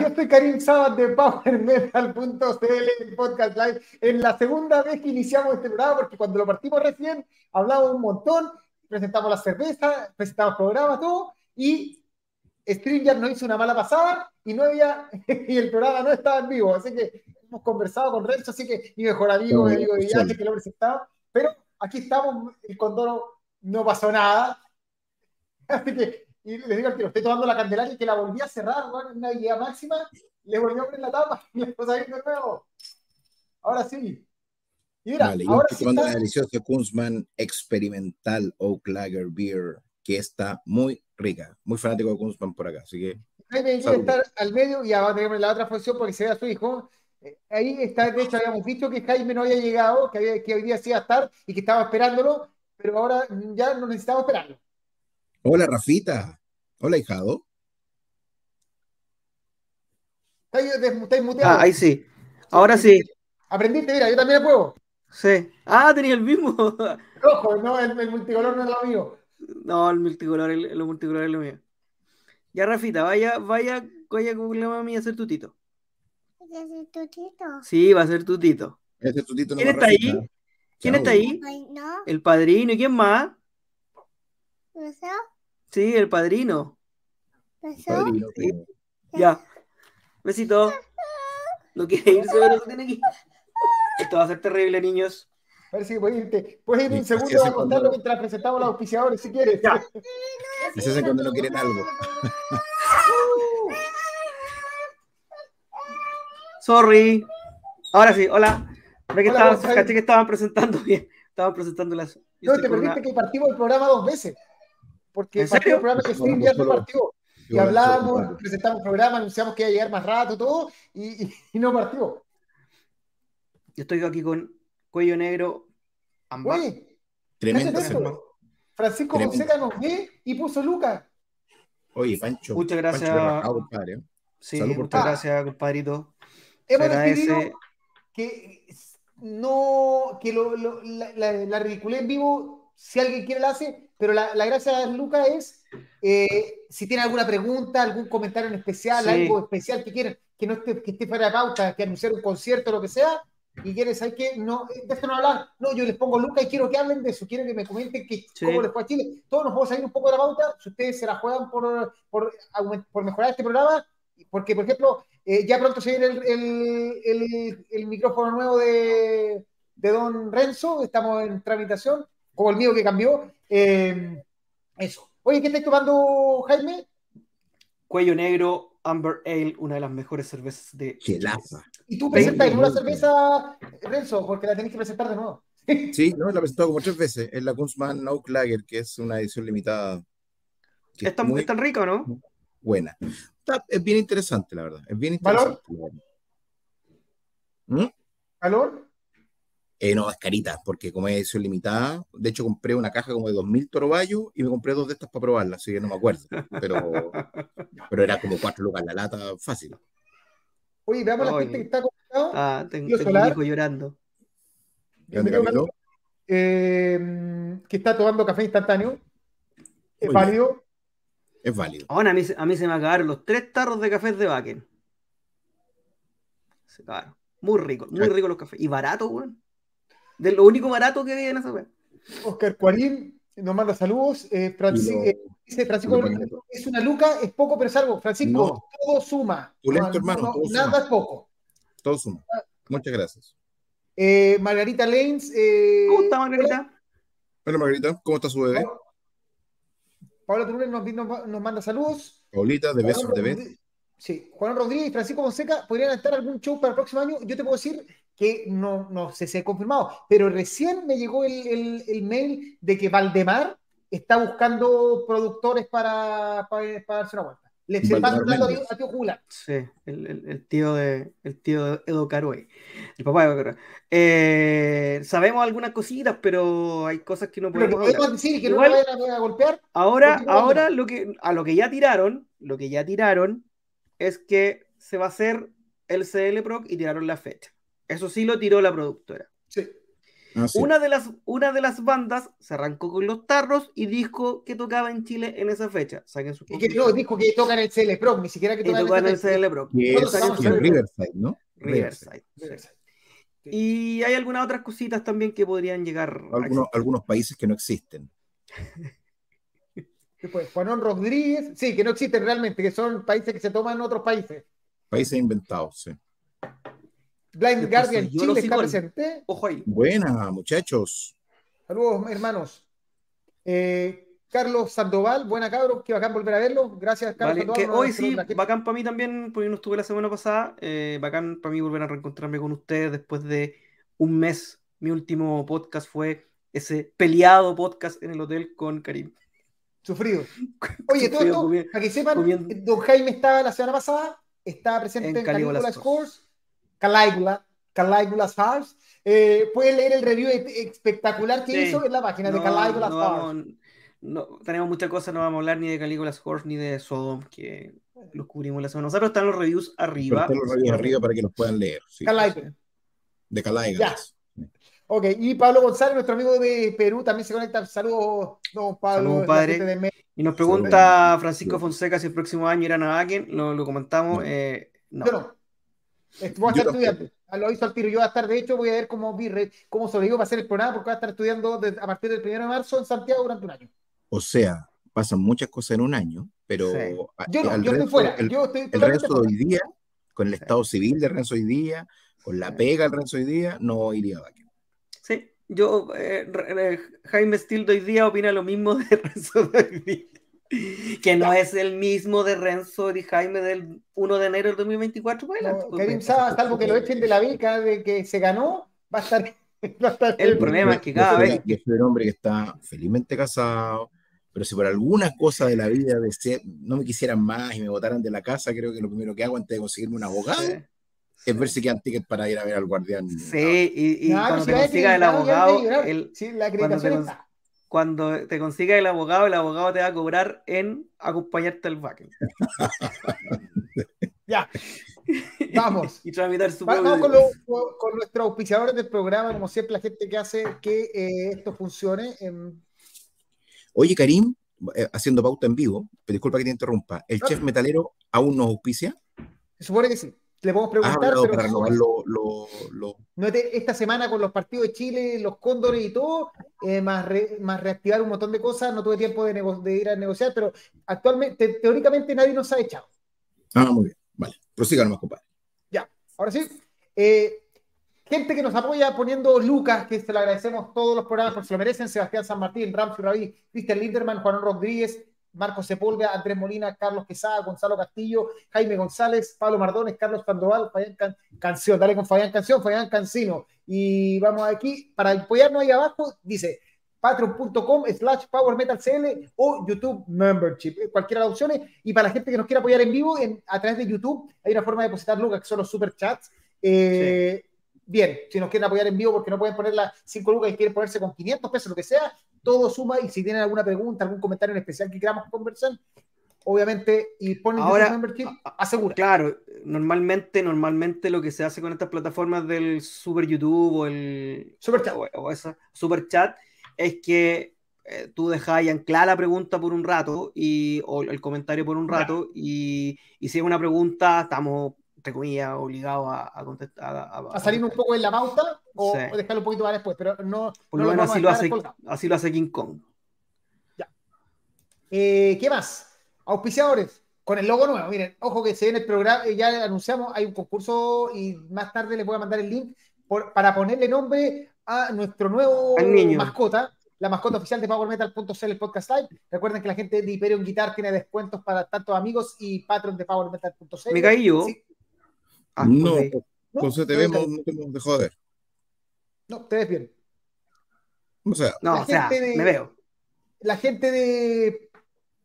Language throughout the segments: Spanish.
Yo soy Karim Sabat de PowerMetal.cl, podcast live, en la segunda vez que iniciamos este programa, porque cuando lo partimos recién hablamos un montón, presentamos la cerveza, presentamos programas, todo, y Stringer nos hizo una mala pasada y no había, y el programa no estaba en vivo, así que hemos conversado con Renzo, así que mi mejor amigo, mi amigo de viaje que lo presentaba, pero aquí estamos, el Condoro no pasó nada, así que y les digo que lo estoy tomando la Candelaria y que la volví a cerrar, bueno, en una guía máxima, le volví a poner la tapa y después ahí de nuevo. Ahora sí. Y mira, vale, ahora yo estoy tomando una deliciosa Kunzman Experimental Oak Lager Beer, que está muy rica. Muy fanático de Kunzman por acá, así que... Jaime quiere estar al medio y ya va a tener la otra función porque se ve a su hijo. Eh, ahí está, de hecho, habíamos visto que Jaime no había llegado, que, había, que hoy día sí iba a estar y que estaba esperándolo, pero ahora ya no necesitamos esperarlo. Hola, Rafita. Hola, hijado. ¿Estáis muteado? Ah, ahí sí. Ahora sí. Aprendiste, mira, yo también puedo. Sí. Ah, tenía el mismo. Rojo, no, el, multicolor no es lo mío. No, el multicolor, el, multicolor es lo mío. Ya, Rafita, vaya, vaya, vaya con la mami a ser tutito. ¿Va a ser tutito? Sí, va a ser tutito. tutito ¿Quién está ahí? ¿Quién está ahí? El padrino. ¿Y quién más? ¿Eso? Sí, el padrino. ¿Pasó? Ya. Besito. No quiere irse, pero tiene que Esto va a ser terrible, niños. A ver si puedes irte. Puedes ir un segundo a contarlo mientras presentamos a los auspiciadores, si quieres. Ya. Ese es cuando no quieren algo. Sorry. Ahora sí, hola. Ve que, estaban, caché que estaban presentando bien. Estaban presentando las. No, te perdiste que partimos el programa dos veces porque partió el programa que Steam ya partió. Y hablamos, presentamos el programa, anunciamos que iba a llegar más rato, todo, y, y, no partió. Yo estoy aquí con cuello negro, ambas. Tremendo. Francisco Fonseca nos ve y puso Lucas. Oye, Pancho. Muchas gracias. ¿eh? Sí, muchas gracias, compadrito. Hemos decidido que no, que lo, lo, la, la, la ridiculez en vivo, si alguien quiere la hace, pero la, la gracia, Luca, es eh, si tiene alguna pregunta, algún comentario en especial, algo especial que quieran, que no esté, que esté fuera de pauta, que anunciar un concierto, lo que sea, y quieren saber que no, de esto no hablar, no, yo les pongo Luca y quiero que hablen de eso, quieren que me comenten que, cómo les fue a Chile, todos nos vamos a salir un poco de la pauta, si ustedes se la juegan por, por, por mejorar este programa, porque, por ejemplo, eh, ya pronto se viene el, el, el, el micrófono nuevo de, de Don Renzo, estamos en tramitación, como el mío que cambió, eh, eso. Oye, ¿qué estás tomando, Jaime? Cuello Negro Amber Ale, una de las mejores cervezas de Chelaza. ¿Y tú presentas alguna cerveza, Renzo? Porque la tenés que presentar de nuevo. Sí, no, la he presentado como tres veces. Es la Kunzman Oak Lager, que es una edición limitada. Es tan, muy rica, ¿no? Buena. es bien interesante, la verdad. Es bien interesante. ¿Valor? ¿Mm? ¿Valor? Eh, no, es carita, porque como es edición limitada, de hecho compré una caja como de 2.000 torobayos y me compré dos de estas para probarlas, así que no me acuerdo. Pero, pero era como cuatro lucas la lata, fácil. Oye, veamos la gente que está conectado. Ah, tengo, tengo un hijo llorando. Eh, que está tomando café instantáneo. ¿Es válido? Es válido. Ahora a mí, a mí se me acabaron los tres tarros de café de Bakken. Se acabaron. Muy rico, muy rico los cafés. Y barato, weón. De lo único barato que hay en esa web. Oscar Cuarín nos manda saludos. Eh, Francisco, eh, dice Francisco, es una luca, es poco, pero es algo. Francisco, todo suma. hermano, nada es poco. Todo suma. Muchas gracias. Eh, Margarita Lanes. ¿Cómo está Margarita? Hola Margarita, ¿cómo está su bebé? Paula Turunes nos, nos, manda saludos. Paulita, de besos, de besos. Sí, Juan Rodríguez y Francisco Fonseca podrían estar algún show para el próximo año. Yo te puedo decir que no, no sé si ha confirmado, pero recién me llegó el, el, mail de que Valdemar está buscando productores para, para, para darse una vuelta. Le se está a tío Jula. Sí, el, el, tío de el tío de Edo Caroe, el papá de Edo Caroe. Eh, sabemos algunas cositas, pero hay cosas que no podemos hablar. decir que no vayan a, golpear. Ahora, ahora lo que, a lo que ya tiraron, lo que ya tiraron es que se va a hacer el CL Proc y tiraron la fecha. Eso sí lo tiró la productora. Sí. Ah, sí. Una de, las, una de las bandas se arrancó con los tarros y dijo que tocaba en Chile en esa fecha. Saquen sus Y que dijo que tocan el CL Pro, ni siquiera que tocan tocaba en el CL CL Pro. Que Nosotros es estamos en en Riverside, ¿no? Riverside. Riverside. sí. Y hay algunas otras cositas también que podrían llegar. a Algunos, algunos países que no existen. Después, Juanón Rodríguez, sí, que no existen realmente, que son países que se toman en otros países. Países inventados, sí. Blind Después Guardian Chile está presente. Ojo ahí. Buena, muchachos. Saludos, hermanos. Eh, Carlos Sandoval, buena cabros, que bacán volver a verlo. Gracias, Carlos Vale, Sandoval. que hoy sí, bacán para mí también, porque no estuve la semana pasada. eh, bacán para mí volver a reencontrarme con ustedes después de un mes. Mi último podcast fue ese peleado podcast en el hotel con Karim. Sufrido. Oye, todo Sufrido esto, comi- para que sepan, comiendo- Don Jaime estaba la semana pasada, estaba presente En en, Caligula Scores. Caligula, Caligula Scores. Eh, pueden leer el review e- espectacular que Sí. hizo en la página de No, Caligula no tenemos muchas cosas, no vamos a hablar ni de Caligula's Horse ni de Sodom, que los cubrimos la semana pero están los reviews Pero arriba. están los radios arriba para que los puedan leer. sí. Caligula. De Calaigas. Ok, y Pablo González, nuestro amigo de Perú, también se conecta. Saludos, don Pablo. Saludos, padre. Y nos pregunta Francisco Fonseca si el próximo año irán a Aken, lo, lo comentamos. No. eh, no. Yo no. Voy a estar estudiando. Ah, Lo hizo al tiro. Yo voy a estar, de hecho, voy a ver cómo, vi- cómo sobrevivo para hacer el programa, porque voy a estar estudiando desde- a partir del 1 de marzo en Santiago durante un año. O sea, pasan muchas cosas en un año, pero Sí. a- Yo no, yo estoy fuera. el, yo estoy el resto de hoy día, con el estado civil de Renzo hoy día, con la Sí. pega del Renzo hoy día, no iría a Baquio. Sí, yo, eh, eh, Jaime Steele de hoy día opina lo mismo de Renzo de hoy día. Que no es el mismo de Renzo y Jaime del 1 de enero del 2024. para adelante, No, pues, Karim. Saba, salvo que lo echen de la beca de que se ganó, va a estar. va a estar- El problema es que cada vez yo soy un hombre que está felizmente casado, pero si por alguna cosa de la vida desea- no me quisieran más y me botaran de la casa, creo que lo primero que hago antes de conseguirme un abogado Sí, es ver si quedan tickets para ir a ver al guardián. Sí, y, y No, cuando si te consiga el abogado, el, Sí, la cuando te. Cuando te consiga el abogado, el abogado te va a cobrar en acompañarte al backend Ya. Vamos. y tramitar su Vamos con, lo- nuestros auspiciadores del programa, como siempre, la gente que hace que eh, esto funcione. em, Oye, Karim, eh, haciendo pauta en vivo, pero disculpa que te interrumpa, ¿el No. chef metalero aún nos auspicia? se supone que sí. Le podemos ¿Has preguntar, pero para lo, lo- lo- esta semana con los partidos de Chile, los cóndores y todo, eh, más, re- más reactivar un montón de cosas, no tuve tiempo de, ir a negociar, pero actualmente, te- teóricamente nadie nos ha echado. Ah, muy bien, vale. Prosiga nomás, compadre. Ahora sí, eh, gente que nos apoya poniendo Lucas, que se lo agradecemos todos los programas porque se lo merecen, Sebastián San Martín, Ramsey Rabí, Cristian Linderman, Juan Rodríguez, Marcos Sepúlveda, Andrés Molina, Carlos Quesada, Gonzalo Castillo, Jaime González, Pablo Mardones, Carlos Sandoval, Fabián Can- Canción, dale con Fabián Canción, Fabián Cancino. Y vamos aquí, para apoyarnos ahí abajo, dice patreon.com slash power metal cl o YouTube membership, eh, cualquiera de las opciones. Y para la gente que nos quiera apoyar en vivo, en, a través de YouTube, hay una forma de depositar lucas, que son los super chats. Eh, Bien, si nos quieren apoyar en vivo porque no pueden poner las 5 lucas y quieren ponerse con 500 pesos, lo que sea, todo suma. Y si tienen alguna pregunta, algún comentario en especial que queramos conversar, obviamente, y ponen Ahora- membership, asegura. Claro, normalmente, normalmente lo que se hace con estas plataformas del Super YouTube o el Super chat. o, o esa Super Chat es que eh, tú dejas anclar la pregunta por un rato y, o el comentario por un rato y, y si es una pregunta estamos, entre comillas, obligados a, a contestar. A, A salir un poco en la pauta o, Sí. o dejarlo un poquito más después, pero no. Por lo menos así lo, hace, así lo hace King Kong. Eh, ¿Qué más? Auspiciadores, con el logo nuevo. Miren, ojo que se viene el programa, eh, ya anunciamos, hay un concurso y más tarde les voy a mandar el link por- para ponerle nombre a nuestro nuevo mascota, la mascota oficial de PowerMetal.cl, el podcast live. Recuerden que la gente de Hyperion Guitar tiene descuentos para tantos amigos y patrons de PowerMetal.cl. Me caí yo. Sí. Ah, no, con te No, vemos, no te hemos dejado de ver. No, te ves bien. O sea, No, la o sea, de- me veo. la gente de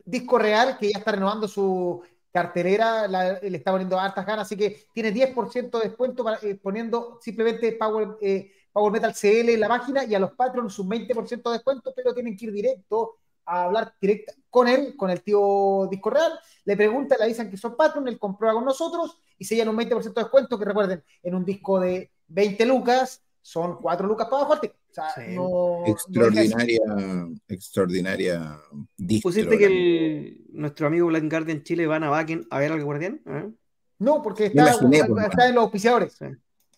Disco Real, que ya está renovando su cartelera, la- le está poniendo hartas ganas, así que tiene 10% de descuento para- eh, poniendo simplemente Power, eh, Power Metal CL en la página y a los Patreons un 20% de descuento, pero tienen que ir directo a hablar directa con él, con el tío Disco Real, le preguntan, le avisan que son Patreon, él comprueba con nosotros y se llevan un 20% de descuento, que recuerden, en un disco de 20 lucas son cuatro lucas para abajo. O sea, Sí. no, Extraordinaria, extraordinaria distro, Pusiste que el- nuestro amigo Blind Guardian Chile van a Backen a ver al Guardián. ¿eh? No, porque está, imaginé, está- pues, está en los auspiciadores. Sí.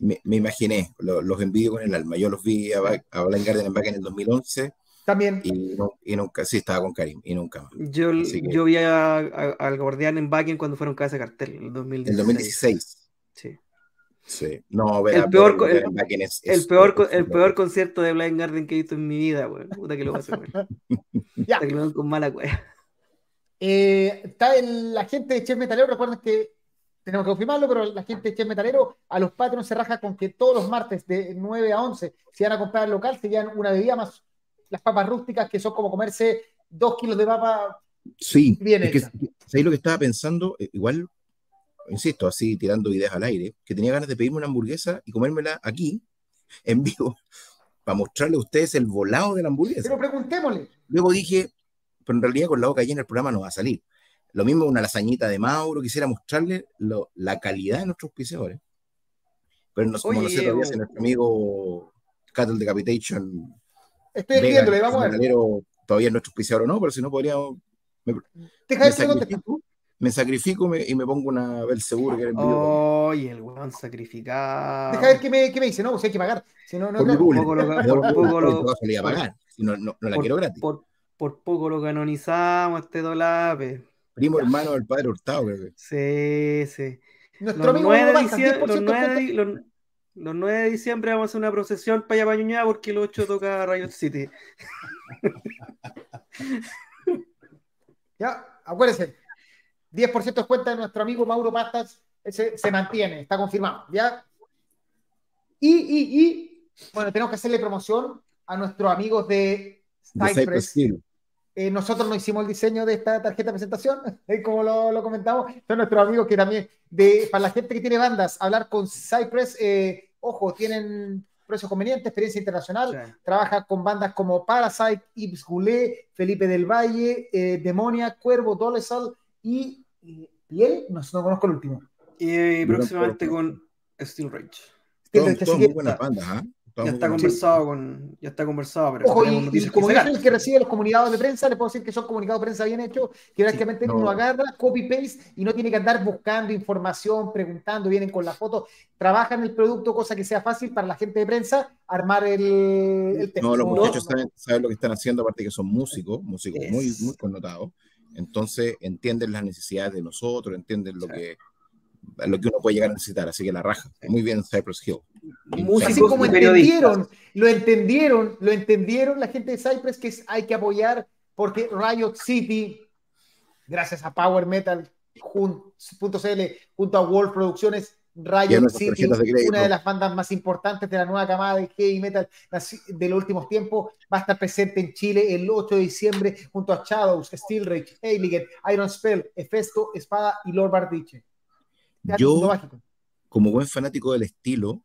me, me imaginé, lo- los envidio con el alma. Yo los vi a, a Guardian en Back en el 2011 También. y, nunca, sí, estaba con Karim y nunca más. Yo, que- yo vi a- a- al Guardián en Backen cuando fueron cabeza de cartel, en el 2016. En el 2016. Sí. Sí. No, El peor el- Bakken es- El el concierto de Blind Guardian que he visto en mi vida, weón. Puta que lo pasé, weón. Ya. Puta que lo con mala wea. Eh, está el, la gente de Chef Metalero, recuerden que tenemos que confirmarlo, pero la gente de Chef Metalero a los Patreons se raja con que todos los martes de 9 a 11, si van a comprar al local, se llevan una bebida más las papas rústicas, que son como comerse dos kilos de papa. Sí, Bien es que. ¿sabéis lo que estaba pensando? Eh, Igual, insisto, así tirando ideas al aire, que tenía ganas de pedirme una hamburguesa y comérmela aquí, en vivo, para mostrarle a ustedes el volado de la hamburguesa. Pero preguntémosle, Luego dije, pero en realidad con la boca llena el programa no va a salir. Lo mismo una lasañita de Mauro, quisiera mostrarle lo- la calidad de nuestros auspiciadores. Pero no, como no Oye, sé todavía si nuestro amigo Cattle Decapitation estoy Vega, escribiéndole, vamos a ver. Todavía es nuestro auspiciador o no, pero si no podríamos Deja me ver si le contesta. sacrifico, me sacrifico me- y me pongo una Belseburger en vivo. Oye, el weón sacrificado. Deja ver qué me, qué me dice, ¿no? Pues hay que pagar. Si no, no, por no. poco lo- Me por poco no a pagar. Si no, no, no la por- quiero gratis. Por, por poco lo canonizamos este dolape. Primo hermano del padre Hurtado, creo que. Sí, sí. Nuestro Los amigo 9, de diciembre, 10% los, 9 descuento. de, los, los 9 de diciembre vamos a hacer una procesión para allá porque el 8 toca Riot City. Ya, acuérdense. 10% de descuento de nuestro amigo Mauro Pastas. Ese se mantiene, está confirmado. ¿Ya? Y, y, y, bueno, tenemos que hacerle promoción a nuestros amigos de Cypress. Eh, nosotros no hicimos el diseño de esta tarjeta de presentación, eh, como lo, lo comentamos. Son nuestros amigos que también, de, para la gente que tiene bandas, hablar con Cypress, eh, ojo, tienen precios convenientes, experiencia internacional. Sí. Trabaja con bandas como Parasite, Ibs Goulet, Felipe del Valle, eh, Demonia, Cuervo, Dolezal y eh, Piel. No, no conozco el último. Y próximamente con Steel Rage. Todas, muy buenas bandas, ¿ah? Ya está conversado con. Ya está conversado, pero Ojo, y, y como que yo sacar. soy el que recibe los comunicados de prensa, le puedo decir que son comunicados de prensa bien hechos, que prácticamente no. uno agarra, copy-paste y no tiene que andar buscando información, preguntando, vienen con la foto, trabajan el producto, cosa que sea fácil para la gente de prensa armar el, el texto. No, los No. muchachos saben, saben lo que están haciendo, aparte que son músicos, músicos Es. muy, muy connotados. Entonces entienden las necesidades de nosotros, entienden lo Sí. que lo que uno puede llegar a necesitar. Así que la raja. Muy bien, Cypress Hill. Así como entendieron, lo entendieron, lo entendieron la gente de Cypress que es- hay que apoyar porque Riot City, gracias a Power Metal jun- .cl, junto a Wolf Producciones, Riot City, de una de las bandas más importantes de la nueva camada de heavy metal de los últimos tiempos, va a estar presente en Chile el 8 de diciembre junto a Shadows, Steel Rage, Eiliget, Iron Spell, Hefesto, Espada y Lord Bardiche. Yo, Mágico. como buen fanático del estilo,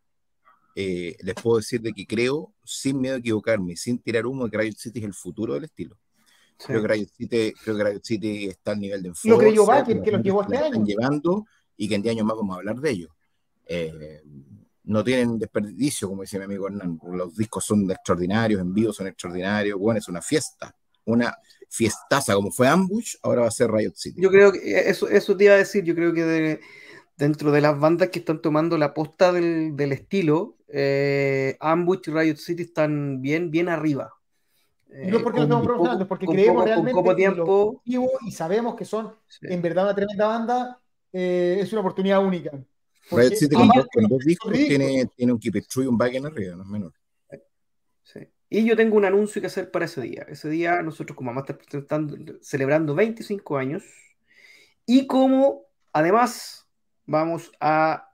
eh, les puedo decir de que creo, sin miedo a equivocarme, sin tirar humo, que Riot City es el futuro del estilo. Sí. Creo que Riot City, creo que Riot City está al nivel de enfoque. Lo creyó Bakken, que los llevó este están año. llevando y que en 10 años más vamos a hablar de ellos. Eh, no tienen desperdicio, como decía mi amigo Hernán. Los discos son extraordinarios, en vivo son extraordinarios. Bueno, es una fiesta, una fiestaza, como fue Ambush, ahora va a ser Riot City. Yo creo que eso, eso te iba a decir, yo creo que de- dentro de las bandas que están tomando la posta del, del estilo, eh, Ambush y Riot City están bien, bien arriba. Y no Eh, porque lo estamos promocionando, porque con creemos poco- con realmente poco que lo tiempo. y sabemos que son sí. en verdad una tremenda banda, eh, es una oportunidad única. Riot Porque City con dos, con dos discos tiene, tiene un Keep It True y un Back en arriba, no es menor. Sí. Y yo tengo un anuncio que hacer para ese día. Ese día nosotros como Master estamos celebrando 25 años y como además vamos a...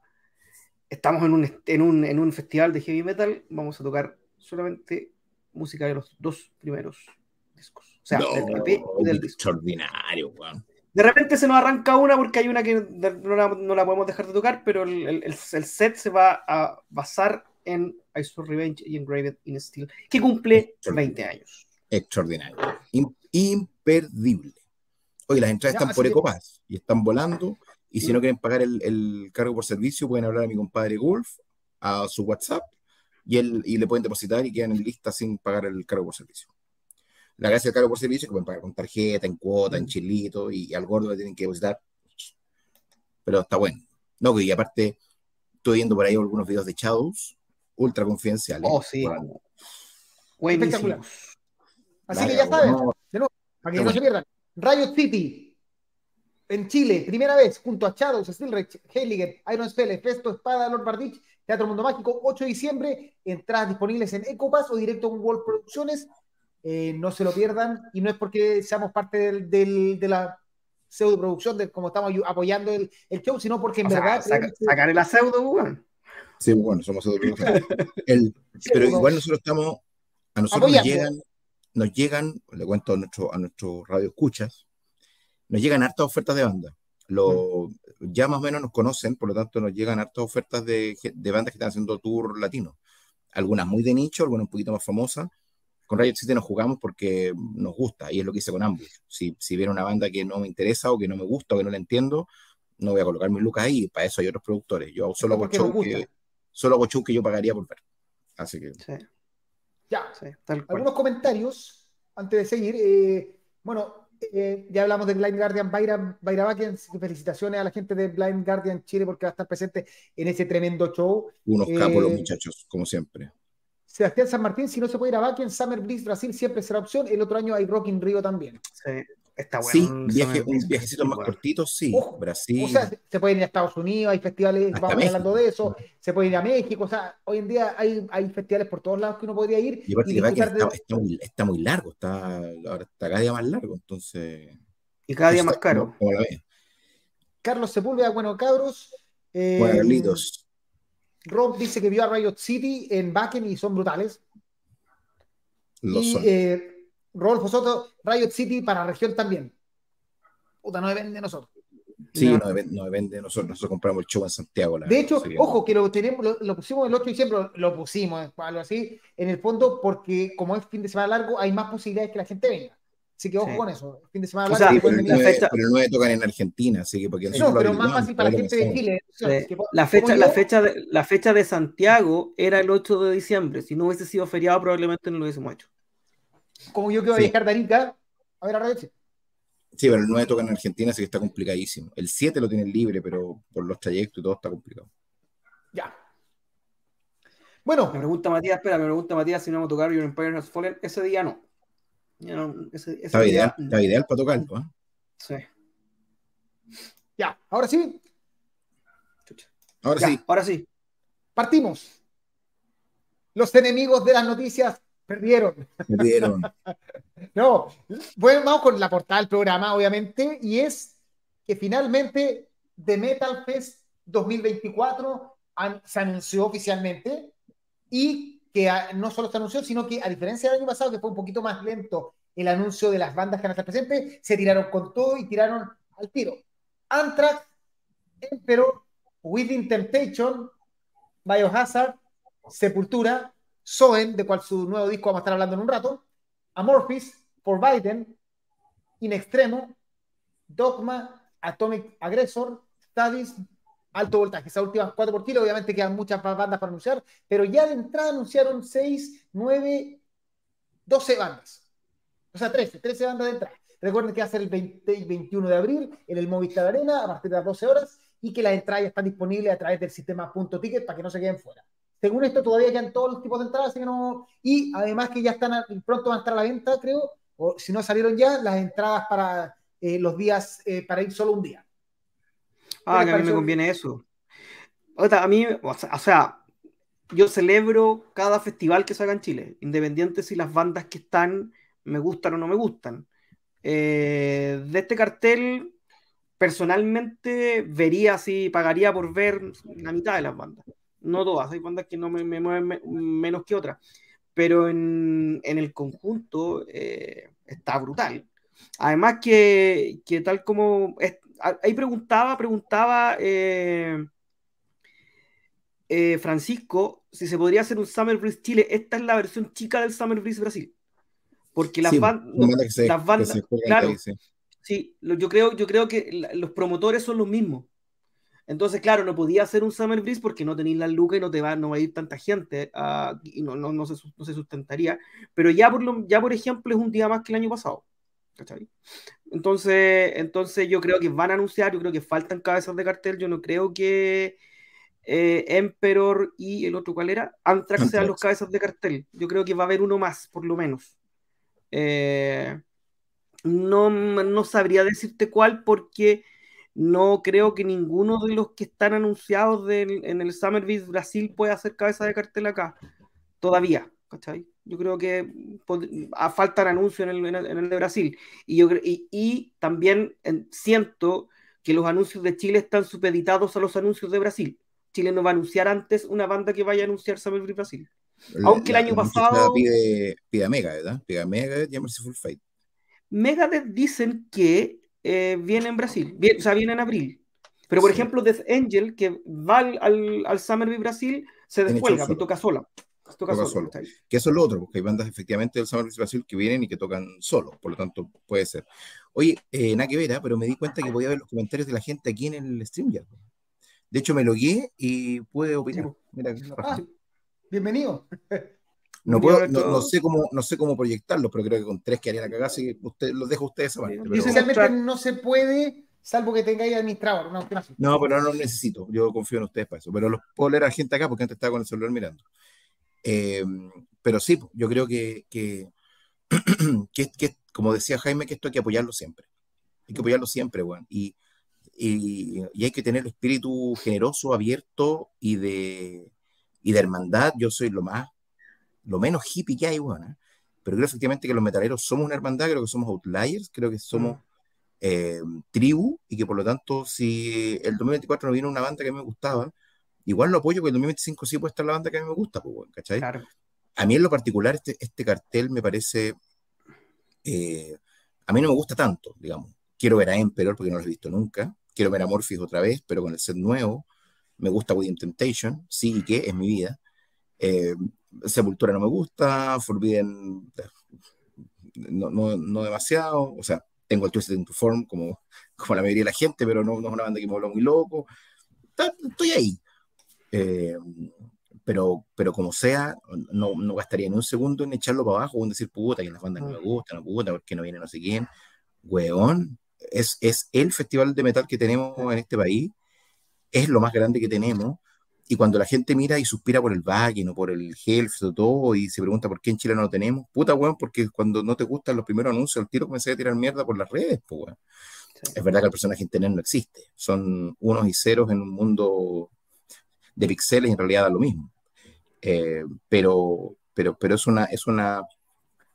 Estamos en un, en un, en un festival de heavy metal, vamos a tocar solamente música de los dos primeros discos. O sea, No, del EP y del disco. extraordinario, weón. De repente se nos arranca una porque hay una que no la, no la podemos dejar de tocar, pero el, el- el- set se va a basar en I Saw Revenge y Engraved in Steel, que cumple 20 años. Extraordinario. Im- imperdible. Oye, las entradas están por que- Ecopass y están volando. Y si no quieren pagar el, el cargo por servicio, pueden hablar a mi compadre Golf, a su WhatsApp, y, él, y le pueden depositar y quedan en lista sin pagar el cargo por servicio. La gracia del cargo por servicio es que pueden pagar con tarjeta, en cuota, en chilito, y, al gordo le tienen que depositar. Pero está bueno. No, y aparte, estoy viendo por ahí algunos videos de Shadows, ultra confidenciales. Oh, sí. Espectacular. Así que ya saben, de nuevo, para que no se pierdan. Riot City, en Chile, primera vez, junto a Shadows, Steelrich, Heiligen, Iron Spell, Festo, Espada, Lord Bardich, Teatro Mundo Mágico, 8 de diciembre, entradas disponibles en Ecopass o directo en World Producciones. Eh, no se lo pierdan, y no es porque seamos parte del, del, de la pseudo producción, de como estamos apoyando el, el show, sino porque en O sea, verdad. saca- que- sacaré la pseudo. Sí, bueno, somos otros el, Pero igual nosotros estamos, a nosotros nos llegan, nos llegan, le cuento a nuestro, a nuestro radio escuchas, nos llegan hartas ofertas de banda. Lo, ya más o menos nos conocen, por lo tanto nos llegan hartas ofertas de, de bandas que están haciendo tour latino. Algunas muy de nicho, algunas un poquito más famosas. Con Riot City nos jugamos porque nos gusta, y es lo que hice con Ambush. Si, si viene una banda que no me interesa o que no me gusta o que no la entiendo, no voy a colocar mis lucas ahí, para eso hay otros productores. Yo solo hago show que, solo hago show que yo pagaría por ver. Así que Sí, Ya, sí, tal cual. algunos comentarios antes de seguir. eh, bueno, eh, ya hablamos de Blind Guardian Bayra Bakens. Felicitaciones a la gente de Blind Guardian Chile porque va a estar presente en ese tremendo show. unos Eh, capos los muchachos, como siempre. Sebastián San Martín, si no se puede ir a Bakken, Summer Bliss Brasil siempre será opción. El otro año hay Rock in Rio también. Sí, está bueno. Sí, viaje, un viajecito más bueno. cortito, sí. Ojo, Brasil. O sea, se- pueden ir a Estados Unidos, hay festivales, Hasta vamos México. hablando de eso. Se puede ir a México. O sea, hoy en día hay, hay festivales por todos lados que uno podría ir y aparte y que disfrutar de- está, está muy, está muy largo, está, ahora está cada día más largo, entonces. Y cada día más caro. ves. Carlos Sepúlveda, bueno, cabros. Eh, Bueno, Carlitos, Rob dice que vio a Riot City en Bakken y son brutales. lo y son. eh, Rodolfo Soto, Riot City para región también. Puta, no depende de nosotros. sí, no. no depende, no depende de nosotros, nosotros compramos el show en Santiago. la De hecho, ojo, que lo tenemos, lo, lo pusimos el 8 de diciembre, lo, lo pusimos, eh, algo así, en el fondo, porque como es fin de semana largo, hay más posibilidades que la gente venga. Así que ojo Sí. con eso. Fin de semana O largo, sea, Sí, pero el, venir. la 9, fecha- pero el 9 tocan en Argentina, así que porque No, lo pero más fácil para la gente de. Chile. Sí. que- La fecha, la, fecha de, la fecha de Santiago era el 8 de diciembre. Si no hubiese sido feriado, probablemente no lo hubiésemos hecho. Como yo que voy a viajar de Arica a ver a Riot City. Sí, pero el 9 tocan en Argentina, así que está complicadísimo. El 7 lo tienen libre, pero por los trayectos y todo está complicado. Ya. Bueno, Me pregunta Matías, espera, me pregunta Matías si no vamos a tocar Your Empire Has Fallen. Ese día no. No, ese, ese Estaba día ideal, no. ideal para tocarlo. ¿eh? Sí. ya. Ahora sí. Ahora Ya, sí, ahora sí. partimos. Los enemigos de las noticias perdieron. me dieron. No, bueno, vamos con la portada del programa, obviamente, y es que finalmente The Metal Fest 2024 an- se anunció oficialmente y que no solo se anunció, sino que a diferencia del año pasado, que fue un poquito más lento el anuncio de las bandas que van a estar presentes, se tiraron con todo y tiraron al tiro. Anthrax, Emperor, Within Temptation, Biohazard, Sepultura, Soen, de cual su nuevo disco vamos a estar hablando en un rato, Amorphis, For Biden, In Extremo, Dogma, Atomic Aggressor, Studies, Alto Voltaje. Esas últimas cuatro por kilo, obviamente quedan muchas más bandas para anunciar, pero ya de entrada anunciaron 6, 9, 12 bandas. O sea, 13, 13 bandas de entrada. Recuerden que va a ser el 20 y 21 de abril en el Movistar Arena a partir de las 12 horas y que las entradas están disponibles a través del sistema punto ticket para que no se queden fuera. Según esto, todavía quedan todos los tipos de entradas, así que no... y además que ya están, a- pronto van a estar a la venta, creo, o si no salieron ya, las entradas para eh, los días, eh, para ir solo un día. Ah, que a mí me conviene eso. Otra, a mí, o sea, o sea, yo celebro cada festival que se haga en Chile, independiente si las bandas que están me gustan o no me gustan. Eh, de este cartel, personalmente vería si pagaría por ver la mitad de las bandas. No todas, hay bandas que no me, me mueven me- menos que otras, pero en, en el conjunto eh, está brutal. Además que, que tal como... es- ahí preguntaba, preguntaba eh, eh, Francisco si se podría hacer un Summer Breeze Chile. Esta es la versión chica del Summer Breeze Brasil. Porque las Sí, bandas... las bandas- claro. ahí, sí. Yo creo, yo creo que los promotores son los mismos. Entonces, claro, no podía hacer un Summer Breeze porque no tenéis la lucas y no te va, no va a ir tanta gente ah, y no, no, no, se, no se sustentaría. Pero ya por, lo, ya, por ejemplo, es un día más que el año pasado. ¿cachai? Entonces, entonces yo creo que van a anunciar, yo creo que faltan cabezas de cartel, yo no creo que eh, Emperor y el otro, ¿cuál era? Anthrax sean los cabezas de cartel. Yo creo que va a haber uno más, por lo menos. Eh, no, no sabría decirte cuál porque no creo que ninguno de los que están anunciados del- en el Summer Beast Brasil pueda hacer cabeza de cartel acá. Todavía, ¿cachai? Yo creo que pod- a falta de anuncio en el, en el- en el de Brasil. Y, yo, cre- y, y también en- siento que los anuncios de Chile están supeditados a los anuncios de Brasil. Chile no va a anunciar antes una banda que vaya a anunciar Summer Beast Brasil. Aunque el año pasado- Pide, pide a Mega, ¿verdad? Pide a Mega a Merciful Fate. Megadeth dicen que eh, viene en Brasil, Vie- o sea, viene en abril. Pero, por Sí. ejemplo, Death Angel, que va al, al, al Summerby Brasil, se descuelga y toca sola. Toca, Toca solo. ¿cachai? Que eso es lo otro, porque hay bandas efectivamente del Summer Brasil que vienen y que tocan solo, por lo tanto puede ser. Oye, eh, nada que ver, ¿ah? pero me di cuenta que podía ver los comentarios de la gente aquí en el stream ya. De hecho, me logué y pude opinar. Sí, Mira. Ah, bienvenido. no, puedo, no, no sé cómo, no sé cómo proyectarlos, pero creo que con tres que haría la cagada, así que usted, los dejo a ustedes esa parte. Sí, pero- no se puede, salvo que tengáis administrador, una así. No, pero no lo necesito. Yo confío en ustedes para eso. Pero los puedo leer a gente acá porque antes estaba con el celular mirando. Eh, pero sí, yo creo que, que, que, que, como decía Jaime, que esto hay que apoyarlo siempre. Hay que apoyarlo siempre, weón. Y, y, y hay que tener el espíritu generoso, abierto y de, y de hermandad. Yo soy lo más, lo menos hippie que hay, weón. ¿eh? Pero creo efectivamente que los metaleros somos una hermandad, creo que somos outliers, creo que somos eh, tribu y que por lo tanto si el 2024 no vino una banda que me gustaba, igual lo apoyo porque el 2025 sí puede estar la banda que a mí me gusta, pues, bueno, ¿cachai? Claro. A mí en lo particular este, este cartel me parece, eh, a mí no me gusta tanto, digamos. Quiero ver a Emperor porque no lo he visto nunca, quiero ver a Morphis otra vez, pero con el set nuevo. Me gusta Within Temptation, sí y qué, es mi vida. Eh, Sepultura no me gusta, Forbidden no, no, no demasiado, o sea, tengo el Twisted into Form como, como la mayoría de la gente, pero no, no es una banda que me habla muy loco. Estoy ahí. Eh, pero, pero como sea, no, no gastaría ni un segundo en echarlo para abajo o en decir, puta, que las bandas no me gustan, no puta, porque no viene no sé quién. Weón, es, es el festival de metal que tenemos en este país, es lo más grande que tenemos. Y cuando la gente mira y suspira por el Wacken o por el Hellfest o todo y se pregunta por qué en Chile no lo tenemos, puta weón, porque cuando no te gustan los primeros anuncios, al tiro comencé a tirar mierda por las redes, pues weón. Sí. Es verdad que el personaje internet no existe, son unos y ceros en un mundo de pixeles y en realidad da lo mismo. Eh, pero, pero, pero es una, es una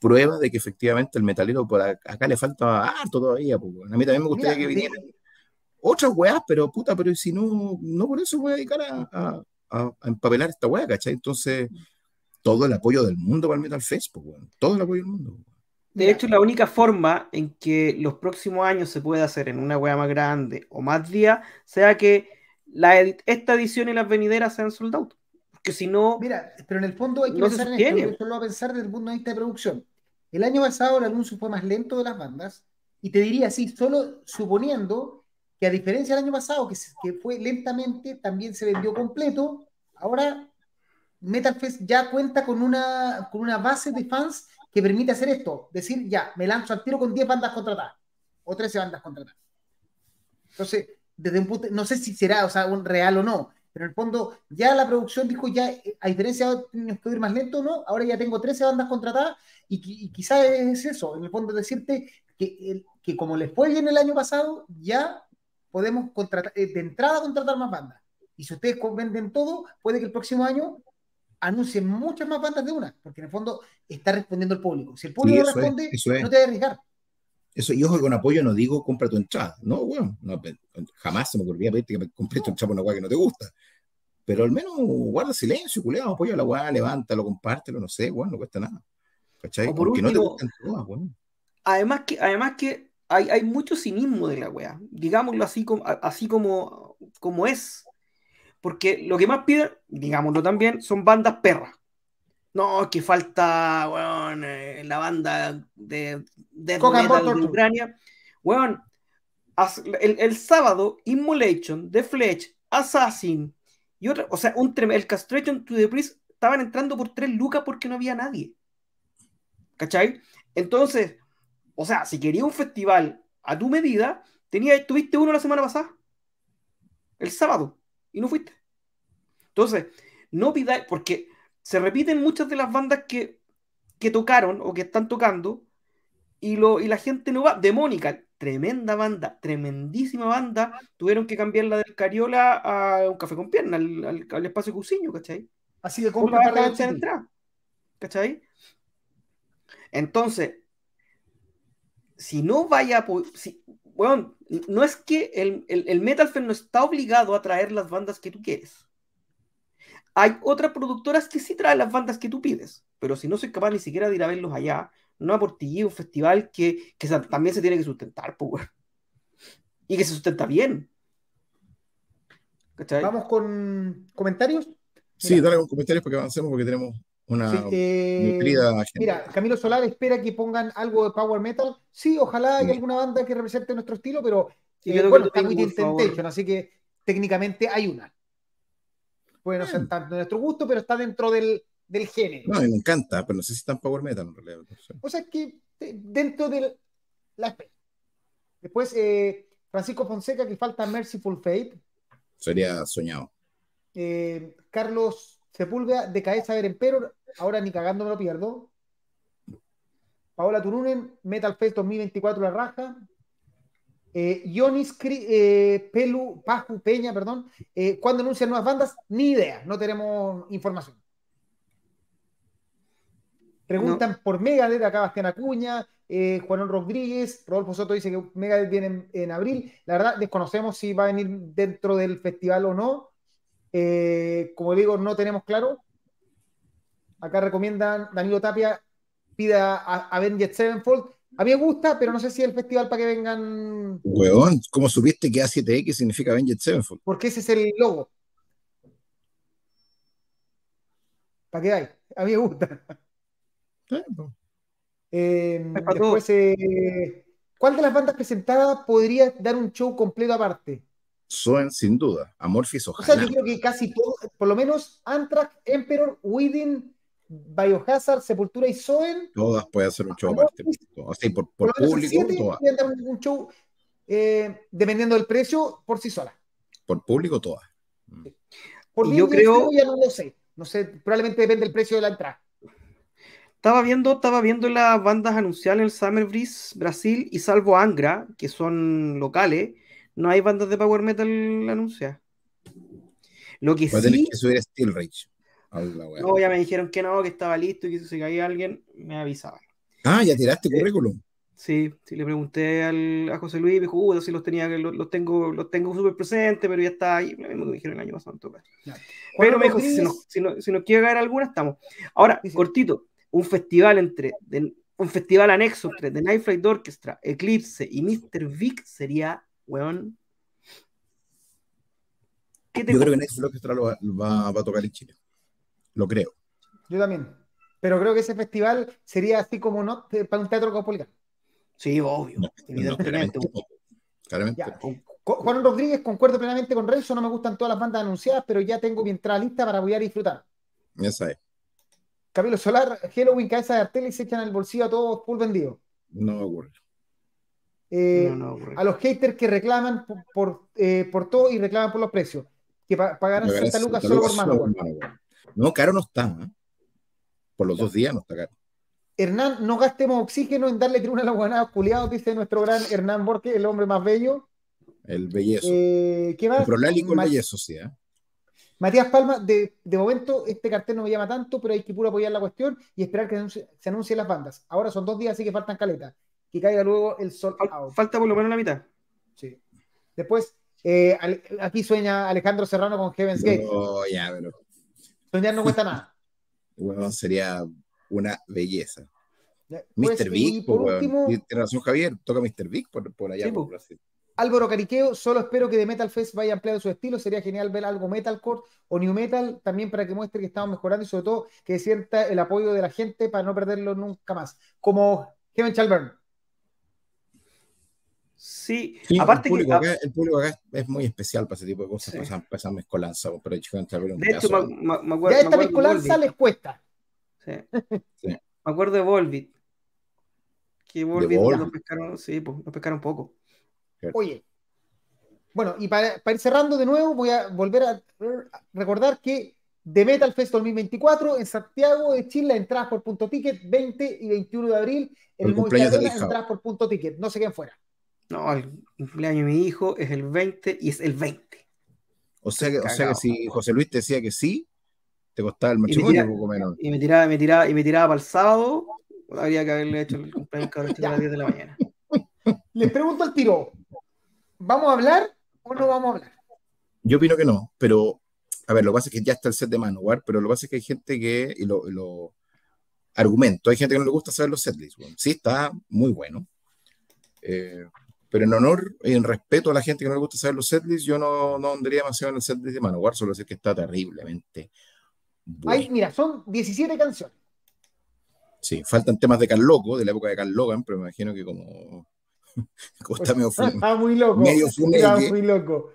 prueba de que efectivamente el metalero por acá, acá le falta harto todavía. pues, weón. a mí también me gustaría Mira, que de- vinieran otras weas, pero puta, pero si no, no por eso voy a dedicar a, a, a- a empapelar esta wea, ¿cachai? Entonces, todo el apoyo del mundo para el Metal Fest, pues, weón. todo el apoyo del mundo. weón. De hecho, la única forma en que los próximos años se pueda hacer en una wea más grande o más días sea que la edi- esta edición y las venideras sean sold out. Porque si no, Mira, pero en el fondo hay que No se pensar en esto, solo voy a pensar desde el punto de vista de producción. El año pasado el anuncio fue más lento de las bandas, y te diría así, solo suponiendo que a diferencia del año pasado, que, fue lentamente, también se vendió completo, ahora Metal Fest ya cuenta con una, con una base de fans que permite hacer esto, decir, ya, me lanzo al tiro con 10 bandas contratadas, o 13 bandas contratadas. Entonces, desde un punto, no sé si será, o sea, un real o no, pero en el fondo ya la producción dijo ya, eh, a diferencia de años que ir más lento, ¿no? Ahora ya tengo 13 bandas contratadas y, y quizás es eso, en el fondo decirte que, que como les fue bien el año pasado, ya podemos contratar, eh, de entrada contratar más bandas. Y si ustedes venden todo, puede que el próximo año anuncien muchas más bandas de una, porque en el fondo está respondiendo el público. Si el público no es, responde, es. no te vas a arriesgar. Eso, y ojo, que con apoyo no digo compra tu entrada. No, weón. no, pe- jamás se me ocurriría pedirte que me compres tu entrada por una weá que no te gusta. Pero al menos guarda silencio, culeado, apoya a la weá, levántalo, compártelo, no sé, weón, no cuesta nada. ¿Cachai? O por Aunque no te gusten todas, weón. además que, además que hay, hay mucho cinismo de la wea, digámoslo así como, así como, como es. Porque lo que más piden, digámoslo también, son bandas perras. No, es que falta, weón, eh, la banda de metal de. Ucrania. Weón, el, el sábado, Immolation, The Fletch, Assassin y otra, o sea, un el Castration to the Priest estaban entrando por 3 lucas porque no había nadie. ¿Cachai? Entonces, o sea, si quería un festival a tu medida, tenía, tuviste uno la semana pasada, el sábado, y no fuiste. Entonces, no pidáis, porque se repiten muchas de las bandas que, que tocaron o que están tocando, y, lo, y la gente no va. Demónica, tremenda banda, tremendísima banda, tuvieron que cambiarla del Cariola a un café con pierna, al, al, espacio Cusiño, ¿cachai? Así que compra para entrar, ¿cachai? Entonces, si no vaya, si, bueno, no es que el, el, el Metal Fest no está obligado a traer las bandas que tú quieres. Hay otras productoras que sí traen las bandas que tú pides, pero si no soy capaz ni siquiera de ir a verlos allá, no por ti, un festival que, que también se tiene que sustentar, pues, y que se sustenta bien. Vamos con comentarios. Sí, dale con comentarios para que avancemos porque tenemos una eh, Mira, Camilo Solar espera que pongan algo de power metal. Sí, ojalá haya alguna banda que represente nuestro estilo, pero eh, bueno, está muy Temptation, así que técnicamente hay una. Puede no ser tanto de nuestro gusto, pero está dentro del, del género. No, me encanta, pero no sé si están power metal en realidad. O sea, que dentro de la Después, eh, Francisco Fonseca, que falta Merciful Fate. Sería soñado. Eh, Carlos Sepúlveda, de cabeza ver Emperor, ahora ni cagando me lo pierdo. Paola Turunen, Metal Fest 2024 La Raja. Eh, Ionis eh, Pelu, Paju Peña, perdón. Eh, ¿Cuándo anuncian nuevas bandas? Ni idea, no tenemos información. Preguntan por Megadeth, acá Bastián Acuña, eh, Juan Rodríguez, Rodolfo Soto dice que Megadeth viene en, abril. La verdad, desconocemos si va a venir dentro del festival o no. Eh, como digo, no tenemos claro. Acá recomiendan Danilo Tapia, pida a Avenged Sevenfold. A mí me gusta, pero no sé si el festival para que vengan. Weón, ¿cómo supiste que A7X significa Avenged Sevenfold? Porque ese es el logo. ¿Para qué hay? A mí me gusta. Eh, después, eh, ¿cuál de las bandas presentadas podría dar un show completo aparte? Soen, sin duda. Amorphis, ojalá. O sea, yo creo que casi todos, por lo menos Anthrax, Emperor, Within, Biohazard, Sepultura y Soen. Todas pueden hacer un show aparte. Así, por, por, público, todas. dar un show, eh, dependiendo del precio, por sí sola. Por público, todas. Por yo creo. Ya no lo sé. No sé, probablemente depende del precio de la entrada. Estaba viendo, estaba viendo las bandas anunciadas en el Summer Breeze Brasil y salvo Angra, que son locales, no hay bandas de power metal anunciadas. Lo que sí. que subir Steel Rage. No, ya me dijeron que no, que estaba listo y que si caía alguien, me avisaban. Ah, ya tiraste currículum. Sí, sí, le pregunté al, a José Luis y me dijo, uh, si los tenía, los, los tengo, los tengo súper presentes, pero ya está ahí. Me dijeron el año pasado. Pero me dijo, si, nos, si, no, si nos quiere caer alguna, estamos. Ahora, cortito, un festival entre un festival anexo entre The Night Flight Orchestra, Eclipse y Mr. Vic sería, weón. ¿Qué Yo creo que Night Flight Orchestra lo va, a tocar en Chile. Lo creo. Yo también. Pero creo que ese festival sería así como no para un teatro cosmopolitano. Sí, obvio. evidentemente. claramente. Juan Rodríguez, concuerdo plenamente con Renzo, no me gustan todas las bandas anunciadas, pero ya tengo mi entrada lista para apoyar y disfrutar. Esa es. Camilo Solar, Halloween, cabeza de artel y se echan al bolsillo a todos full vendido. No ocurre. Eh, a los haters que reclaman por, eh, por, todo y reclaman por los precios. Que pagarán 60 lucas solo por mano. No, caro no está. ¿eh? Por los dos días no está caro. Hernán, no gastemos oxígeno en darle tribuna a los guanados culiados, dice nuestro gran Hernán Borges, el hombre más bello. El bellezo. ¿Qué más? El bellezo, sí. ¿eh? Matías Palma, de, momento este cartel no me llama tanto, pero hay que puro apoyar la cuestión y esperar que se anuncien las bandas. Ahora son dos días, así que faltan caletas. Que caiga luego el sol. Falta por lo menos la mitad. Sí. Después, eh, aquí sueña Alejandro Serrano con Heaven's Gate. Oh, ya, pero. Soñar no cuesta nada. Bueno, sería una belleza. Mr. Big, por, último. Tiene razón Javier, toca Mr. Big por, por allá. por Brasil. Álvaro Cariqueo, solo espero que de Metal Fest vaya ampliando su estilo. Sería genial ver algo metalcore o new metal también para que muestre que estamos mejorando y sobre todo que sienta el apoyo de la gente para no perderlo nunca más. Como Kevin Chalburn. Sí, Sí, aparte el, público que, acá, el público acá es, muy especial para ese tipo de cosas, Sí. para esa, para esa mezcolanza, pero chico, entra a ver un de hecho, me, de- me- me acuerdo, Ya me esta mezcolanza les cuesta. Sí. Sí. Me acuerdo de Volbit. Que Volbeat. nos pescaron, sí, pues, nos pescaron poco. Oye, bueno, y para, para ir cerrando de nuevo, voy a volver a recordar que The Metal Fest 2024 en Santiago de Chile, entradas por punto ticket, 20 y 21 de abril, en El el cumpleaños de entradas por punto ticket, no se queden fuera. No, el cumpleaños de mi hijo es el 20 y es el 20. O sea, que, o sea que si José Luis te decía que sí, te costaba el matrimonio, poco menos. Y me tiraba, me tiraba, y me tiraba para el sábado. Habría que haberle hecho el cumpleaños a las 10 de la mañana. Les pregunto al tiro, ¿vamos a hablar o no vamos a hablar? Yo opino que no, pero a ver, lo que pasa es que ya está el set de Manowar, pero lo que pasa es que hay gente que, y lo, y lo argumento, hay gente que no le gusta saber los setlists. Bueno, sí, está muy bueno. Eh, pero en honor y en respeto a la gente que no le gusta saber los setlists, yo no, no andaría demasiado en el setlist de Manowar, solo decir que está terriblemente bueno. Ahí, mira, son 17 canciones. Sí, faltan temas de Carl Loco, de la época de Carl Logan, pero me imagino que como, como está medio fum- Está muy loco. medio Está muy loco.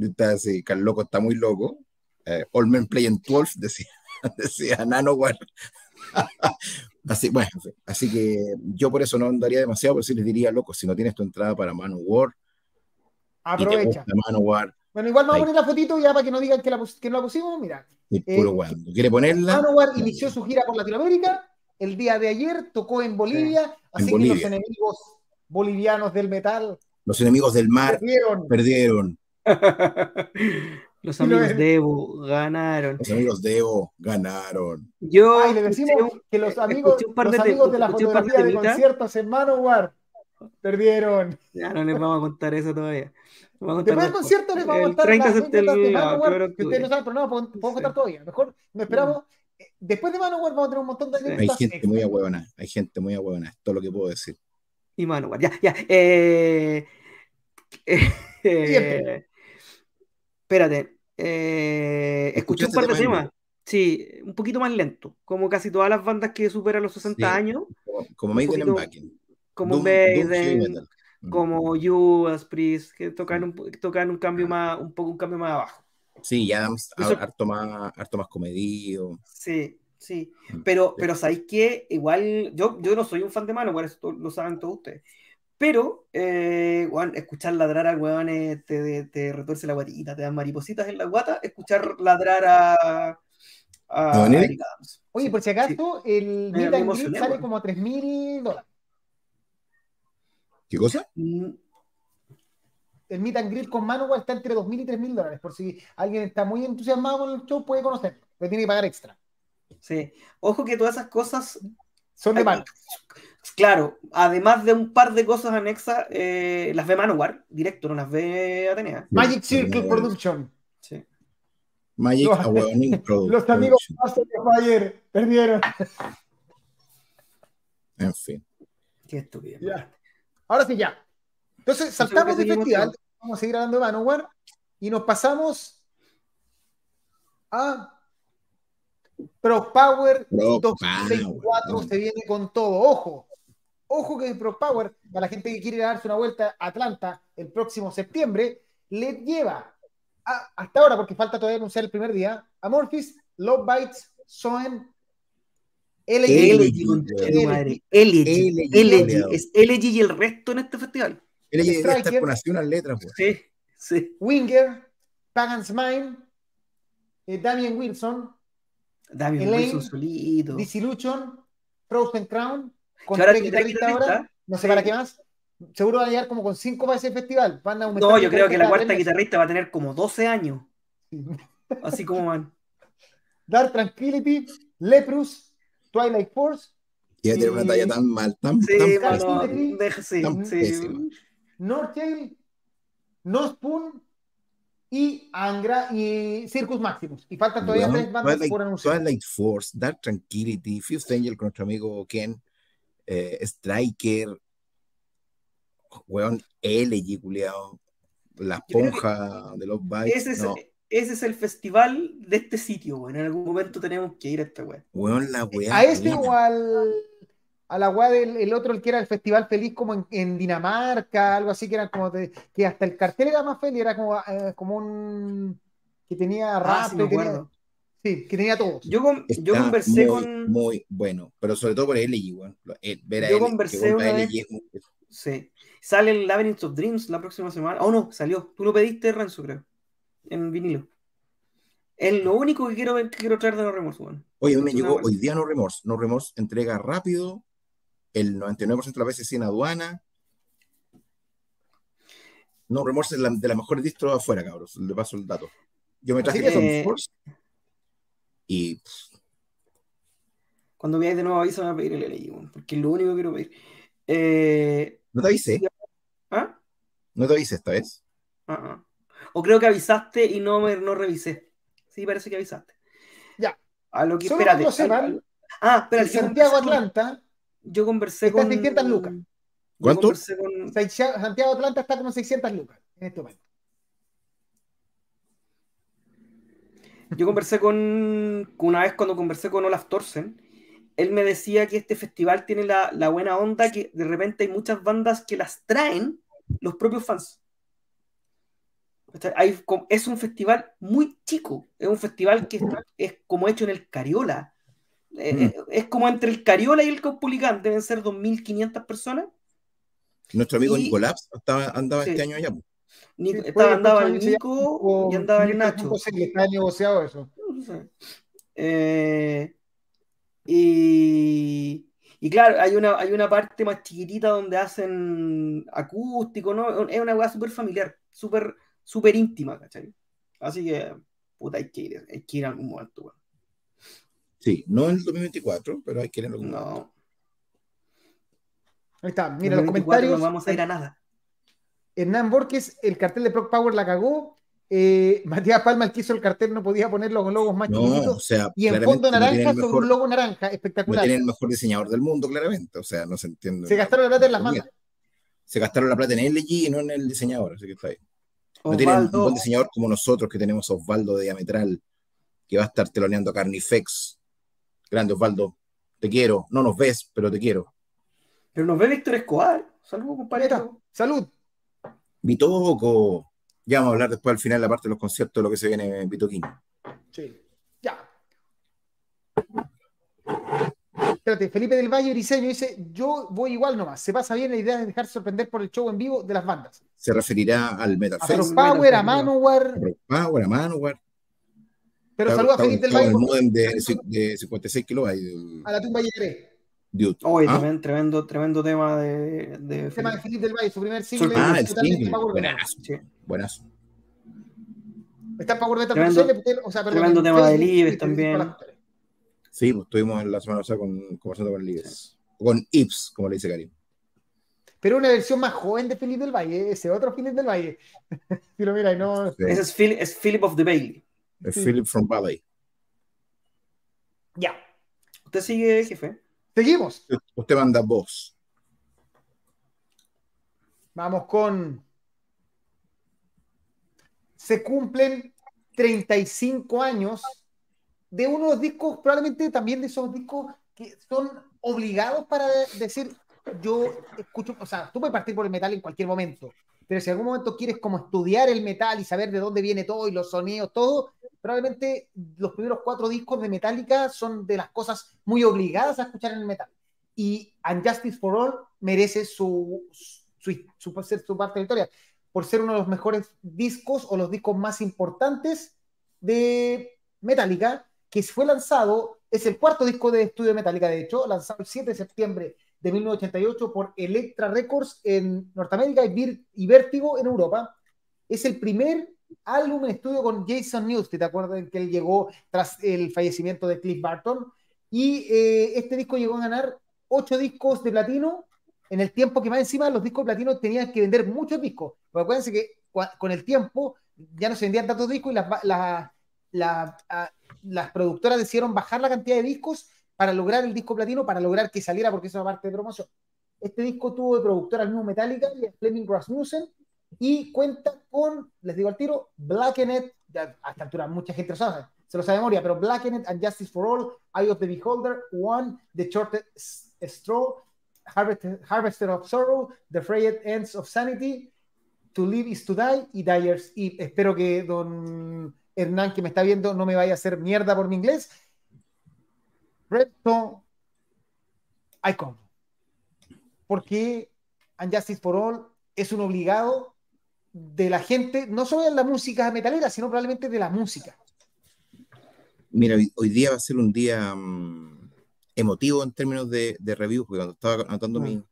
Está así, Carl Loco está muy loco. Eh, All Men Play in 12, decía, decía Nanowar. Así, bueno, en así que yo por eso no andaría demasiado, pero sí les diría, loco, si no tienes tu entrada para Manowar Aprovecha. Manowar, Bueno, igual vamos a poner la fotito ya para que no digan que, la que no la pusimos. Mira, Eh, puro guando. ¿Quiere ponerla? Manowar inició su gira por Latinoamérica el día de ayer, tocó en Bolivia, así que Bolivia. los enemigos bolivianos del metal Los enemigos del mar perdieron. perdieron. Los amigos es. de Evo ganaron. Los amigos de Evo ganaron. Yo Ay, le decimos escuché que los amigos, escuché un par los de amigos de la de fotografía de temitas. conciertos en Manowar perdieron. Ya no les vamos a contar eso todavía. Lo vamos a contar Después del concierto les vamos a El contar 30 las de de ah, Manowar, de que ustedes no saben, pero no, podemos podemos Sí. contar todavía. Mejor no esperamos. eh, Después de Manowar vamos a tener un montón de Sí. Hay gente extra. muy ahueona, hay gente muy ahueona, es todo lo que puedo decir. Y Manowar. Ya, ya. Eh, eh, espérate. Eh, escuché un ¿Escuchaste par de tema temas. Sí, un poquito más lento. Como casi todas las bandas que superan los 60 Sí. años. Como, Maiden and poquito- Backing. Como Doom- Maiden. Mm. como Judas Priest, que tocan un, tocan un cambio más, un poco un cambio más abajo. Sí, ya harto más, harto más comedido. Sí, sí. Mm, Pero, pero ¿sabéis qué? Igual, yo, yo no soy un fan de Manowar, eso lo saben todos ustedes. Pero, eh, weón, escuchar ladrar a weones te, te retuerce la guatita, te dan maripositas en la guata, escuchar ladrar a, a, Adams. Oye, Sí, por si acaso, el Me- meet sale como a 3 mil dólares. ¿Qué cosa? Mm, El meet and greet con Manowar está entre 2 mil y 3 mil dólares. Por si alguien está muy entusiasmado con el show, puede conocer, pero tiene que pagar extra. Sí. Ojo que todas esas cosas, Son de Ay, mano. Claro, además de un par de cosas anexas, eh, las ve Manowar, directo, no las ve Atenea. Magic Circle Production. Sí. Magic Los- Awakening Product- Los amigos Production. Master de ayer perdieron. En fin. Qué estúpido. Ya. Ahora sí, ya. Entonces, saltamos de festival. con- Vamos a seguir hablando de Manowar. Y nos pasamos a Pro Power Pro 2024 Power. se viene con todo. Ojo, ojo que Pro Power, para la gente que quiere darse una vuelta a Atlanta el próximo septiembre, le lleva a- hasta ahora, porque falta todavía anunciar el primer día, Amorphis, Love Bites, Soen, Elegy. culiao. Es Elegy y el resto en este festival. Estar Striker. con así unas letras, pues. Sí, sí. Winger, Pagan's Mind, eh, Damien Wilson, Damien Elaine, Wilson solito. Disillusion, Frozen Crown, con tres tiene guitarristas guitarrista. ahora, no sé Sí. para qué más. Seguro van a llegar como con cinco para ese festival. Van a aumentar No, yo creo que la cuarta guitarrista va a tener como 12 años. Sí. Así como van. Dark Tranquility, Leprous, Twilight Force, Y va a tener una talla tan mal, tan, Sí, tan mano, deja- sí, Tan sí. pésima. Northtail, No Spoon y Angra y Circus Maximus. Y faltan todavía tres bandas Twilight, por anunciar. Twilight Force, Dark Tranquility, Fused Angel con nuestro amigo Ken, eh, Striker, weón, Elegy, culiao, La Esponja de los Bites. Ese es, no, ese es el festival de este sitio, güey. En algún momento tenemos que ir a este güey. weón, la weá. ¿A este o al, a la weá del el otro, el que era el Festival Feliz como en, en Dinamarca, algo así, que era como de- que hasta el cartel era más feliz, era como, eh, como un que tenía Ah, rap, sí, tenía, acuerdo. Sí, que tenía todos. Yo, con- yo conversé muy, con. muy bueno, pero sobre todo por LG, weón. Eh, Ver a Yo L- conversé una LG es un- Sí. Sale el Labyrinth of Dreams la próxima semana. Oh, no, salió. Tú lo pediste, Renzo, creo. En vinilo. Es lo único que quiero ver, que quiero traer de los remorsos, weón. Oye, a mí me llegó hoy día No Remorse. No Remorse entrega rápido, el 99% de las veces sin aduana. No Remorse es la- de las mejores distros afuera, cabros. Le paso el dato. Yo me traje Así que- Tom Force y Cuando veáis de nuevo avísame a pedir el LG, weón, porque es lo único que quiero pedir. Eh, no te avisé, ¿ah? no te avisé esta vez. Ah, ah. O creo que avisaste y no me no revisé. Sí, parece que avisaste. Ya. A lo que, Solo espérate. que sepan, Ah, espera, En Santiago Atlanta, Yo conversé con. 600 lucas. yo ¿Cuánto? conversé con- Santiago Atlanta está como 600 lucas en este momento. Yo conversé con, una vez cuando conversé con Olaf Thorsen, él me decía que este festival tiene la, la buena onda que de repente hay muchas bandas que las traen los propios fans. Hay es un festival muy chico, es un festival que está- es como hecho en el Cariola. Eh, Mm. es como entre el Cariola y el Caupolicán, deben ser 2.500 personas. Nuestro amigo Y- Nicolás estaba, andaba Sí. este año allá. Nico- Sí, estaba, andaba fue- el Nico y andaba el Nacho. Sí, está negociado eso. No sé. Eh, y, y claro, hay una, hay una parte más chiquitita donde hacen acústico, ¿no? Es una weá súper familiar, súper súper íntima, ¿cachai? Así que, puta, hay que ir, hay que ir a algún momento, weón. Sí, no en el 2024, pero hay que ir en algún momento. No, Ahí está, en mira los 2024 comentarios. no vamos a ir a nada. Hernán Borges, el cartel de Proc Power la cagó. Eh, Matías Palma, el que hizo el cartel, no podía poner los logos más No, o chiquititos. sea, Y en fondo no naranja sobre un logo naranja, no espectacular. tienen el mejor diseñador del mundo, claramente. O sea, no se entiende. Se gastaron la plata en las mandas. Se gastaron la plata en LG y no en el diseñador, así que está ahí. No tienen un Osvaldo, buen diseñador como nosotros, que tenemos a Osvaldo de Diametral, que va a estar teloneando a Carnifex. Grande Osvaldo, te quiero. No nos ves, pero te quiero. pero nos ve Víctor Escobar. Saludos, está. Salud. Bitoco. Ya vamos a hablar después al final la parte de los conciertos de lo que se viene en Bitoquín. Sí. Ya. Espérate, Felipe del Valle Briseño dice: Yo voy igual nomás. Se pasa bien la idea de dejar sorprender por el show en vivo de las bandas. Se referirá al Metal A Fest, Rock Power, a Manowar. Rock Power, a Manowar. Pero saluda a Felipe del Valle. el modem de, de 56 kilobytes. del- A la tumba llegaré. Dude. Oye, Ah, tremendo, tremendo, tremendo tema de, de El tema de Felipe. Del Valle, su primer single. Ah, el single. Buenazo. Sí. Buenazo. Está en Power Metal Tremendo- o sea, perdón, tremendo en tema de Libes también. Sí, pues estuvimos en la semana pasada con, conversando con Libes. Con Ips, como le dice Karim. Pero una versión más joven de Felipe del Valle, ese otro Felipe del Valle. Si lo mira, y no. Sí, Ese es, Phil- es Philip of the Bailey. es Philip from Ballet. Ya. ¿Usted sigue, jefe? Seguimos. Usted manda voz. Vamos con. Se cumplen 35 años de uno de los discos, probablemente también de esos discos que son obligados para decir, yo escucho, o sea, tú puedes partir por el metal en cualquier momento, pero si en algún momento quieres como estudiar el metal y saber de dónde viene todo y los sonidos, todo, probablemente los primeros cuatro discos de Metallica son de las cosas muy obligadas a escuchar en el metal. Y Unjustice for All merece su, su, su, ser su parte de la historia por ser uno de los mejores discos o los discos más importantes de Metallica, que fue lanzado, es el cuarto disco de estudio de Metallica, de hecho, lanzado el 7 de septiembre de 1988 por Elektra Records en Norteamérica y, Vértigo en Europa. Es el primer álbum en estudio con Jason Newsted, ¿te acuerdas que él llegó tras el fallecimiento de Cliff Barton? Y eh, este disco llegó a ganar ocho discos de platino en el tiempo que más encima los discos de platino tenían que vender muchos discos. Porque acuérdense que con el tiempo ya no se vendían tantos discos y las, las, las, las productoras decidieron bajar la cantidad de discos para lograr el disco platino, para lograr que saliera, porque eso es parte de promoción. Este disco tuvo de productora al mismo Metallica y a Fleming Rasmussen y cuenta con, les digo al tiro, Blackened, a esta altura mucha gente lo sabe, se lo sabe de memoria, pero Blackened and Justice for All, Eye of the Beholder, One, The Shortest Straw, Harvest- Harvester of Sorrow, The Frayed Ends of Sanity, To Live is to Die y Dyer's Eve. Espero que don Hernán, que me está viendo, no me vaya a hacer mierda por mi inglés. Redstone, Icon. Porque Unjustice for All es un obligado de la gente, no solo de la música metalera, sino probablemente de la música. Mira, hoy, hoy día va a ser un día mm, emotivo en términos de, de review, porque cuando estaba anotando, Mm. mi-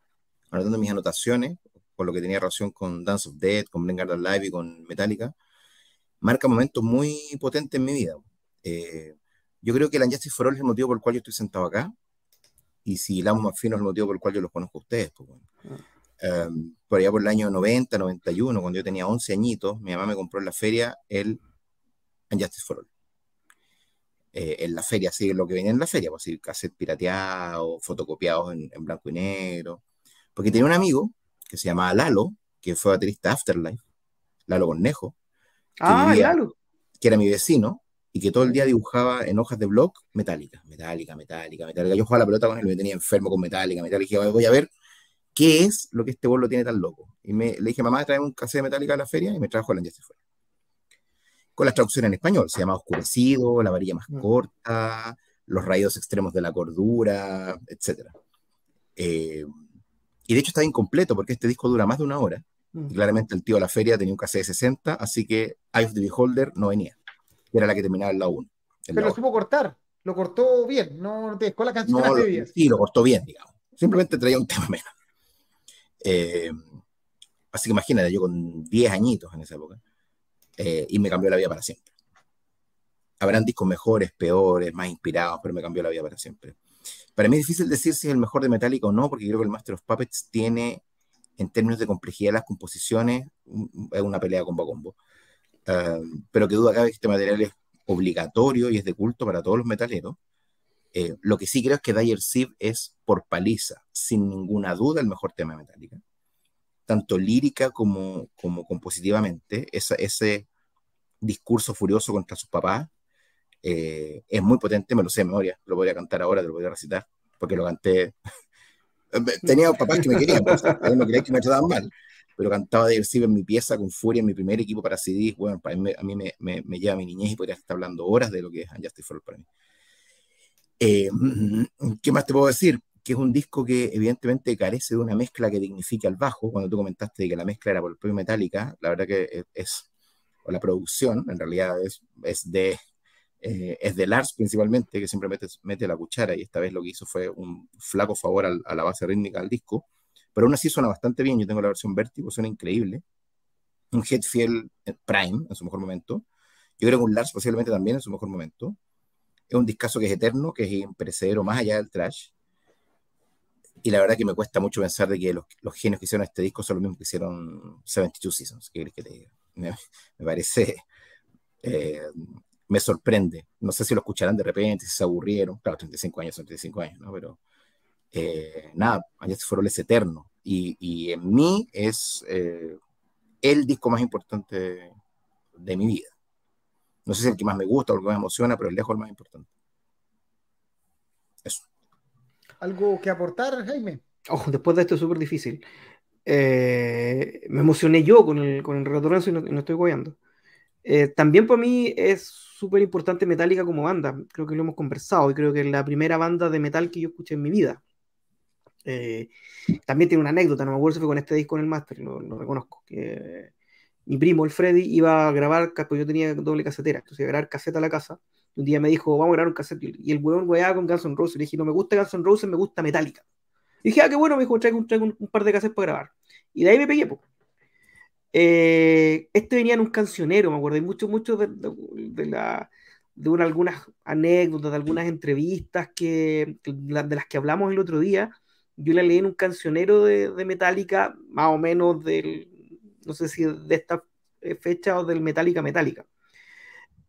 anotando mis anotaciones, por lo que tenía relación con Dance of Death, con Guardian Live y con Metallica, marca momentos muy potentes en mi vida. Eh, yo creo que el Unjustice for All es el motivo por el cual yo estoy sentado acá, y si hilamos más fino es el motivo por el cual yo los conozco a ustedes. pues, bueno. Um, por allá por el año 90, 91, cuando yo tenía 11 añitos, mi mamá me compró en la feria el Unjustice for All eh, en la feria, así lo que venía en la feria, pues así, cassette pirateados, fotocopiados en, en blanco y negro. Porque tenía un amigo que se llamaba Lalo, que fue baterista Afterlife, Lalo Cornejo, Ah, vivía- claro. que era mi vecino, y que todo el día dibujaba en hojas de blog metálica, metálica, metálica, metálica. Yo jugaba la pelota con él, me tenía enfermo con metálica, metálica. Y dije, voy a ver qué es lo que este lo tiene tan loco. Y me, le dije, mamá, trae un cassette de metálica a la feria, y me trajo el Unjustice for All. Con las traducciones en español, se llama Oscurecido, La varilla más Mm. corta, Los rayos extremos de la cordura, etc. y de hecho estaba incompleto porque este disco dura más de una hora. Mm. Y claramente el tío de la feria tenía un cassette de 60, así que Eye of the Beholder no venía. Que Era la que terminaba en la 1. en Pero la lo supo cortar, lo cortó bien, no te dejó la canción No, lo, sí, lo cortó bien, digamos. Simplemente traía un tema menos. Eh, así que imagínate, yo con 10 añitos en esa época, eh, y me cambió la vida para siempre. Habrán discos mejores, peores, más inspirados, pero me cambió la vida para siempre. Para mí es difícil decir si es el mejor de Metallica o no, porque creo que el Master of Puppets tiene, en términos de complejidad de las composiciones, es una pelea combo a combo. Eh, pero que duda cabe que este material es obligatorio y es de culto para todos los metaleros. Eh, lo que sí creo es que Dire Sieve es por paliza, sin ninguna duda, el mejor tema de Metallica. Tanto lírica como, como compositivamente. Esa- ese discurso furioso contra sus papás eh, es muy potente, me lo sé de memoria. Lo podría cantar ahora, te lo podría recitar, porque lo canté. Tenía papás que me querían, pues, no querían que me trataban mal, pero cantaba Dire Sieve en mi pieza con furia en mi primer equipo para CDs. Bueno, para mí, a mí me, me, me lleva mi niñez y podría estar hablando horas de lo que es Unjustice for All para mí. Eh, ¿Qué más te puedo decir? Que es un disco que evidentemente carece de una mezcla que dignifique al bajo. Cuando tú comentaste que la mezcla era por el propio Metallica, la verdad que es- o la producción en realidad es, es de eh, es de Lars principalmente, que siempre mete, mete la cuchara y esta vez lo que hizo fue un flaco favor al- a la base rítmica del disco, pero aún así suena bastante bien. Yo tengo la versión Vertigo, suena increíble. Un Headfield Prime en su mejor momento. Yo creo que un Lars posiblemente también en su mejor momento. Es un discazo que es eterno, que es imperecedero más allá del trash. Y la verdad que me cuesta mucho pensar de que los, los genios que hicieron este disco son los mismos que hicieron 72 Seasons. ¿Qué querés que te diga? Me, me parece. eh, me sorprende. No sé si lo escucharán de repente, si se aburrieron. Claro, 35 años son 35 años, ¿no? Pero eh, nada, Justice for All es eterno. Y, y en mí es eh, el disco más importante de mi vida. No sé si es el que más me gusta o el que más me emociona, pero es lejos el más importante. Eso. ¿Algo que aportar, Jaime? Ojo, después de esto es súper difícil. Eh, me emocioné yo con el, con el relato Renzo y no, no estoy guayando. Eh, también para mí es súper importante Metallica como banda. Creo que lo hemos conversado y creo que es la primera banda de metal que yo escuché en mi vida. Eh, también tiene una anécdota, no me acuerdo si fue con este disco en el máster, lo, lo reconozco. Que mi primo, el Freddy, iba a grabar, pues yo tenía doble casetera, entonces iba a grabar caseta a la casa. Un día me dijo, vamos a grabar un cassette. Y el weón weaba con Guns N' Roses. Le dije, no me gusta Guns N' Roses, me gusta Metallica. Y dije, ah, qué bueno, me dijo, traigo traigo un, un par de cassettes para grabar. Y de ahí me pegué, po. Eh, este venía en un cancionero, me acuerdo, y mucho, mucho de, de, de la, de una, algunas anécdotas, de algunas entrevistas que, de las que hablamos el otro día. Yo la leí en un cancionero de, de Metallica, más o menos del, no sé si de esta eh, fecha o del Metallica Metallica.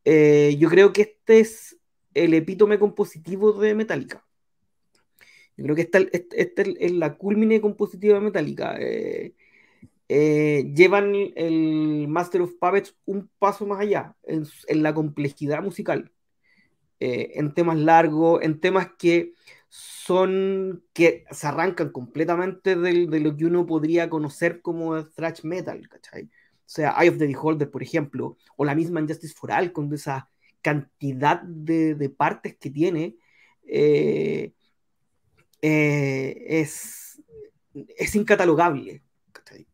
Eh, yo creo que este es el epítome compositivo de Metallica. Yo creo que esta, esta, esta es la culmine compositiva de Metallica. Eh, eh, llevan el Master of Puppets un paso más allá en, en la complejidad musical, eh, en temas largos, en temas que son que se arrancan completamente del- de, lo que uno podría conocer como thrash metal, ¿cachai? O sea, Eye of the Beholder, por ejemplo, o la misma Injustice for All, con esa cantidad de, de partes que tiene, eh, eh, es, es incatalogable. ¿cachai?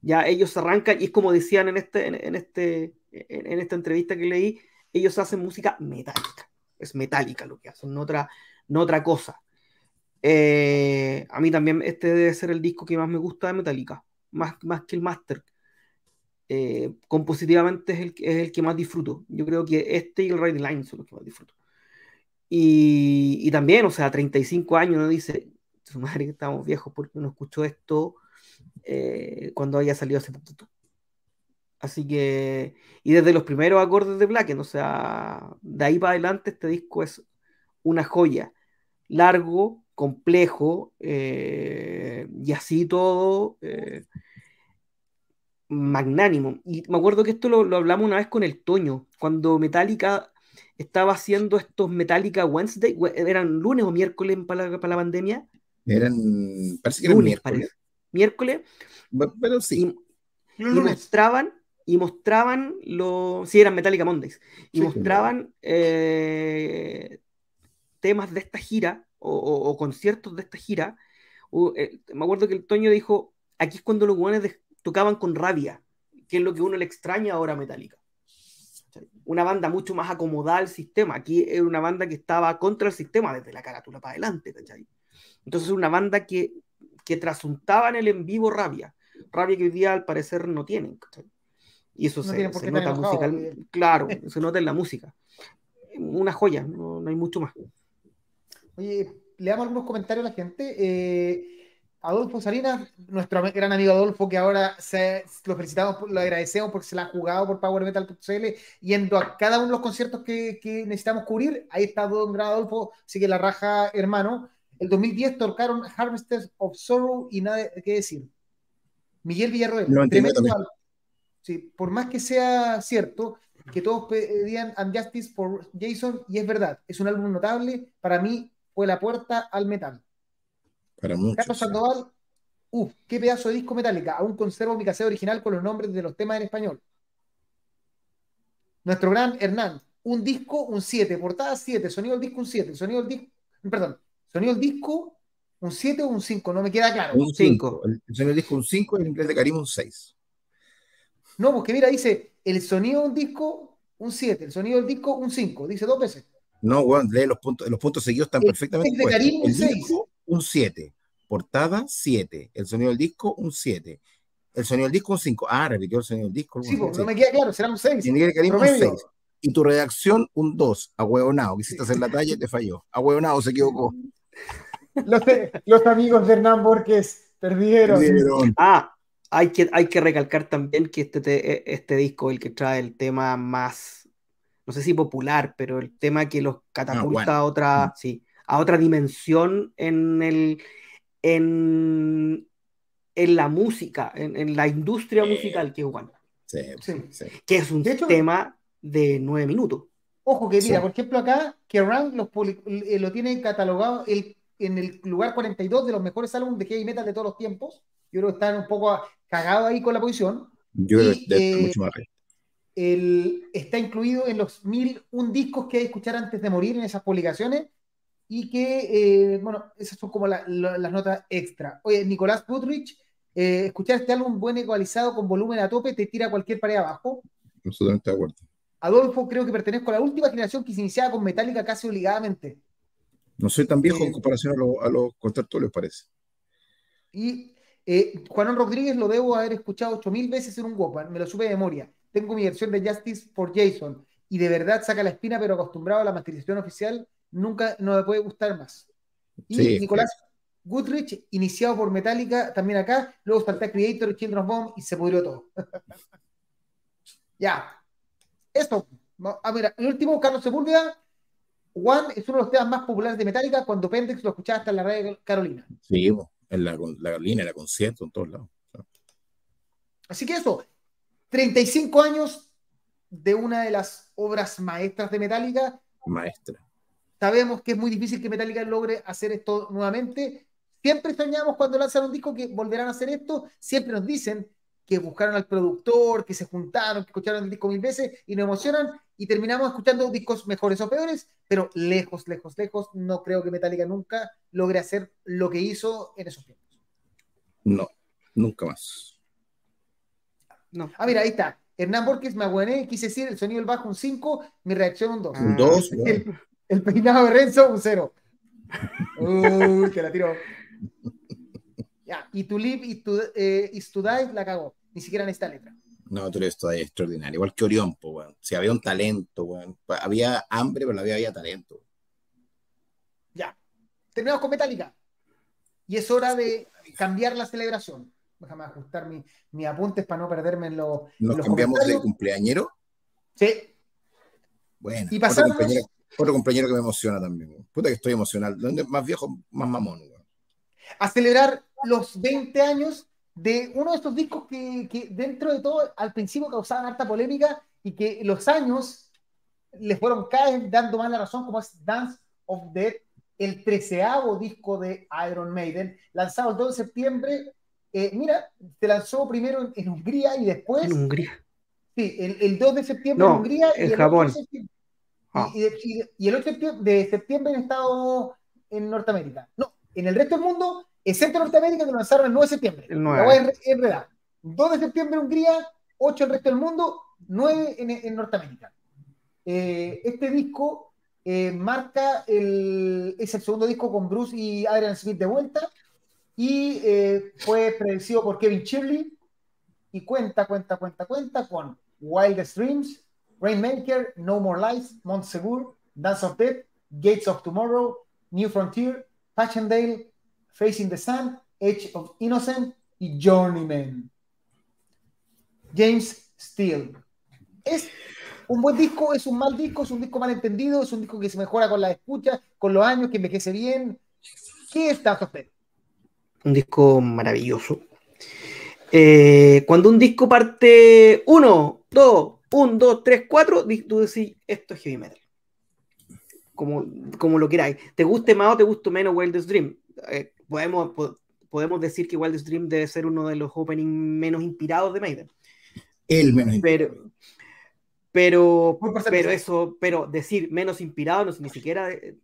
Ya ellos arrancan, y es como decían en, este, en, este, en esta entrevista que leí, ellos hacen música metálica. Es metálica lo que hacen, no otra, no otra cosa. Eh, a mí también este debe ser el disco que más me gusta de Metallica, más, más que el Master. Eh, compositivamente es el, es el que más disfruto. Yo creo que este y el Riding Line son los que más disfruto. Y, y también, o sea, 35 años, uno dice, su madre que estamos viejos porque uno escuchó esto eh, cuando haya salido hace poquito. Así que, y desde los primeros acordes de Blacken, o sea, de ahí para adelante este disco es una joya. Largo, complejo, eh, y así todo, eh, magnánimo. Y me acuerdo que esto lo, lo, hablamos una vez con el Toño, cuando Metallica estaba haciendo estos Metallica Wednesday, eran lunes o miércoles para la, para la pandemia. Eran, parece que eran lunes, miércoles. Parece. Miércoles. Pero sí. Y, y mostraban y mostraban los. Sí, eran Metallica Mondays. Y sí, mostraban sí. eh, temas de esta gira o, o, o, conciertos de esta gira. O, eh, me acuerdo que el Toño dijo: aquí es cuando los guanes tocaban con rabia, que es lo que uno le extraña ahora a Metallica. Una banda mucho más acomodada al sistema. Aquí era una banda que estaba contra el sistema desde la carátula para adelante. ¿cachai? Entonces, una banda que, que trasuntaba en el en vivo rabia. Rabia que hoy día al parecer no tienen. ¿cachai? Y eso no se, se nota musical. Claro, se nota en la música. Una joya, no, no, hay mucho más. Oye, le damos algunos comentarios a la gente. Eh, Adolfo Salinas, nuestro gran amigo Adolfo, que ahora se, lo felicitamos, lo agradecemos porque se la ha jugado por PowerMetal.cl, yendo a cada uno de los conciertos que, que, necesitamos cubrir. Ahí está Don Gran Adolfo, sigue la raja, hermano. El 2010 tocaron Harvesters of Sorrow y nada que decir. Miguel Villarroel, tremendo sí, por más que sea cierto que todos pedían Unjustice por Jason, y es verdad, es un álbum notable, para mí fue la puerta al metal. Para muchos, Carlos Sandoval, uff, qué pedazo de disco metálica. Aún conservo mi caseo original con los nombres de los temas en español. Nuestro gran Hernán, un disco, un 7, portada 7, sonido del disco, un 7, sonido del disco, perdón, sonido del disco, un 7 o un 5, no me queda claro. Un 5. El sonido del disco, un 5, el inglés de Karim, un 6. No, porque mira, dice el sonido de un disco, un 7, el sonido del disco, un 5, dice dos veces. No, weón, lee los puntos, los puntos seguidos están el perfectamente. De Karim, un el 6. Disco, un 7. Portada, 7. El sonido del disco, un 7. El sonido del disco, un 5. Ah, repitió el sonido del disco. Sí, pues, no me queda claro, será un 6. Y el Karim, un 6. Y tu redacción, un 2. Ahueonado. Quisiste hacer la talla y te falló. Ahueonado, se equivocó. Los, los, amigos de Hernán Borges perdieron. perdieron. Ah, hay que, hay que recalcar también que este, te, este disco es el que trae el tema más, no sé si popular, pero el tema que los catapulta ah, bueno. a otra, sí, a otra dimensión en el en, en la música, en, en la industria musical que es Juan. Sí, sí, sí. Que es un de hecho, tema de nueve minutos. Ojo que mira, por ejemplo acá, Kerrang lo, lo tiene catalogado el, en el lugar 42 de los mejores álbumes de heavy metal de todos los tiempos. Yo creo que están un poco cagados ahí con la posición. Yo creo que eh, mucho más el, está incluido en los mil un discos que hay que escuchar antes de morir en esas publicaciones y que, eh, bueno, esas son como la, la, las notas extra. Oye, Nicolás Butrich, eh, escuchar este álbum buen ecualizado con volumen a tope te tira cualquier pared abajo. Absolutamente de acuerdo. Adolfo, creo que pertenezco a la última generación que se iniciaba con Metallica casi obligadamente. No soy tan viejo en comparación a, lo, a los contertulios, parece. Y eh, Juanón Rodríguez lo debo haber escuchado 8000 veces en un Walkman, me lo supe de memoria. Tengo mi versión de Justice for Jason y de verdad saca la espina, pero acostumbrado a la masterización oficial, nunca no me puede gustar más. Y Sí, Nicolás Goodrich, iniciado por Metallica, también acá, luego salta Creator, Children of Bomb y se pudrió todo. ya. Esto. A ver, el último, Carlos Sepúlveda. One es uno de los temas más populares de Metallica cuando Pendex lo escuchaba hasta en la radio Carolina. Sí, en la, la línea, era concierto, en todos lados. Así que eso, 35 años de una de las obras maestras de Metallica. Maestra. Sabemos que es muy difícil que Metallica logre hacer esto nuevamente. Siempre soñamos cuando lanzan un disco que volverán a hacer esto. Siempre nos dicen que buscaron al productor, que se juntaron, que escucharon el disco mil veces y nos emocionan y terminamos escuchando discos mejores o peores, pero lejos, lejos, lejos, no creo que Metallica nunca logre hacer lo que hizo en esos tiempos. No, nunca más. No. Ah, mira, ahí está. Hernán Borges me aguané, quise decir el sonido del bajo un 5, mi reacción un 2. Un 2, el, el, peinado de Renzo un 0. Uy, te la tiro. Ya, y to live y to, eh, is to die la cagó. Ni siquiera en esta letra. No, tú eres todavía extraordinario. Igual que Orión, pues, weón. Si había un talento, weón. Había hambre, pero había, había talento. Ya. Terminamos con Metallica. Y es hora de cambiar la celebración. Déjame ajustar mis mi apuntes para no perderme en, lo, ¿Nos en los cambiamos de cumpleañero? Sí. Bueno, Y otro, compañero, otro compañero que me emociona también. Puta que estoy emocional. ¿Dónde más viejo, más mamón, weón? a celebrar los 20 años de uno de estos discos que, que dentro de todo al principio causaban harta polémica y que los años le fueron cada vez dando más la razón, como es Dance of Death, el treceavo disco de Iron Maiden, lanzado el 2 de septiembre. Eh, mira, se lanzó primero en, en Hungría y después, En Hungría. sí, el, el 2 de septiembre No, en Hungría y en el 8 Japón. de septiembre- Ah. y, y- y el 8 de septiembre- de en Estado en Norteamérica. No, en el resto del mundo, excepto Norteamérica, que lo lanzaron el 9 de septiembre. El 9. La voy a enre- enredar. 2 de septiembre en Hungría, 8 en el resto del mundo, 9 en, en Norteamérica. Eh, este disco eh, marca el, es el segundo disco con Bruce y Adrian Smith de vuelta y eh, fue producido por Kevin Shirley y cuenta, cuenta, cuenta, cuenta con Wildest Dreams, Rainmaker, No More Lies, Montsegur, Dance of Death, Gates of Tomorrow, New Frontier, Passchendaele, Facing the Sun, Edge of Innocent y Journeyman. James Steele. ¿Es un buen disco? ¿Es un mal disco? ¿Es un disco mal entendido? ¿Es un disco que se mejora con la escucha, con los años, que envejece bien? ¿Qué es Dance of Death? Un disco maravilloso. Eh, cuando un disco parte 1, 2, 1, 2, 3, 4, tú decís, esto es heavy metal. Como, como lo queráis. Te guste más o te guste menos Wildest Dream. Eh, podemos, po- podemos decir que Wildest Dream debe ser uno de los openings menos inspirados de Maiden. El menos Pero, pero, ser pero eso. pero decir menos inspirado no, ni siquiera eh,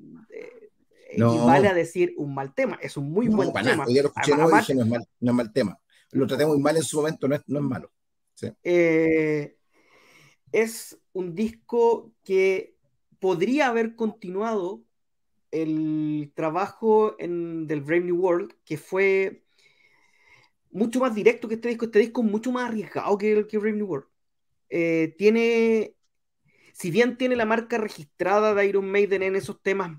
No. equivale a decir un mal tema. Es un muy No, buen para tema. nada. Hoy día lo escuché Además- nuevo y dije, no es, mal, no es mal tema. Lo traté muy mal en su momento, no es, no es malo. eh, es un disco que podría haber continuado el trabajo en, del Brave New World, que fue mucho más directo que este disco. Este disco es mucho más arriesgado que el que Brave New World. Eh, tiene, si bien tiene la marca registrada de Iron Maiden en esos temas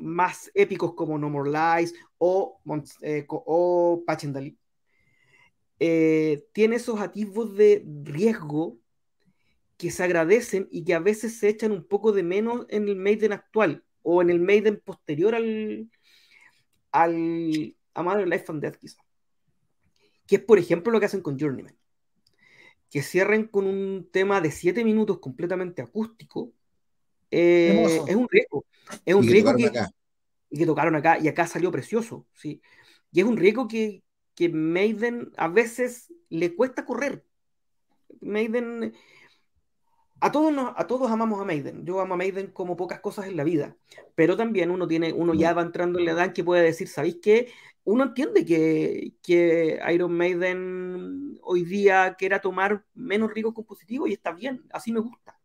más épicos como No More Lies o, eh, o Passchendaele, eh, tiene esos atisbos de riesgo que se agradecen y que a veces se echan un poco de menos en el Maiden actual o en el Maiden posterior al, al a Mother Life and Death quizá. Que es por ejemplo lo que hacen con Journeyman. Que cierren con un tema de 7 minutos completamente acústico. eh, es un riesgo. Es un Y que riesgo tocaron que, acá. y que tocaron acá y acá salió precioso, ¿sí? Y es un riesgo que, que Maiden a veces le cuesta correr. Maiden, a todos, nos- a todos amamos a Maiden. Yo amo a Maiden como pocas cosas en la vida, pero también uno tiene, uno ya va entrando en la edad en que puede decir, ¿sabéis qué? Uno entiende que, que Iron Maiden hoy día quiera tomar menos riesgos compositivos y está bien, así me gusta.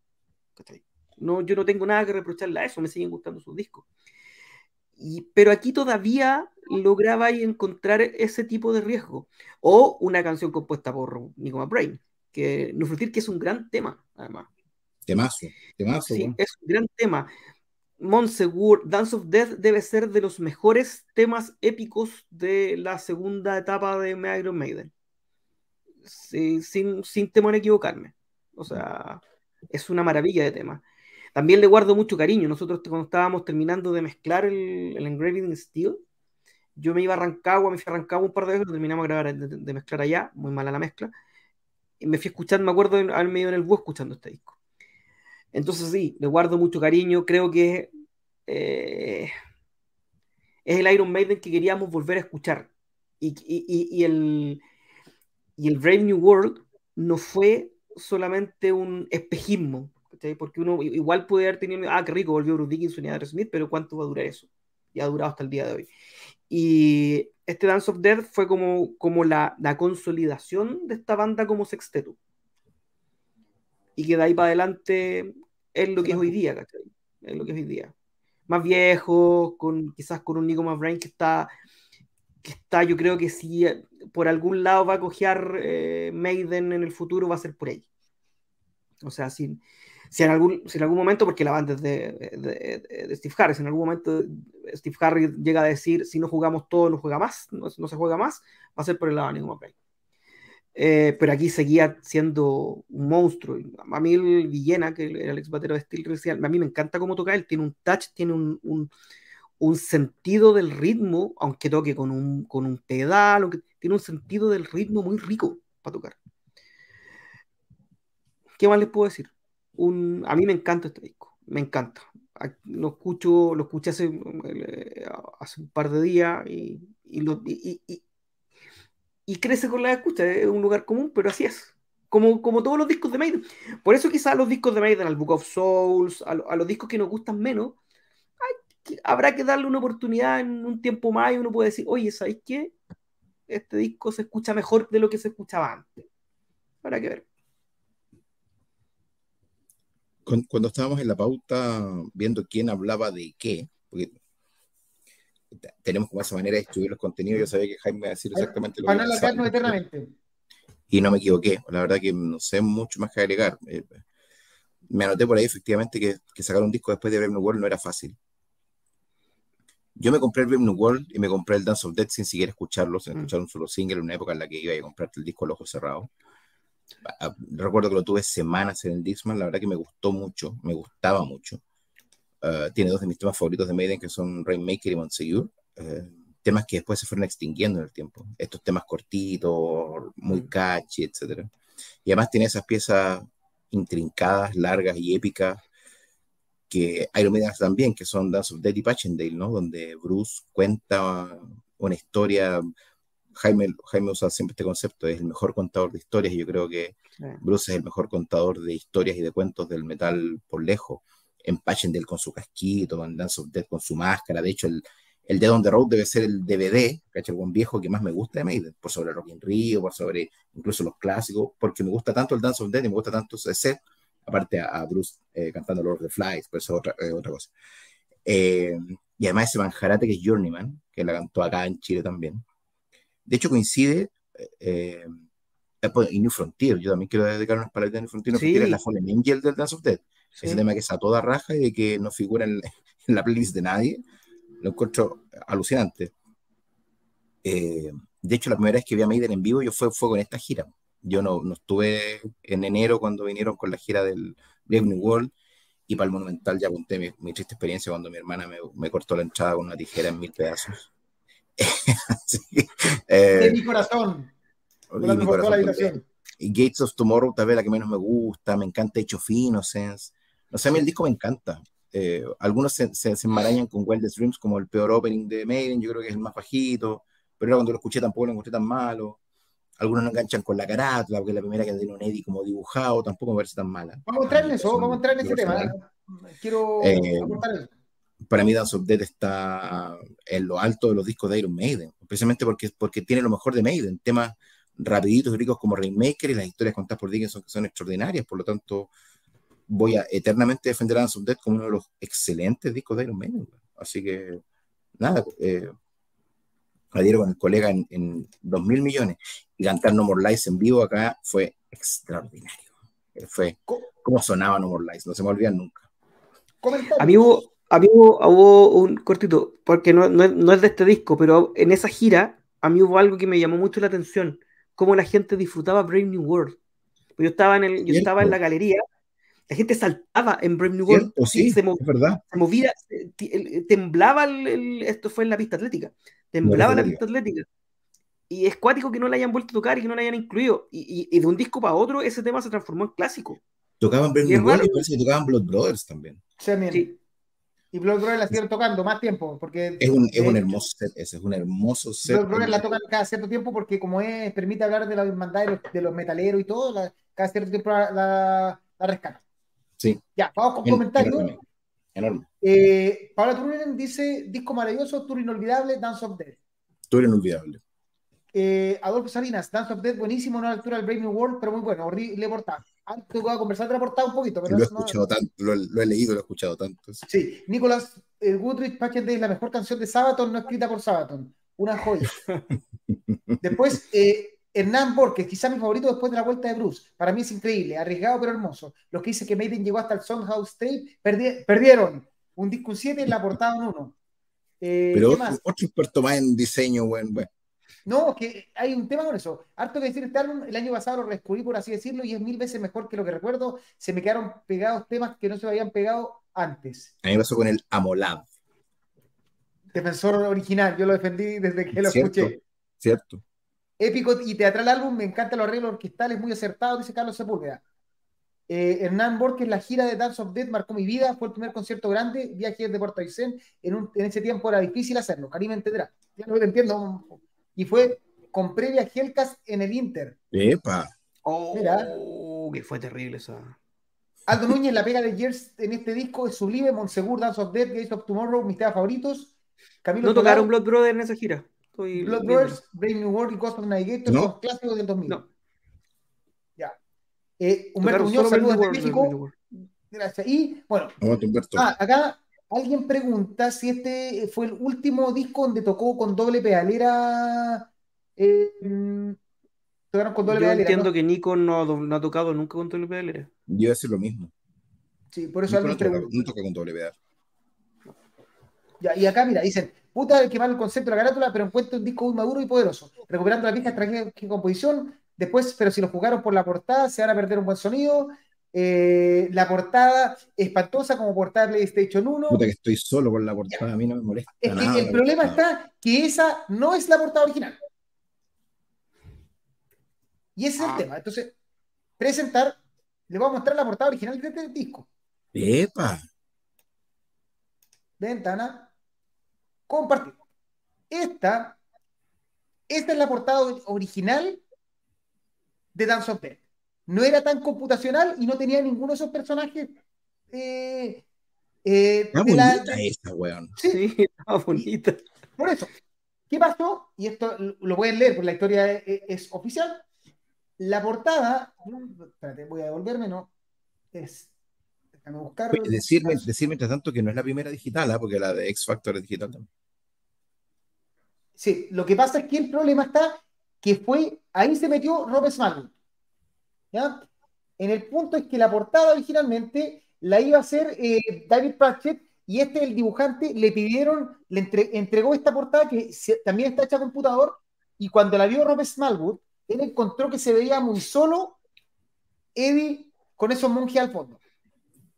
¿Cachai? No, yo no tengo nada que reprocharle a eso, me siguen gustando sus discos. Y, pero aquí todavía lograba encontrar ese tipo de riesgo. O una canción compuesta por Nico McBrain, que No Fruitir, que es un gran tema, además. Temazo, temazo. Sí, es un gran tema. Monsegur, Dance of Death debe ser de los mejores temas épicos de la segunda etapa de Iron Maiden. Sí, sin, sin temor a equivocarme. O sea, es una maravilla de tema. También le guardo mucho cariño. Nosotros cuando estábamos terminando de mezclar el, el Engraving Steel, yo me iba a Rancagua, me fui a un par de veces, lo terminamos de, grabar, de, de mezclar allá, muy mala la mezcla. Y me fui a escuchar, me acuerdo, al medio en el bus escuchando este disco. Entonces sí, le guardo mucho cariño, creo que eh, es el Iron Maiden que queríamos volver a escuchar. Y- y- y el, y el Brave New World no fue solamente un espejismo, ¿cachai? porque uno igual puede haber tenido, ah, qué rico, volvió Bruce Dickinson y Smith, pero ¿cuánto va a durar eso? Y ha durado hasta el día de hoy. Y este Dance of Death fue como, como la, la consolidación de esta banda como sexteto. Y que de ahí para adelante es lo que es hoy día, ¿cachai? Es lo que es hoy día. Más viejo, con, quizás con un Nico McBrain que está, que está, yo creo que si por algún lado va a cojear eh, Maiden en el futuro, va a ser por ahí. O sea, si, si, en, algún, si en algún momento, porque la banda es de, de, Steve Harris, en algún momento Steve Harris llega a decir, si no jugamos todo, no juega más, no, no se juega más, va a ser por el lado de Nico McBrain. Eh, pero aquí seguía siendo un monstruo. A mí el Villena, que era el ex batero de Steel Resident, a mí me encanta cómo toca él, tiene un touch, tiene un, un, sentido del ritmo, aunque toque con un, con un pedal, tiene un sentido del ritmo muy rico para tocar. ¿Qué más les puedo decir? A mí me encanta este disco, me encanta. Lo escucho, lo escuché hace, hace un par de días y, crece con la escucha, es un lugar común, pero así es. Como, todos los discos de Maiden. Por eso quizás los discos de Maiden, al Book of Souls, a, los discos que nos gustan menos, habrá que darle una oportunidad en un tiempo más y uno puede decir, oye, ¿sabéis qué? Este disco se escucha mejor de lo que se escuchaba antes. Habrá que ver. Cuando estábamos en la pauta viendo quién hablaba de qué, porque tenemos como esa manera de distribuir los contenidos. Yo sabía que Jaime iba a decir exactamente lo que Para eternamente. Y no me equivoqué. La verdad que no sé mucho más que agregar. Eh, me anoté por ahí efectivamente que, que, sacar un disco después de Brave New World no era fácil. Yo me compré el Brave New World y me compré el Dance of Death sin siquiera escucharlo, sin escuchar un solo single en una época en la que iba a comprarte el disco al ojo cerrado. Recuerdo que lo tuve semanas en el Discman, la verdad que me gustó mucho, me gustaba mucho. Uh, tiene dos de mis temas favoritos de Maiden que son Rainmaker y Monsegur. Uh, temas que después se fueron extinguiendo en el tiempo. Estos temas cortitos, muy catchy, etc. Y además tiene esas piezas intrincadas, largas y épicas que Iron Maiden también, que son Dance of Death y Patchendale, ¿no? Donde Bruce cuenta una historia. Jaime, Jaime usa siempre este concepto, es el mejor contador de historias y yo creo que. Bruce es el mejor contador de historias y de cuentos del metal por lejos en Patchendale con su casquito, en Dance of Death con su máscara. De hecho, el, el Dead on the Road debe ser el DVD, ¿cachai? El buen viejo que más me gusta de Maiden, por sobre Rock in Rio, por sobre incluso los clásicos, porque me gusta tanto el Dance of Death y me gusta tanto ese set, aparte a, a Bruce eh, cantando Lord of the Flies, pues eso es otra, eh, otra cosa. Eh, y además ese manjarate que es Journeyman, que la cantó acá en Chile también. De hecho, coincide. Eh, y New Frontier, yo también quiero dedicar unas palabras a New Frontier. New Sí. Frontier es la Fallen Angel del Dance of Death. Sí. Ese tema que es a toda raja y de que no figura en, en la playlist de nadie, lo encuentro alucinante. Eh, de hecho, la primera vez que vi a Maiden en vivo yo fue, fue con esta gira. Yo no, no estuve en enero cuando vinieron con la gira del Brave New World y para el Monumental ya conté mi, mi triste experiencia cuando mi hermana me, me, cortó la entrada con una tijera en mil pedazos. Eh, De mi corazón. y mi la habitación. Gates of Tomorrow tal vez la que menos me gusta, me encanta Age of Innocence, no sé, a mí el disco me encanta. Eh, algunos se, se, se, enmarañan con Wildest Dreams como el peor opening de Maiden, yo creo que es el más bajito, pero cuando lo escuché tampoco lo encontré tan malo. Algunos no enganchan con la carátula, porque la primera que tiene un Eddie como dibujado tampoco me parece tan mala. Vamos a entrar en eso, vamos a entrar en ese tema. Quiero Eh, aportar eso. Para mí Dance of Death está en lo alto de los discos de Iron Maiden, precisamente porque, porque tiene lo mejor de Maiden, temas rapiditos y ricos como Rainmaker y las historias contadas por Dickinson que son extraordinarias, por lo tanto voy a eternamente defender a Dance of Death como uno de los excelentes discos de Iron Maiden. Así que, nada, eh, adhiero con el colega en, en 2.000 millones y cantar No More Lies en vivo acá fue extraordinario. Fue como sonaba No More Lies, no se me olvidan nunca. A mí hubo, a mí hubo, hubo un cortito, porque no, no, no, es de este disco, pero en esa gira a mí hubo algo que me llamó mucho la atención, cómo la gente disfrutaba Brave New World. Yo estaba en, el, yo estaba en la galería, la gente saltaba en Brave New World, ¿Cierto? sí, se, mov, es verdad. se movía, temblaba, el, el, esto fue en la pista atlética, temblaba no, la pista atlética. Y es cuático que no la hayan vuelto a tocar y que no la hayan incluido. Y, y, y de un disco para otro, ese tema se transformó en clásico. Tocaban Brave New World y parece que tocaban Blood Brothers también. Sí. Y Blood Brothers la siguen tocando más tiempo, porque Es un, es un hermoso set, ese es un hermoso set. Blood Brothers la tocan cada cierto tiempo porque como es, permite hablar de la hermandad de los, de los metaleros y todo, la- cada cierto tiempo la, la, la rescatan. Sí. Ya, vamos con En- comentarios. enorme, enorme. Eh, Paula Turunen dice, disco maravilloso, tour inolvidable, Dance of Death. Eres inolvidable. Eh, Adolfo Salinas, Dance of Death, buenísimo, no a la altura del Brave New World, pero muy bueno, horrible portada. Antes a conversar de la portada un poquito, pero Lo he eso no- escuchado tanto, lo, lo he leído, lo he escuchado tanto. Sí, Nicolás eh, Day es la mejor canción de Sabaton, no escrita por Sabaton. Una joya. Después, eh, Hernán Borges, quizá mi favorito después de la vuelta de Bruce. Para mí es increíble, arriesgado pero hermoso. Los que dicen que Maiden llegó hasta el Songhouse Tape perdi- perdieron. Un disco 7 en la portada un 1. Eh, Pero ¿qué otro, otro experto más en diseño, bueno, bueno. No, que hay un tema con eso. Harto que decir este álbum, el año pasado lo descubrí, por así decirlo, y es mil veces mejor que lo que recuerdo. Se me quedaron pegados temas que no se me habían pegado antes. A mí me pasó con el Amolab, Defensor original, yo lo defendí desde que lo ¿cierto? escuché. ¿Cierto? Épico y teatral álbum, me encantan los arreglos orquestales, muy acertados, dice Carlos Sepúlveda. Eh, Hernán Borges, la gira de Dance of Death marcó mi vida, fue el primer concierto grande, viaje desde Puerto Aysén, en, un- en ese tiempo era difícil hacerlo, Karim entenderá, ya no lo entiendo, y fue con previa Hellcast en el Inter. Epa. Oh, Mira. que fue terrible esa. Aldo Núñez, la pega de Gers en este disco es sublime, Monsegur, Dance of Death, Gates of Tomorrow, mis temas favoritos. Camilo No tocaron Blood Brother en esa gira. Estoy Blood. Brothers, Brave New World y Ghost of Navigator No. son clásicos del 2000. No. Ya. Eh, Humberto Tocaron Muñoz, saludos Brave de New México. Gracias. Y bueno, ah, acá alguien pregunta si este fue el último disco donde tocó con doble pedalera. eh, tocaron con doble Yo pedalera. entiendo ¿no? que Nico no, ha- no ha tocado nunca con doble pedalera. Yo iba a decir lo mismo. Sí, por eso No, alguien no pregunta. no toca con doble pedal. Ya, y acá, mira, dicen, puta el que mal el concepto de la carátula, pero encuentro un disco muy maduro y poderoso, recuperando la vieja estrategia de composición, después, pero si lo jugaron por la portada, se van a perder un buen sonido, Eh, la portada espantosa como portada de PlayStation 1, Puta que estoy solo con la portada, a mí no me molesta. es que nada el la problema portada. está que esa no es la portada original. Y ese es el Ah. tema, entonces, presentar, le voy a mostrar la portada original de este disco. Epa. ventana, compartir. Esta, esta es la portada original de Dance of Death. No era tan computacional y no tenía ninguno de esos personajes. eh, eh, de la- bonita esa, weón. Sí, Sí, bonita. por eso. ¿Qué pasó? Y esto lo pueden leer, porque la historia es, es oficial. La portada, espérate, voy a devolverme, ¿no? Es, déjame buscar. Decirme, decir mientras tanto que no es la primera digital, ¿ah? porque la de X Factor es digital también. Sí, lo que pasa es que el problema está que fue, ahí se metió Rob Smallwood. ¿Ya? En el punto es que la portada originalmente la iba a hacer eh, David Pratchett y este, el dibujante, le pidieron, le entre- entregó esta portada que se- también está hecha a computador y cuando la vio Rob Smallwood, él encontró que se veía muy solo Eddie con esos monjes al fondo.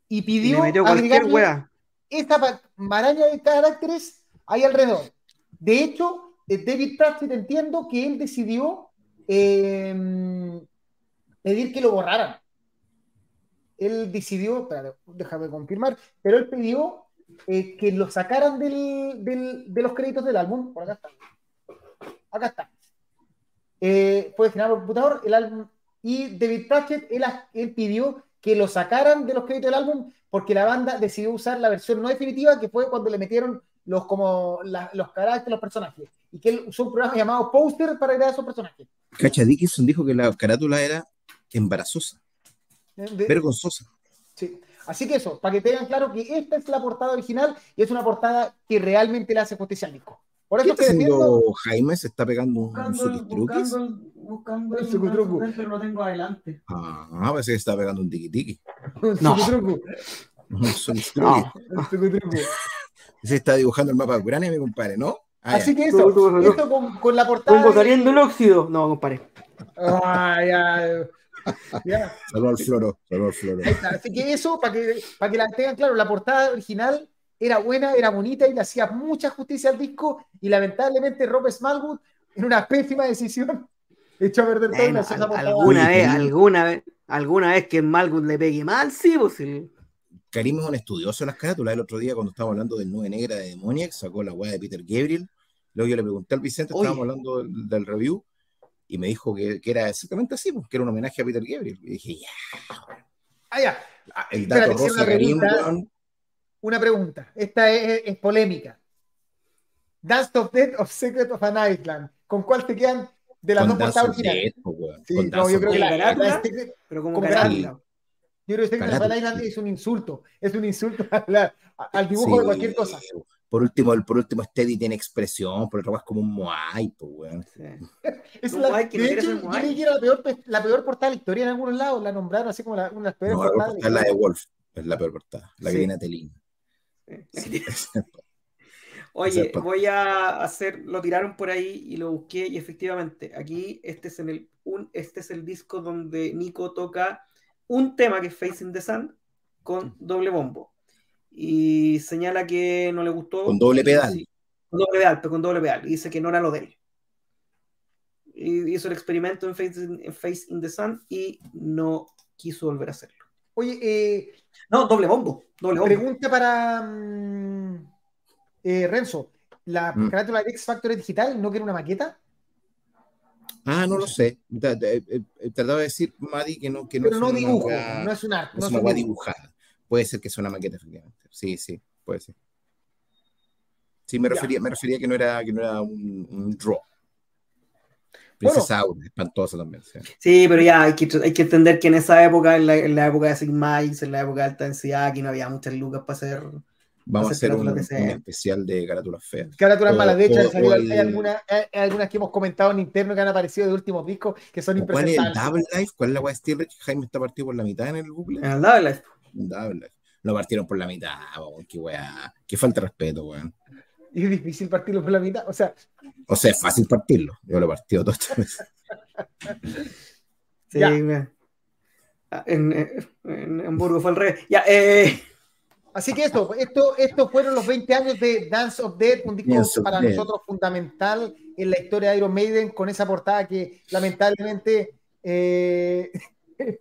Y pidió agregarle wea. esta maraña de caracteres hay alrededor. De hecho, eh, David Pratchett entiendo que él decidió eh, pedir que lo borraran. Él decidió, espérate, déjame confirmar, pero él pidió eh, que lo sacaran del, de los créditos del álbum. Por acá está. Acá está. Eh, fue generado por computador el álbum y David Pratchett él, él pidió que lo sacaran de los créditos del álbum porque la banda decidió usar la versión no definitiva que fue cuando le metieron los como la- los caracteres, los personajes y que él usó un programa llamado Poster para crear esos personajes. Cacha Dickinson dijo que la carátula era embarazosa, Eh, de- vergonzosa. Sí. Así que eso, para que tengan claro que esta es la portada original y es una portada que realmente le hace justicia al disco. Por ¿Qué eso está que defiendo, haciendo Jaime? ¿Se está pegando un, un Buscando, buscando, el- buscando pero lo tengo adelante. Ah, parece que se está pegando un. No. truco, Un. No. el truco. Se está dibujando el mapa de Ucrania, mi compadre, ¿no? Ah, Así ya. que eso, Tú, tú, tú. esto con, con la portada. Vengo de- óxido. No, compadre. Ah, ya, ya. Saludos al floro, saludos al floro. Ahí está. Así que eso, para que, para que la tengan claro, la portada original era buena, era bonita y le hacía mucha justicia al disco. Y lamentablemente, Rob Smallwood, en una pésima decisión, echó a perder todo y Bueno, al- portada. alguna vez, alguna vez, alguna vez que Malgut le pegue mal, sí, pues sí. Karim es un estudioso de las carátulas. El otro día, cuando estábamos hablando del Nube Negra de Demoniac, sacó la weá de Peter Gabriel. Luego yo le pregunté al Vicente, Oye. estábamos hablando del, del review, y me dijo que, que era exactamente así, pues, que era un homenaje a Peter Gabriel. Y dije, ya, Ah, ya. Ah, el espérate, dato sí, rosa pregunta, una pregunta. Esta es, es polémica. Dance of Death of Secret of an Island. ¿Con cuál te quedan de las con dos portadas? Death, pues, Sí, con no, yo creo que la, ¿Carátula? la Secret- Pero como, Como carátula. yo creo que Secret of an Island sí. es un insulto. Es un insulto a la- a- al dibujo Sí, de cualquier cosa. Por último, el, por último, Steady tiene expresión, por otro lado es como un Moai, pues, weón. Sí. Es la, de hecho, yo leí que era la peor, pe- la peor portada de la historia en algunos lados. La nombraron así como la, una de las peores No, la portadas. portada es la de Wolf, es la peor portada, la Sí. que tiene a Telín. Sí. Sí. Oye, voy a hacer, lo tiraron por ahí y lo busqué y efectivamente, aquí este es, en el, un, este es el disco donde Nico toca un tema que es Facing the Sun con doble bombo. Y señala que no le gustó. Con doble pedal. Sí, con doble pedal, pero con doble pedal. Y dice que no era lo de él. Y hizo el experimento en Face, en Face in the Sun y no quiso volver a hacerlo. Oye, eh, No, doble bombo. Doble bombo. pregunta para mm, eh, Renzo. ¿La Mm. carátula de X Factor es digital? ¿No quiere una maqueta? Ah, no lo sé. Eh, Trataba de decir, Madi, que no, que no Pero es no una dibujo, no es un arte. no es una un weá dibujo. dibujada. Puede ser que sea una maqueta, efectivamente. Sí, sí, puede ser. Sí, me refería, me refería que no era, que no era un, un draw. Princesa Aura, espantosa también. sí. Sí, pero ya hay que, hay que entender que en esa época, en la, en la época de Sigma X, en la época de alta densidad, aquí no había muchas lucas para hacer. Vamos a Hacer un, especial de carátulas feas. Carátulas malas. De hecho, hay, algunas, hay algunas que hemos comentado en interno que han aparecido de últimos discos que son ¿O ¿Cuál es el. Double Life? ¿Cuál es la Steel? Jaime está partido por la mitad en el Google. En el Double Life. Double. Lo partieron por la mitad, weón. Qué weá. Qué falta de respeto, weón. Y es difícil partirlo por la mitad. O sea, O sea, es fácil partirlo. Yo lo he partido todo esto. Sí. Ah, En, en, en Hamburgo fue al revés. Ya, eh, así que esto, esto, estos fueron los 20 años de Dance of Death, un disco Dance para Death. nosotros fundamental en la historia de Iron Maiden, con esa portada que lamentablemente eh,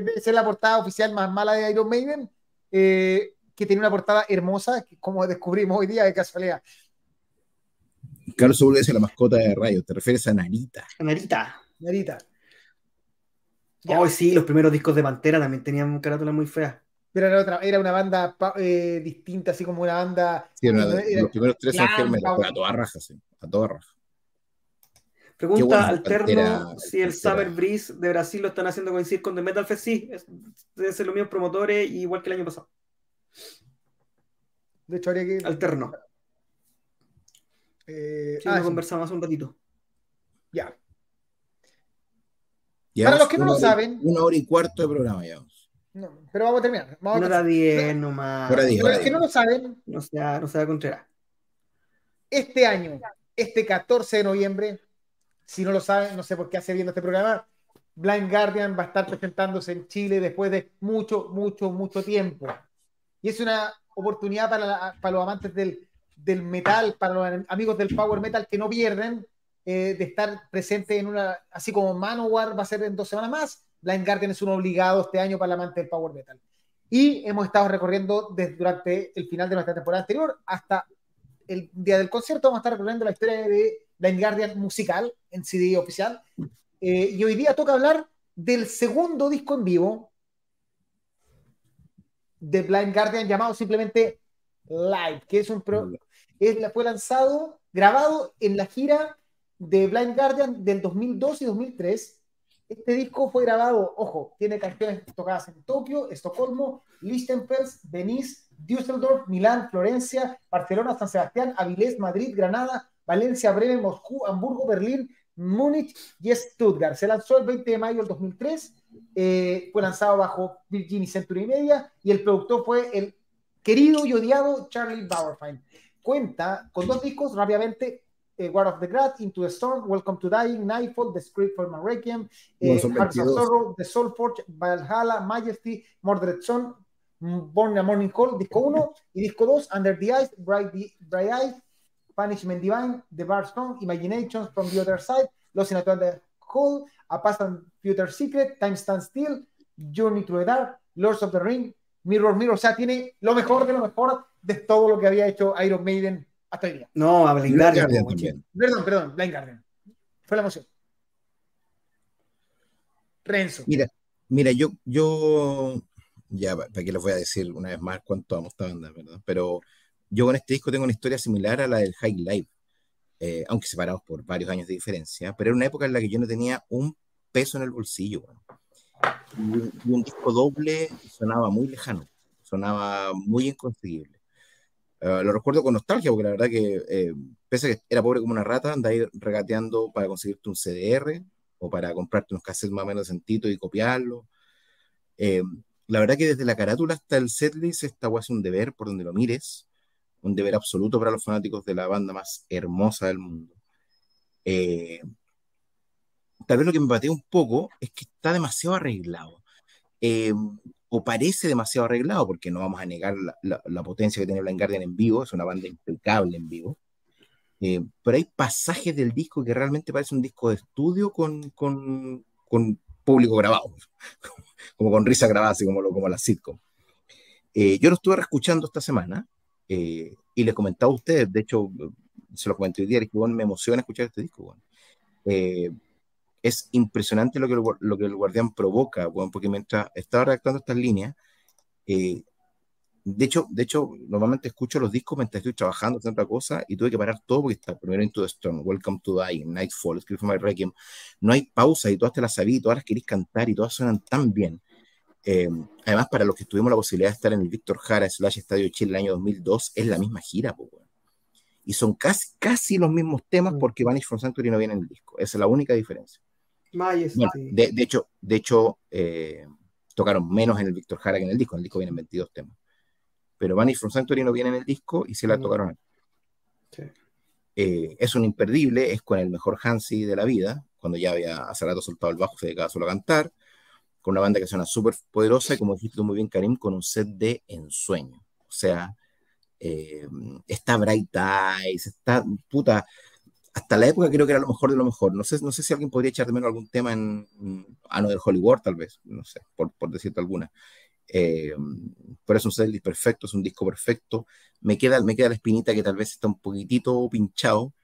debe ser la portada oficial más mala de Iron Maiden, eh, que tiene una portada hermosa, que como descubrimos hoy día de casualidad. Carlos Seguro dice la mascota de Rayo. ¿Te refieres a Narita? Narita. Narita. Ya. Hoy sí, los primeros discos de Pantera también tenían carátulas muy feas. Pero era, otra, era una banda eh, distinta, así como una banda. Sí, era- Era- los primeros tres son a toda raja, sí. A toda raja. Pregunta alterno Pantera- si el Pantera. Summer Breeze de Brasil lo están haciendo coincidir con The Metal Fest. Sí, es- deben ser los mismos promotores, igual que el año pasado. De hecho, habría que. Alterno. eh, Sí, ah, lo sí, conversamos hace un ratito. ya. Llevamos los que no lo hora saben- Una hora y cuarto de programa llevamos. No, pero vamos a terminar. Vamos a Una hora diez nomás. Hora diez. Para los que no lo saben, No sea, no sea Contreras. este año, este 14 de noviembre, si no lo saben, no sé por qué hace viendo este programa, Blind Guardian va a estar presentándose en Chile después de mucho, mucho, mucho tiempo. Y es una oportunidad para, la- para los amantes del, del metal, para los amigos del power metal que no pierden eh, de estar presente en una, así como Manowar va a ser en dos semanas más, Blind Guardian es un obligado este año para el amante del power metal. Y hemos estado recorriendo desde, durante el final de nuestra temporada anterior hasta el día del concierto, vamos a estar recorriendo la historia de Blind Guardian musical en CD oficial. Eh, y hoy día toca hablar del segundo disco en vivo de Blind Guardian llamado simplemente Live, que es un pro- es fue lanzado, grabado en la gira de Blind Guardian del 2002 y 2003. Este disco fue grabado, ojo, tiene canciones tocadas en Tokio, Estocolmo, Liechtenfels, Venice, Düsseldorf, Milán, Florencia, Barcelona, San Sebastián, Avilés, Madrid, Granada, Valencia, Bremen, Moscú, Hamburgo, Berlín, Múnich y Stuttgart. Se lanzó el 20 de mayo del 2003, eh, fue lanzado bajo Virginia Century Media y el productor fue el querido y odiado Charlie Bauerfeind. Cuenta con dos discos rápidamente. eh, War of the Grad, Into the Storm, Welcome to Dying, Nightfall, The Script for My Requiem, eh, Hearts of 22. Sorrow, The Soulforge, Valhalla, Majesty, Mordred Son, Born a Morning Call, disco 1, y disco 2, Under the Ice, Bright, Bright Eyes, Punishment Divine, The Bar Strong, Imaginations from the Other Side, Lost in Twilight Hole, A Past and Future Secret, Time Stands Still, Journey to the Dark, Lords of the Ring, Mirror Mirror, o sea, tiene lo mejor de lo mejor de todo lo que había hecho Iron Maiden hasta hoy día. No, a Blind Guardian. También. Perdón, perdón, Blind Guardian. Fue la emoción. Renzo. Mira, mira, yo, yo, ya, ¿para qué les voy a decir una vez más cuánto amo esta banda, verdad? Pero yo con este disco tengo una historia similar a la del High Life, eh, aunque separados por varios años de diferencia, pero era una época en la que yo no tenía un peso en el bolsillo. Y, y un disco doble sonaba muy lejano, sonaba muy inconseguible. Eh, lo recuerdo con nostalgia, porque la verdad que, eh, pese a que era pobre como una rata, andaba ahí regateando para conseguirte un CDR o para comprarte unos cassettes más o menos sentitos y copiarlos. Eh, la verdad que desde la carátula hasta el setlist, esta es un deber por donde lo mires, un deber absoluto para los fanáticos de la banda más hermosa del mundo. Eh, tal vez lo que me patea un poco es que está demasiado arreglado. Eh, o parece demasiado arreglado, porque no vamos a negar la, la- la potencia que tiene Blind Guardian en vivo, es una banda impecable en vivo. Eh, pero hay pasajes del disco que realmente parece un disco de estudio con, con, con público grabado, como con risa grabada, así como, lo, como la sitcom. Eh, yo lo estuve reescuchando esta semana eh, y les comentaba a ustedes, de hecho, se lo comenté hoy día, que bueno, me emociona escuchar este disco. bueno. Eh, es impresionante lo que, el, lo que el guardián provoca, bueno, porque mientras estaba redactando estas líneas, eh, de hecho, de hecho, normalmente escucho los discos mientras estoy trabajando, haciendo otra cosa, y tuve que parar todo porque está primero Into the Storm, Welcome to Die, Nightfall, Scream for My Requiem. No hay pausa y todas te las sabí, todas las querís cantar y todas suenan tan bien. Eh, además, para los que tuvimos la posibilidad de estar en el Víctor Jara slash Estadio Chile el año 2002, es la misma gira, po. Y son casi, casi los mismos temas Mm. porque Vanish from Sanctuary no viene en el disco. Esa es la única diferencia. Bueno, de, de hecho, de hecho eh, tocaron menos en el Víctor Jara que en el disco. En el disco vienen 22 temas. Pero Vanish from Sanctuary no viene en el disco y sí la Mm. tocaron. Sí. Eh, es un imperdible, es con el mejor Hansi de la vida, cuando ya había hace rato soltado el bajo, se dedicaba solo a cantar, con una banda que suena súper poderosa y como dijiste tú muy bien, Karim, con un set de ensueño. O sea, eh, está Bright Eyes, está, puta, hasta la época creo que era lo mejor de lo mejor. No sé, no sé si alguien podría echar de menos algún tema en, ah, no, del Hollywood, tal vez, no sé, por, por decirte alguna. Eh, pero es un setlist perfecto, es un disco perfecto. Me queda, me queda la espinita que tal vez está un poquitito pinchado,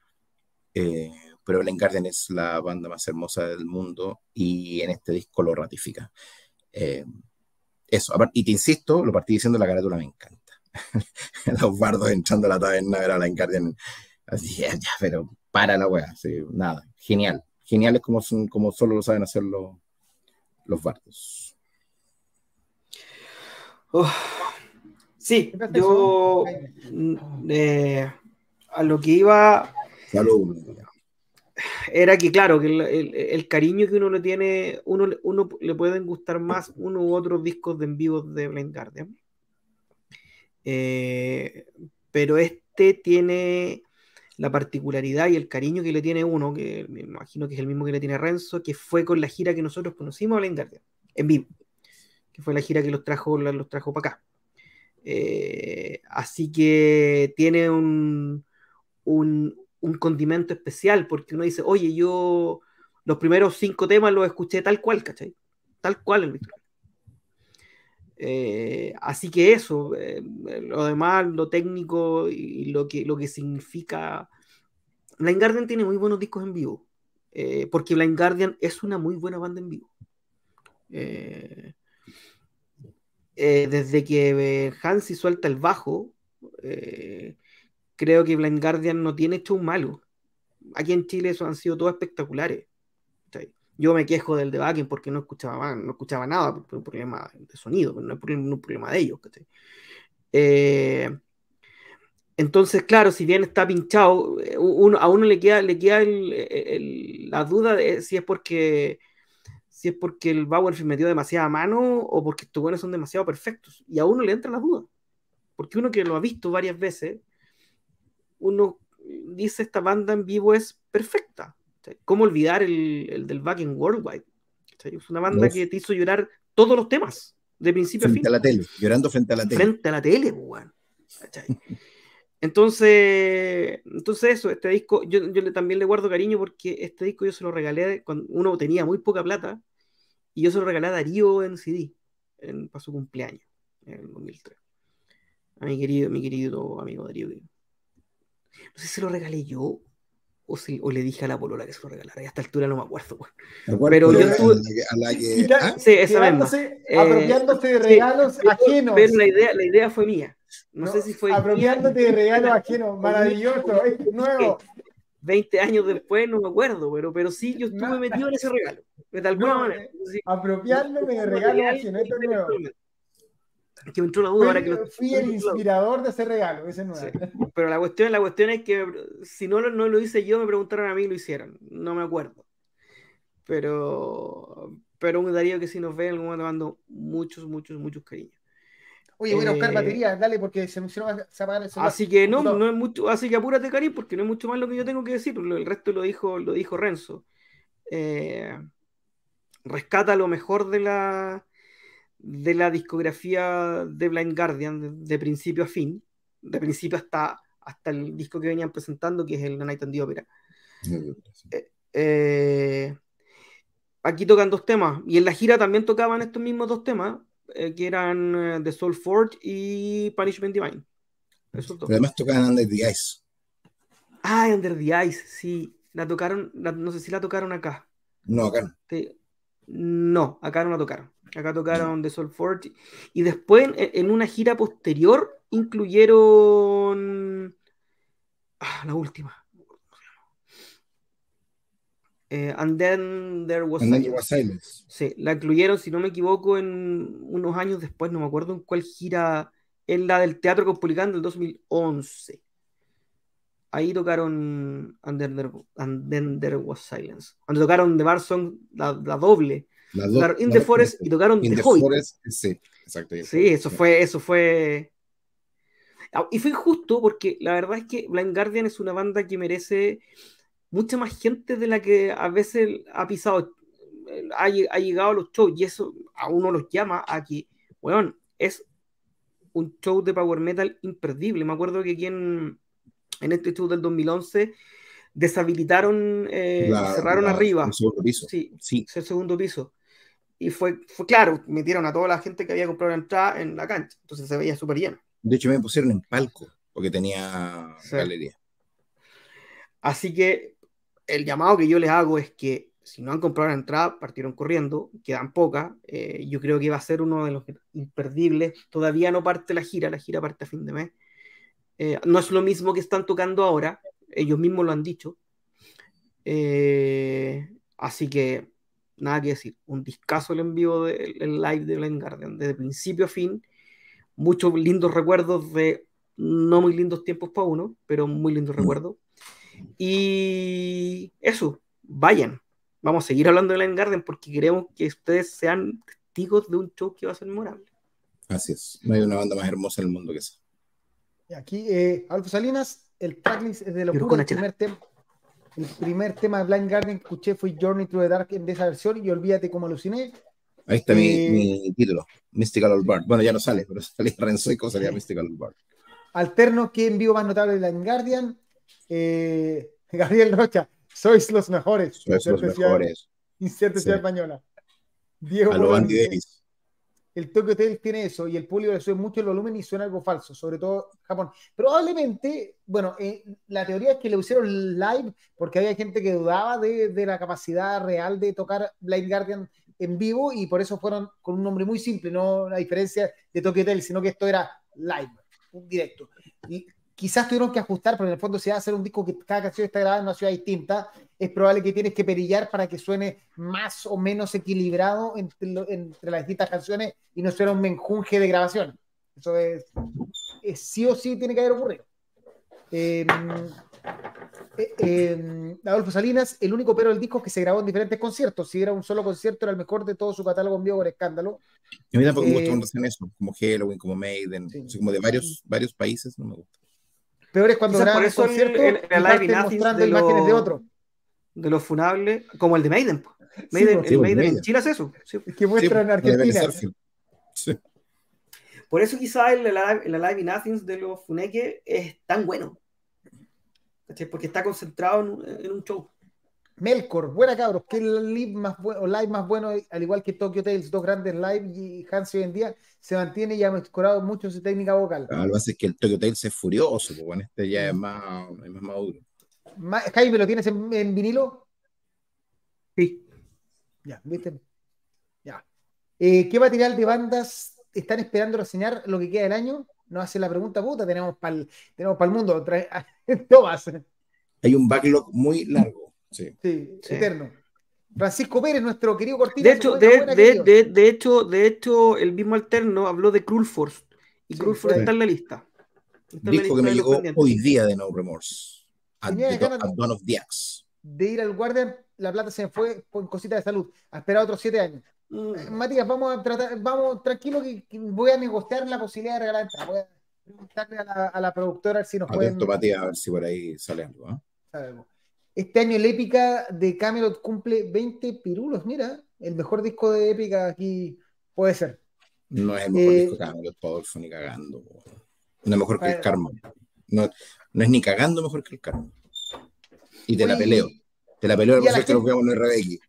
eh, pero Blind Guardian es la banda más hermosa del mundo y en este disco lo ratifica. Eh, eso, aparte- y te insisto, lo partí diciendo, la carátula me encanta. Los bardos entrando a la taberna a ver a Blind Guardian, así, ya, ya, pero para la wea, sí, nada, genial. Genial es como, son- como solo lo saben hacer los, los bardos. Uf. Sí, yo eh, a lo que iba Salud. Era que, claro, que el, cariño que uno le tiene, uno, uno le pueden gustar más uno u otros discos de en vivo de Blind Guardian. Eh, pero este tiene la particularidad y el cariño que le tiene uno, que me imagino que es el mismo que le tiene Renzo, que fue con la gira que nosotros conocimos a Blind Guardian, en vivo, que fue la gira que los trajo, los trajo para acá. Eh, así que tiene un, un, un condimento especial, porque uno dice, oye, yo los primeros cinco temas los escuché tal cual, ¿cachai? Tal cual el Víctor. Eh, así que eso, eh, lo demás, lo técnico y lo que, lo que significa. Blind Guardian tiene muy buenos discos en vivo, eh, porque Blind Guardian es una muy buena banda en vivo. Eh, desde que Hansi suelta el bajo, creo que Blind Guardian no tiene show malo. Aquí en Chile eso han sido todos espectaculares. ¿cachai? Yo me quejo del de porque no escuchaba, no escuchaba nada por, por un problema de sonido, pero no es por un problema de ellos. ¿cachai? Eh, entonces, claro, si bien está pinchado, eh, uno, a uno le queda, le queda el- el- la duda de si es porque si es porque el Bauer se metió demasiada mano o porque estos buenos son demasiado perfectos. Y a uno le entra la duda. Porque uno que lo ha visto varias veces, uno dice esta banda en vivo es perfecta. ¿Cómo olvidar el, el del Back in Worldwide? Es una banda que te hizo llorar todos los temas, de principio a fin Frente a la tele, llorando frente a la tele. frente a la tele, weón. Entonces, entonces eso, este disco, yo, yo también le guardo cariño porque este disco yo se lo regalé cuando uno tenía muy poca plata y yo se lo regalé a Darío en CD en, para su cumpleaños. en el 2003. A mi querido, mi querido amigo Darío. No sé si lo regalé yo o, si, o le dije a la polola que se lo regalara. Y a esta altura no me acuerdo. Pero yo estuve- que- a la que- ¿ah? Sí, esa misma. Eh, apropiándose de sí, regalos pero- ajenos. Pero la idea, la idea fue mía. No, No, sé si fue Apropiándote de regalos ajenos. Maravilloso. Es nuevo. 20 años después, no me acuerdo, pero, pero sí, yo estuve No. metido en ese regalo. De alguna No, manera. eh, Sí, Apropiándome de regalos ajenos. Esto es nuevo. Es que me entró la duda ahora que lo Fui, el inspirador de ese regalo. Ese es nuevo. Sí. Pero la cuestión, la cuestión es que si no lo, no lo hice yo, me preguntaron a mí y lo hicieron. No me acuerdo. Pero, pero un Darío que si nos ve, en algún momento mando muchos, muchos, muchos cariños. Oye, voy a buscar Eh, batería. Dale, porque se me se va a apagar el celular. Así que no, no es mucho, así que apúrate, Karim, porque no es mucho más lo que yo tengo que decir. El resto lo dijo, lo dijo Renzo. Eh, rescata lo mejor de la de la discografía de Blind Guardian de, de principio a fin, de principio hasta, hasta el disco que venían presentando, que es el Night and the Opera. Eh, aquí tocan dos temas, y en la gira también tocaban estos mismos dos temas, eh, que eran eh, The Soul Forge y Punishment Divine. Pero además tocaban Under the Ice. Ah, Under the Ice, sí. La tocaron, la- no sé si la tocaron acá. No, acá no. Sí. No, acá no la tocaron. Acá tocaron The Soul Forge. Y después, en, una gira posterior, incluyeron. Ah, la última. Eh, and then there was And then Silence. there was silence. Sí, la incluyeron, si no me equivoco, en unos años después, no me acuerdo en cuál gira, en la del Teatro Caupolicán del 2011. Ahí tocaron And Then There, And Then There Was Silence. Cuando tocaron The Bar Song, la, la doble. Las dos- Tocaron In the Forest y tocaron In The the Hobbit. Forest, sí, exacto. Sí, eso fue, eso fue. Ah, Y fue injusto porque la verdad es que Blind Guardian es una banda que merece mucha más gente de la que a veces ha pisado, ha, ha llegado a los shows y eso a uno los llama a que, bueno, es un show de power metal imperdible. Me acuerdo que aquí en, en este show del 2011 deshabilitaron, eh, La- cerraron la- arriba. el segundo piso. Sí, Sí, es el segundo piso. Y fue, fue claro, metieron a toda la gente que había comprado la entrada en la cancha. Entonces se veía súper lleno. de hecho me pusieron en palco porque tenía Sí. galería. Así que el llamado que yo les hago es que si no han comprado la entrada, partieron corriendo, quedan pocas. eh, yo creo que va a ser uno de los imperdibles. Todavía no parte la gira, la gira parte a fin de mes. Eh, no es lo mismo que están tocando ahora, ellos mismos lo han dicho. Eh, así que nada que decir, un discazo el envío del el live de Blind Guardian, desde principio a fin. Muchos lindos recuerdos de no muy lindos tiempos para uno, pero muy lindos recuerdos. Y eso, vayan. Vamos a seguir hablando de Blind Guardian porque queremos que ustedes sean testigos de un show que va a ser memorable. Así es. No hay una banda más hermosa en el mundo que esa. Y Aquí, eh, Salinas, el tracklist es de locura. con El primer, tema, el primer tema de Blind Guardian que escuché fue Journey Through the Dark en esa versión y olvídate cómo aluciné. Ahí está mi, Eh, mi título, Mystical Old Bard. Bueno, ya no sale, pero salía Renzoico, salía Mystical Old Bard. Alterno, que en vivo más notable de Blind Guardian. Eh, Gabriel Rocha, sois los mejores. Sois los mejores. inserte Sí. española. Diego A lo Andy Davis. El Tokyo Hotel tiene eso y el público le sube mucho el volumen y suena algo falso, sobre todo Japón. Probablemente, bueno, eh, la teoría es que le pusieron live porque había gente que dudaba de, de la capacidad real de tocar Blind Guardian en vivo y por eso fueron con un nombre muy simple, no a diferencia de Tokyo Hotel, sino que esto era live, un directo. Y quizás tuvieron que ajustar, pero en el fondo si vas a hacer un disco que cada canción está grabada en una ciudad distinta, es probable que tienes que perillar para que suene más o menos equilibrado entre, lo- entre las distintas canciones y no suene un menjunje de grabación. Eso es, es sí o sí tiene que haber ocurrido. Eh, eh, eh, Adolfo Salinas, el único pero del disco es que se grabó en diferentes conciertos. Si era un solo concierto, era el mejor de todo su catálogo en vivo por escándalo. Y a mí tampoco me Eh, gusta cuando hacen eso, como Halloween, como Maiden, Sí. como de varios, varios países, no me gusta. Peor es cuando Quizás graban por el eso el- concierto el- el y in Athens mostrando de imágenes de lo- otro. De los funables, como el de Maiden. Maiden. Sí, el Maiden en Maiden. Chile hace eso. sí. Es que muestran Sí, en Argentina. Sí. Por eso quizá el, el, Alive- el Alive in Athens de los Funeke es tan bueno. ¿Cachai? Porque está concentrado en, un- en un show. Melkor, buena cabros, que el live más bueno, live más bueno, al igual que Tokyo Tales, dos grandes live y Hansi hoy en día se mantiene y ha mejorado mucho su técnica vocal. Ah, Lo que pasa es que el Tokyo Tales es furioso, pues bueno, este ya es más, es más maduro. Ma- Jaime, ¿lo tienes en, en vinilo? Sí. Ya, ¿viste? Ya. Eh, ¿qué material de bandas están esperando reseñar lo que queda del año? Nos hace la pregunta puta, tenemos para el tenemos pa'l mundo, trae- todas. Hay un backlog muy largo. Sí. Sí, Sí. eterno. Francisco Pérez, nuestro querido Cortina. De hecho, de, de- de- de hecho, de hecho, el mismo alterno habló de Cruel Force. Y Sí, está en la lista. Está la lista que me llegó hoy día de No Remorse. At, Dawn of the Axe. de ir al Guardian, la plata se me fue por cositas de salud. A esperar otros siete años. Eh, Mm. Matías, vamos a tratar, vamos tranquilo que, que voy a negociar la posibilidad de regalar entrada. Voy a preguntarle a la, a la productora a ver si nos pueden Atento, Matías, a ver si por ahí sale algo. ¿ah? saber algo. Este año el Épica de Camelot cumple 20 pirulos. Mira, el mejor disco de Épica aquí puede ser. No es el mejor Eh, disco que Camelot, Rodolfo, ni cagando. No es mejor que A el. Karma. No, no es ni cagando mejor que el Karma. Y te la peleo. Te la peleo a concierto que nos gente- veamos en el RBX.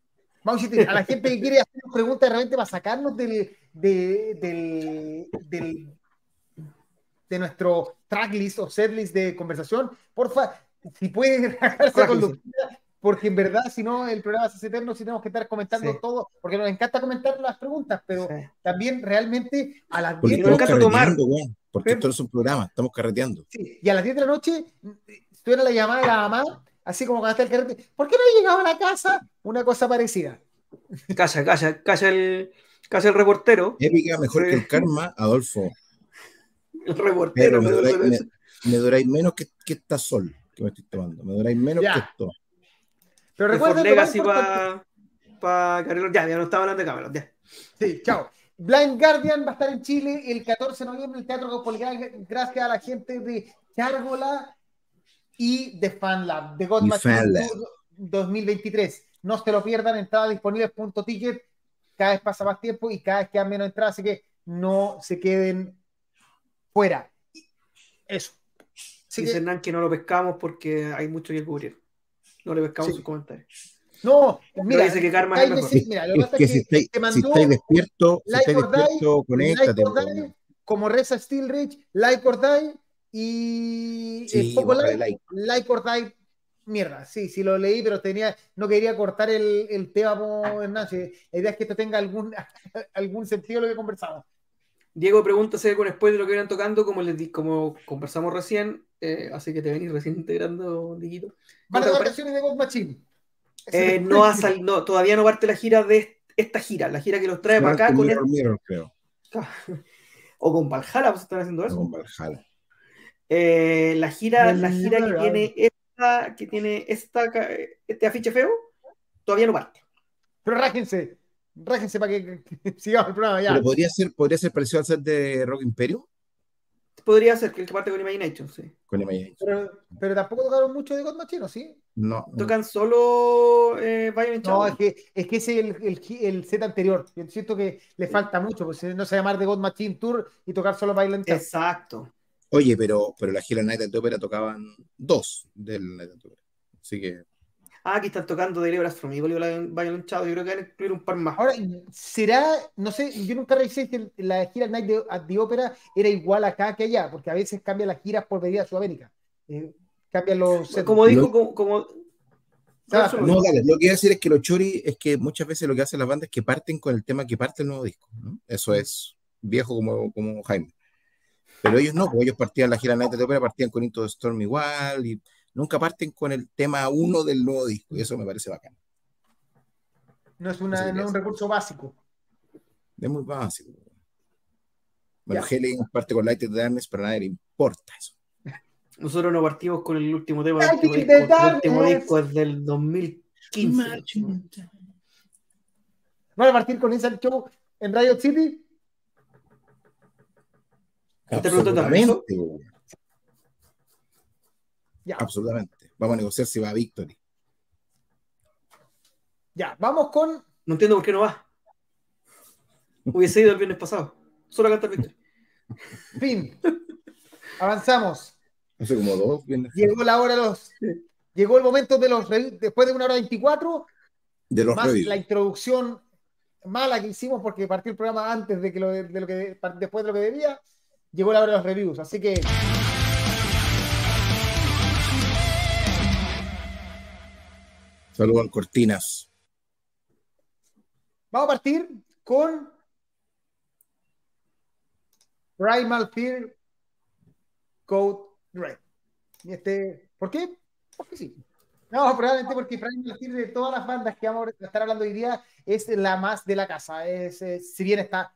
Vamos a a la gente que quiere hacernos preguntas de repente para sacarnos del, de, del, del- de nuestro tracklist o setlist de conversación, porfa, si pueden rajarse con locura, porque en verdad, si no, el programa se hace eterno, si tenemos que estar comentando Sí. todo, porque nos encanta comentar las preguntas, pero Sí. también realmente a las Porque 10 de la noche, tomar. Porque esto no es un programa, estamos carreteando. sí, y a las 10 de la noche suena la llamada de la mamá, así como cuando está el carrete, ¿por qué no he llegado a la casa? Una cosa parecida. Calla, calla, calla el, calla el reportero. Épica mejor que el Karma, Adolfo. El reportero. me me duráis, me, me duráis menos que, que esta sol que me estoy tomando. Me duráis menos Ya. que esto. Pero más Legacy para Carrero. Ya, ya no estaba hablando de Camelot. Ya. Sí, chao. Blind Guardian va a estar en Chile el 14 de noviembre en el Teatro Caupolicán, gracias a la gente de Chárgola y de FanLab, de God Y Machine FanLab. Tour 2023. No se lo pierdan, entradas disponibles punto ticket. Cada vez pasa más tiempo y cada vez quedan menos entradas, así que no se queden fuera. Eso. Así Dice que, Hernán que no lo pescamos porque hay mucho que cubrir. No le pescamos Sí. sus comentarios. no, mira, dice que Karma es mejor. sí, mira, lo que Es que es si estáis, te si mandó estáis despiertos, si Like estáis or Die, despiertos, conéctate. Like or po. Die, como Reza Steel Rage, Like or Die y Sí, el Poco Like, like. Like or Die, mierda, sí, sí lo leí, pero tenía, no quería cortar el, el tema Hernández. La idea es que esto tenga algún, algún sentido lo que conversamos. Diego pregunta si algún spoiler de lo que vienen tocando, como les di, como conversamos recién, eh, así que te venís recién integrando, Diguito. Van a ¿Cómo tocar te canciones de God Machine. Eh, no, ha sal- no, todavía no parte la gira de esta gira, la gira que los trae para acá Con con Mirror, esta- Mirror, creo. o con Valhalla, pues están haciendo eso. con Valhalla. Eh, la gira, la gira que tiene esta, que tiene esta, este afiche feo, todavía no parte. Pero rájense, rájense para que, que sigamos el programa ya. Pero podría ser, podría ser parecido al set de Rock Imperio Podría ser que el que parte con Imagination, sí. con Imagine. Pero, pero tampoco tocaron mucho de God Machine, ¿o ¿sí? No. Tocan solo eh, Violent No, es que, es que ese es el, el, el set anterior. Yo siento que le falta mucho, porque no se llamar The God Machine Tour y tocar solo Violent. Exacto. Oye, pero, pero la gira Night at the Opera tocaban dos del Night at the Opera. Así que Ah, aquí están tocando Deliverance from Evil y Violent. Yo creo que van a incluir un par más. Ahora, ¿será? No sé, yo nunca revisé si la gira Night de, at the Opera era igual acá que allá, porque a veces cambian las giras por medida de Sudamérica. Eh, cambian los como dijo, Lo- como, como- Ah, lo No, dale, lo que iba a decir es que los chori es que muchas veces lo que hacen las bandas es que parten con el tema que parte el nuevo disco. ¿no? Eso es viejo como, como Jaime. Pero ellos no, porque ellos partían la gira Night the Opera, partían con Into the Storm igual, y nunca parten con el tema uno del nuevo disco, y eso me parece bacán. no es, una, Eso no es un recurso básico. Es muy básico. Bueno. Helen parte con Light of the Darkness, pero a nadie le importa eso. Nosotros nos partimos con el último tema del Light último in disco. El último disco es del 2015. ¿Van a partir con Inside Show en Radio City? ¿Te preguntó también. Ya, Absolutamente. Vamos a negociar si va a Victory. ya. Vamos con. No entiendo por qué no va. Hubiese ido el viernes pasado. Solo a cantar Victory. Fin. Avanzamos. Hace como dos viernes. Llegó la hora de los llegó el momento de los después de una hora 24, De los más reviews. la introducción mala que hicimos porque partió el programa antes de que lo, de lo que después de lo que debía, llegó la hora de los reviews. Así que Saludos al Cortinas. vamos a partir con Primal Fear Code Red. Este, ¿por qué? Porque sí. No, probablemente porque Primal Fear de todas las bandas que vamos a estar hablando hoy día es la más de la casa. Si bien está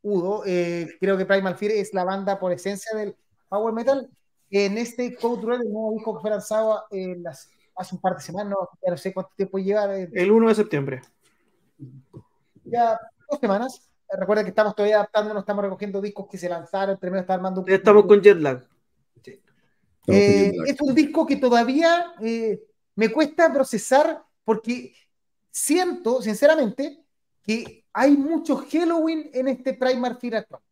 Udo, eh, creo que Primal Fear es la banda por esencia del power metal. En este Code Red, el nuevo disco que fue lanzado eh, las- hace un par de semanas, no, ya no sé cuánto tiempo lleva, eh, El 1 de septiembre. ya dos semanas. Recuerda que estamos todavía adaptándonos, estamos recogiendo discos que se lanzaron, primero está armando un estamos con jet lag. Estamos Eh, es un disco que todavía eh, me cuesta procesar porque siento, sinceramente, que hay mucho Halloween en este Primal Fear actual.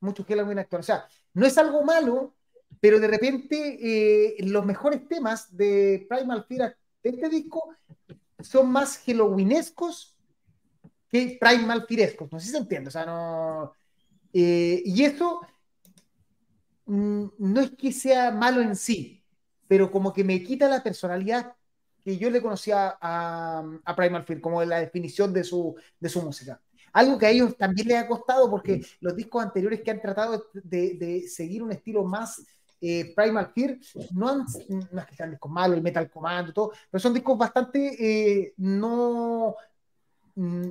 Mucho Halloween actual. O sea, no es algo malo, pero de repente eh, los mejores temas de Primal Fear de este disco son más Halloweenescos que Primal Fearescos. No sé si se entiende. O sea, no. eh, y eso mm, no es que sea malo en sí, pero como que me quita la personalidad que yo le conocía a, a Primal Fear, como la definición de su, de su música. Algo que a ellos también les ha costado porque los discos anteriores que han tratado de, de seguir un estilo más eh, Primal Fear no, han, no es que sean discos malos, el Metal Commando, todo, pero son discos bastante eh, no. mm,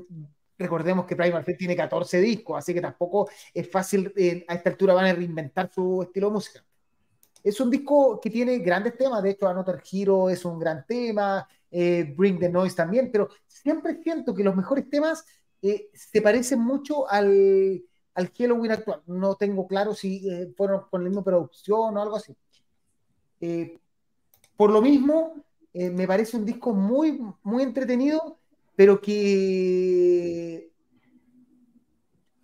Recordemos que Primal Fear tiene 14 discos, así que tampoco es fácil, eh, a esta altura van a reinventar su estilo de música. Es un disco que tiene grandes temas, de hecho Another Hero es un gran tema, eh, Bring the Noise también, pero siempre siento que los mejores temas eh, se parecen mucho al, al Halloween actual. No tengo claro si eh, fueron con la misma producción o algo así. Eh, por lo mismo, eh, me parece un disco muy, muy entretenido, pero que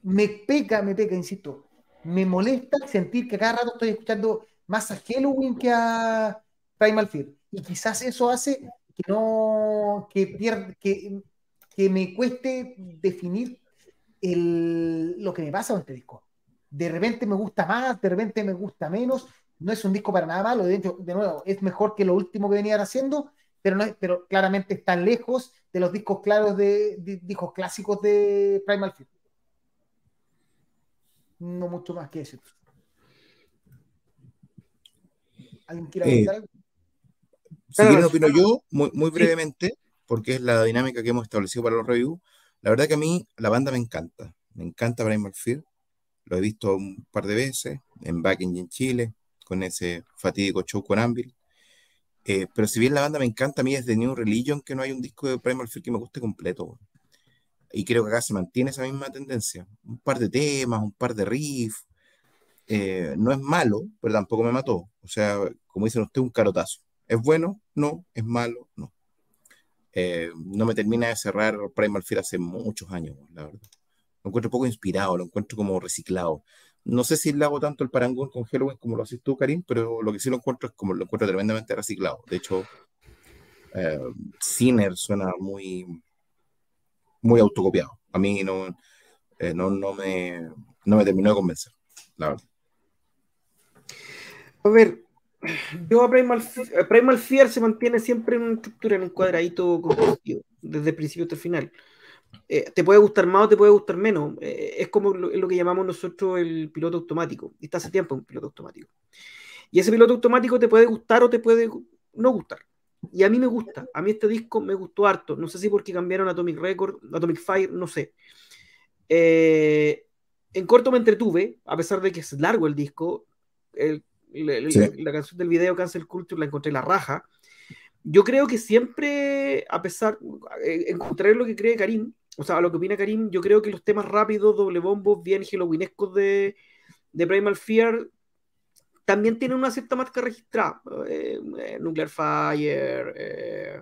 me peca, me peca, insisto. Me molesta sentir que cada rato estoy escuchando más a Halloween que a Primal Fear. Y quizás eso hace que no, que que, que me cueste definir el, lo que me pasa con este disco. De repente me gusta más, de repente me gusta menos. No es un disco para nada malo, de hecho, de nuevo, es mejor que lo último que venían haciendo, pero, no es, pero claramente están lejos de los discos claros de, de discos clásicos de Primal Fear. No mucho más que eso. ¿Alguien quiere Eh, comentar algo? Si quieren sí. opino yo, muy, muy Sí. brevemente, porque es la dinámica que hemos establecido para los reviews. La verdad que a mí la banda me encanta. Me encanta Primal Fear. Lo he visto un par de veces en Backend y en Chile, con ese fatídico show con Anvil. Eh, pero si bien la banda me encanta, a mí es de New Religion que no hay un disco de Primal Fear que me guste completo. Y creo que acá se mantiene esa misma tendencia. Un par de temas, un par de riffs. Eh, no es malo, pero tampoco me mató. O sea, como dicen ustedes, un carotazo. ¿Es bueno? No. ¿Es malo? No. Eh, no me termina de cerrar Primal Fear hace muchos años, la verdad. Lo encuentro poco inspirado, lo encuentro como reciclado. No sé si le hago tanto el parangón con Halloween como lo haces tú, Karim, pero lo que sí lo encuentro es como lo encuentro tremendamente reciclado. De hecho, eh, Sinner suena muy, muy autocopiado. A mí no, eh, no, no, me, no me terminó de convencer, la verdad. A ver, yo a Primal, Fe- a Primal Fear se mantiene siempre en una estructura, en un cuadradito desde el principio hasta el final. Eh, te puede gustar más o te puede gustar menos. Eh, es como lo, lo que llamamos nosotros el piloto automático. Y está hace tiempo un piloto automático. Y ese piloto automático te puede gustar o te puede no gustar. Y a mí me gusta. A mí este disco me gustó harto. No sé si porque cambiaron Atomic Record, Atomic Fire, no sé. Eh, en corto me entretuve, a pesar de que es largo el disco. El- la, la- Sí. la canción del video Cancel Culture la encontré la raja. Yo creo que siempre, a pesar, eh, en contrario a lo que cree Karim, o sea, a lo que opina Karim, yo creo que los temas rápidos, doble bombos, bien halloweenescos de, de Primal Fear también tienen una cierta marca registrada. Eh, eh, Nuclear Fire, eh,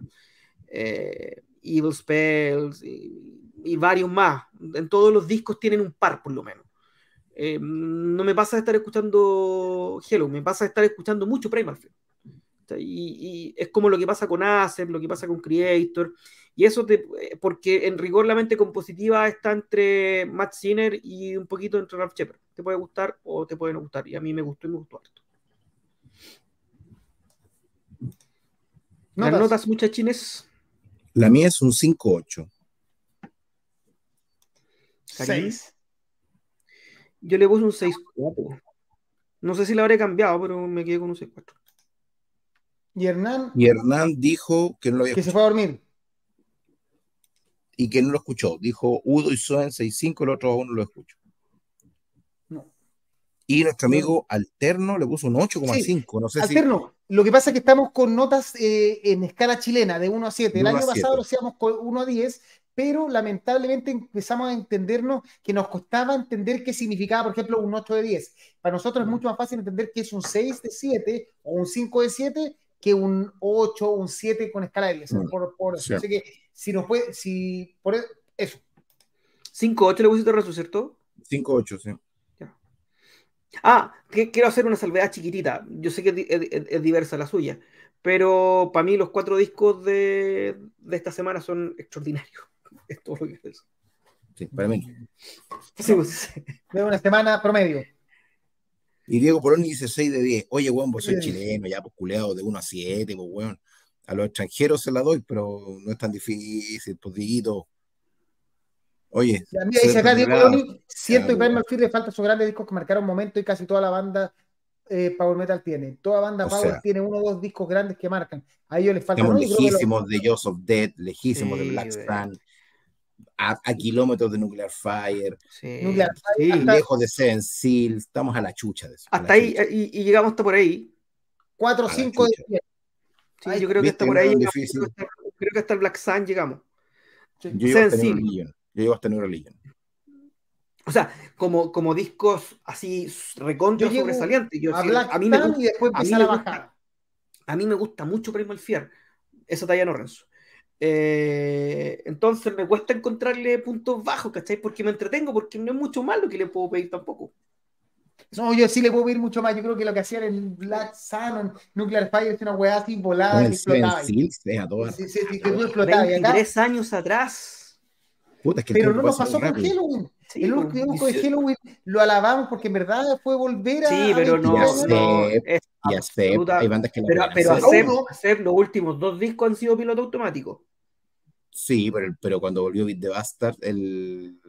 eh, Evil Spells y, y varios más. En todos los discos tienen un par, por lo menos. Eh, no me pasa de estar escuchando Hello, me pasa de estar escuchando mucho Primal Y, es como lo que pasa con Acer, lo que pasa con Creator, y eso te, eh, porque en rigor la mente compositiva está entre Matt Sinner y un poquito entre Ralph Shepard. Te puede gustar o te puede no gustar, y a mí me gustó y me gustó harto. ¿Las notas, muchachines? La mía es un 5-8. 6. Yo le puse un 6-4. No sé si la habré cambiado, pero me quedé con un 6-4. Y Hernán, Y Hernán dijo que no lo había que se escuchado fue a dormir. y que no lo escuchó. Dijo Udo y Soen 6-5, el otro aún no lo escucho. No. Y nuestro amigo Alterno le puso un 8,5. No sé si. Alterno. Lo que pasa es que estamos con notas eh, en escala chilena de 1 a 7. El año a pasado siete. lo hacíamos con 1 a 10, pero lamentablemente empezamos a entendernos que nos costaba entender qué significaba, por ejemplo, un 8 de 10. Para nosotros es mucho más fácil entender que es un 6 de 7 o un 5 de 7 que un 8 o un 7 con escala de 10. Mm, Por, por- sí. Así que si nos puede, si por e- eso. 5-8 le pusiste rezo, ¿cierto? 5-8, sí. Ah, que, quiero hacer una salvedad chiquitita. Yo sé que es- es- es diversa la suya, pero para mí los cuatro discos de, de esta semana son extraordinarios. Es todo lo que es. sí, para mí. Sí, pues, De una semana promedio. Y Diego Poloni dice 6 de 10. Oye, weón, vos sois Sí. chileno, ya pues culeado de 1 a 7, pues weón. A los extranjeros se la doy, pero no es tan difícil, pues Dieguito. Oye, Y a mí ser dice acá Diego. Leoni, siento que Primal Fear le falta sus grandes discos que marcaron momento y casi toda la banda eh, Power Metal tiene. Toda banda O Power sea, tiene uno o dos discos grandes que marcan. A ellos les falta. Estamos lejísimos de Jaws of Death, lejísimos de Sí, Black güey. Sun, a, a kilómetros de Nuclear Fire, sí, Nuclear sí. Fire, hasta- lejos de Seven Seal, estamos a la chucha de eso. a Hasta ahí, eh, y, y llegamos hasta por ahí. 4 o A la 5 de chucha. 10. Sí, Ay, yo creo que ¿viste hasta por ahí. no llegamos. difícil? Creo que hasta- creo que hasta el Black Sun llegamos. Yo llego hasta New. Religion. Yo llego hasta New Religion. O sea, como, como discos así recontra sobresalientes. Yo, A sí, Black a mí me gusta- y después a mí empieza me gusta-. A mí me gusta mucho Primal Fear. Eso Tayano Renzo. Eh, entonces me cuesta encontrarle puntos bajos, ¿cachai? Porque me entretengo, porque no es mucho más lo que le puedo pedir tampoco. No, yo sí le puedo pedir mucho más. Yo creo que lo que hacían en Black Sun Nuclear Fire es una weá así volada Con Seven explotaba. a todas. Sí, sí, sí, que tú explotaba. Y acá, 23 años atrás. Puta, es que el pero no nos pasó con. Halloween. Sí, el pues, último disco de 18. Halloween lo alabamos porque en verdad fue volver a. Sí, pero no, Ya sé. no, Y absoluta- hay bandas que Pero, pero hacer los últimos dos discos han sido piloto automático. Sí, pero, pero cuando volvió Beat the Bastard, el.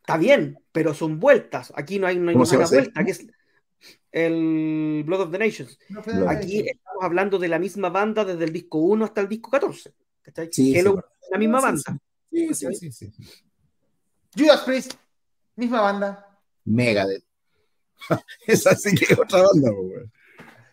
Está bien, pero son vueltas. Aquí no hay, no hay ¿Cómo se ninguna llama ese? vuelta, que es el Blood of the Nations. No Aquí estamos hablando de la misma banda desde el disco 1 hasta el disco 14. ¿cachai? Sí, sí, la misma banda. Sí, sí, sí, sí. Judas Priest, misma banda. Megadeth. Esa sí que es otra banda, weón.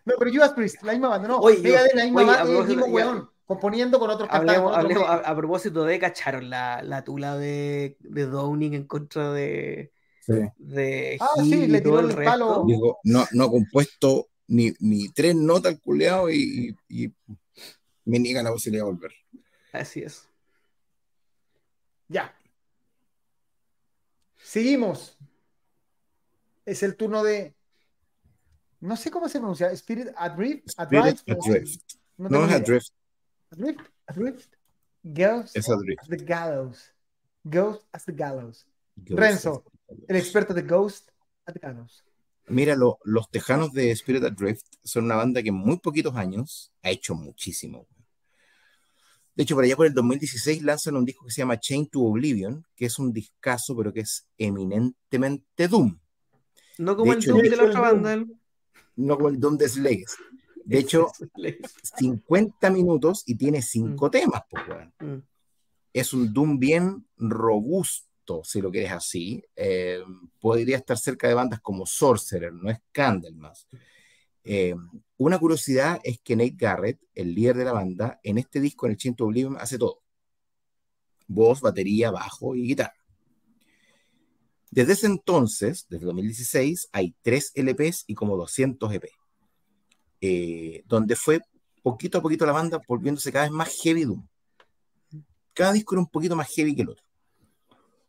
No, pero Judas Priest, la misma banda, no. Oye, yo- Megadeth, la misma oye, banda, el mismo ya- weón, componiendo con otros Hablemos, cantantes. hablemos- otros- a, a propósito de cacharon la, la tula de, de Downing en contra de, Sí. de Ah, sí, le tiró el el palo. Digo, no, no ha compuesto ni, ni tres notas al culeado y, y, y me niega la posibilidad de volver. Así es. Ya. Seguimos. Es el turno de. No sé cómo se pronuncia. Spirit Adrift. Spirit Adrift, Adrift. No, No es idea. Adrift, Adrift. Adrift. Ghost es Adrift. as the Gallows. Ghost as the Gallows. Ghost Renzo, El experto de Ghost at the Gallows. Mira, lo- los tejanos de Spirit Adrift son una banda que en muy poquitos años ha hecho muchísimo. De hecho, por allá por el 2016 lanzan un disco que se llama Chain to Oblivion, que es un discazo, pero que es eminentemente Doom. No como De el hecho, Doom de la otra banda. No como el Doom de Slaves. De hecho, 50 minutos y tiene 5 temas, pues. Mm. es un Doom bien robusto, si lo quieres así. Eh, podría estar cerca de bandas como Sorcerer, no es Candlemas. Eh, una curiosidad es que Nate Garrett, el líder de la banda, en este disco, en el Chain to Oblivion, hace todo. Voz, batería, bajo y guitarra. Desde ese entonces, desde 2016, hay tres LPs y como 200 EP, eh, donde fue poquito a poquito la banda volviéndose cada vez más heavy doom. Cada disco era un poquito más heavy que el otro.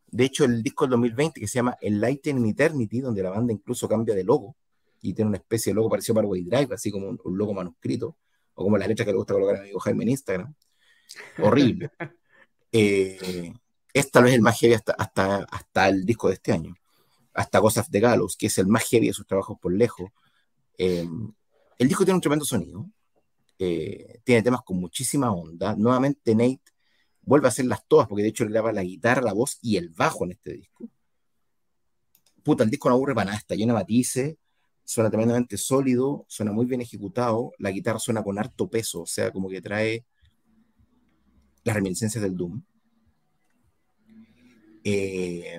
De hecho, el disco del 2020 que se llama Enlighten in Eternity, donde la banda incluso cambia de logo y tiene una especie de logo parecido a Parkway Drive, así como un, un logo manuscrito, o como las letras que le gusta colocar a mi amigo Jaime en Instagram. Horrible. Eh, es tal vez el más heavy hasta, hasta, hasta el disco de este año. Hasta Ghost of the Gallows, que es el más heavy de sus trabajos por lejos. Eh, el disco tiene un tremendo sonido. eh, tiene temas con muchísima onda. Nuevamente Nate vuelve a hacerlas todas, porque de hecho él graba la guitarra, la voz y el bajo en este disco. Puta, el disco no aburre para nada, está lleno de matices, suena tremendamente sólido, suena muy bien ejecutado, la guitarra suena con harto peso, o sea, como que trae las reminiscencias del Doom. Eh,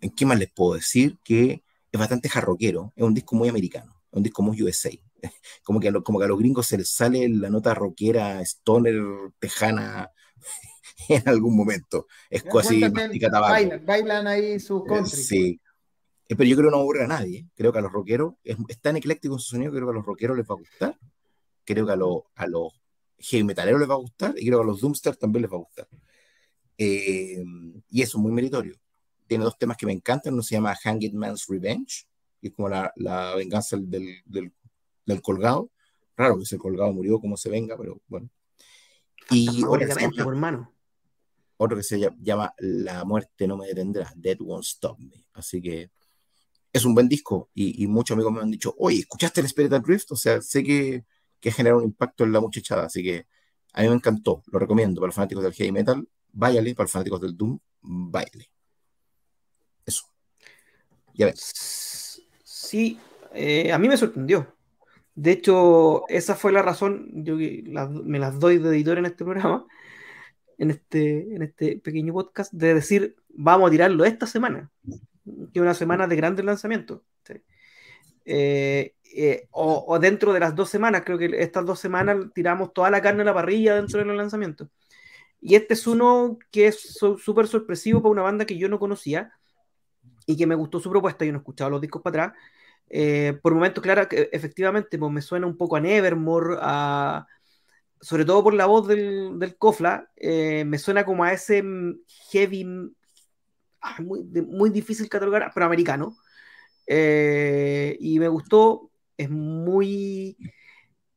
¿En qué más les puedo decir? Que es bastante jarroquero, es un disco muy americano, un disco muy USA. Como que, a lo- como que a los gringos se les sale la nota rockera, stoner, tejana en algún momento. Es casi mastica tabaco. Bailan, bailan ahí su Eh, country. Sí. Eh, Pero yo creo que no aburre a nadie. Creo que a los rockeros, es, es tan ecléctico en su sonido, creo que a los rockeros les va a gustar. Creo que a, los a los heavy metaleros les va a gustar y creo que a los doomsters también les va a gustar. Eh, y eso, muy meritorio. Tiene dos temas que me encantan. Uno se llama Hanged Man's Revenge, es como la, la venganza del, del, del colgado. Raro que ese colgado murió como se venga, pero bueno. Y otro que llama- hermano. otro que se lla- llama La muerte no me detendrá, Dead Won't Stop Me. Así que es un buen disco y, y muchos amigos me han dicho, oye, ¿escuchaste el Spirit and Rift? O sea, sé que, que genera un impacto en la muchachada, así que a mí me encantó, lo recomiendo para los fanáticos del heavy metal, váyale, para los fanáticos del Doom, váyale. Eso. Ya ven. Sí, eh, a mí me sorprendió. De hecho, esa fue la razón, yo me las doy de editor en este programa, en este, en este pequeño podcast, de decir, vamos a tirarlo esta semana, que una semana de grandes lanzamientos. Eh, eh, o, dentro de las dos semanas, creo que estas dos semanas tiramos toda la carne a la parrilla dentro de los lanzamientos. Y este es uno que es súper sorpresivo para una banda que yo no conocía y que me gustó su propuesta. Yo no he escuchado los discos para atrás. Eh, por momentos, claro, que efectivamente, pues me suena un poco a Nevermore, a, sobre todo por la voz del, del Kofla, eh, me suena como a ese mm, heavy, mm, muy, muy difícil catalogar, pero americano. Eh, y me gustó, es muy,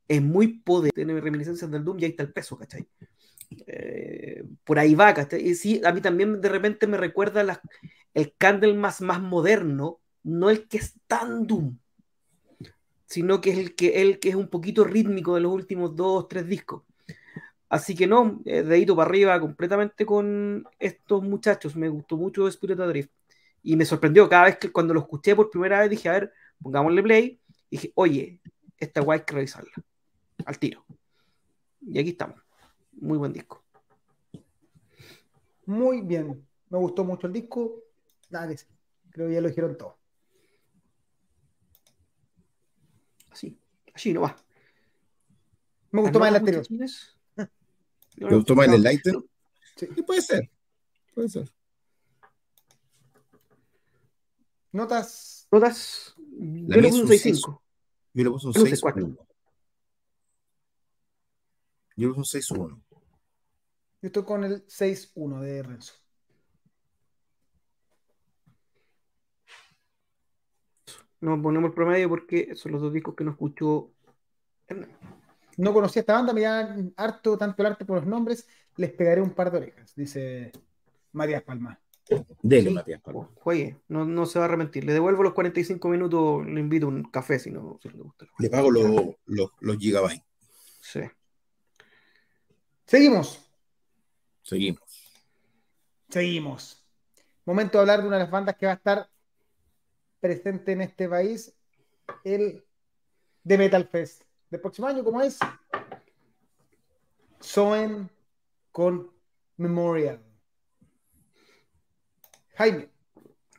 es muy poder, tiene reminiscencias del Doom y ahí está el peso, ¿cachai? Eh, por ahí va, ¿cachai? Y sí, a mí también de repente me recuerda las, el Candle más, más moderno, no el que es tan Doom, sino que es el que, el que es un poquito rítmico de los últimos dos, tres discos. Así que no, eh, dedito para arriba completamente con estos muchachos. Me gustó mucho Spirit Adrift. Y me sorprendió cada vez que cuando lo escuché por primera vez dije, a ver, pongámosle play. Y dije, oye, esta guay hay que revisarla. Al tiro. Y aquí estamos. Muy buen disco. Muy bien. Me gustó mucho el disco. Nada que decir. Creo que ya lo dijeron todo. Así. Así no va. Me gustó más el ¿Las anterior. ¿Te gustó más el Enlighten? Sí. Puede ser. Puede ser. Notas. Notas. La Yo le puse un es un 6.5. Yo le puse un Yo le puse 6 cuatro. 1. Yo le puse un 6 1. Yo estoy con el 6-1 de Renzo. No ponemos el promedio porque son los dos discos que no escuchó Hernán. No conocía esta banda, me llaman harto tanto el arte por los nombres. Les pegaré un par de orejas, dice Matías Palma. Dele, Sí. Matías. Palma. Oh, Juegue, no, no se va a arrepentir. Le devuelvo los 45 minutos, le invito un café si no, si no le gusta. Le pago los, los, los gigabytes. Sí. Seguimos. Seguimos. Seguimos. Momento de hablar de una de las bandas que va a estar presente en este país, el de Metal Fest. Del próximo año, como es Soen con Memorial. Jaime,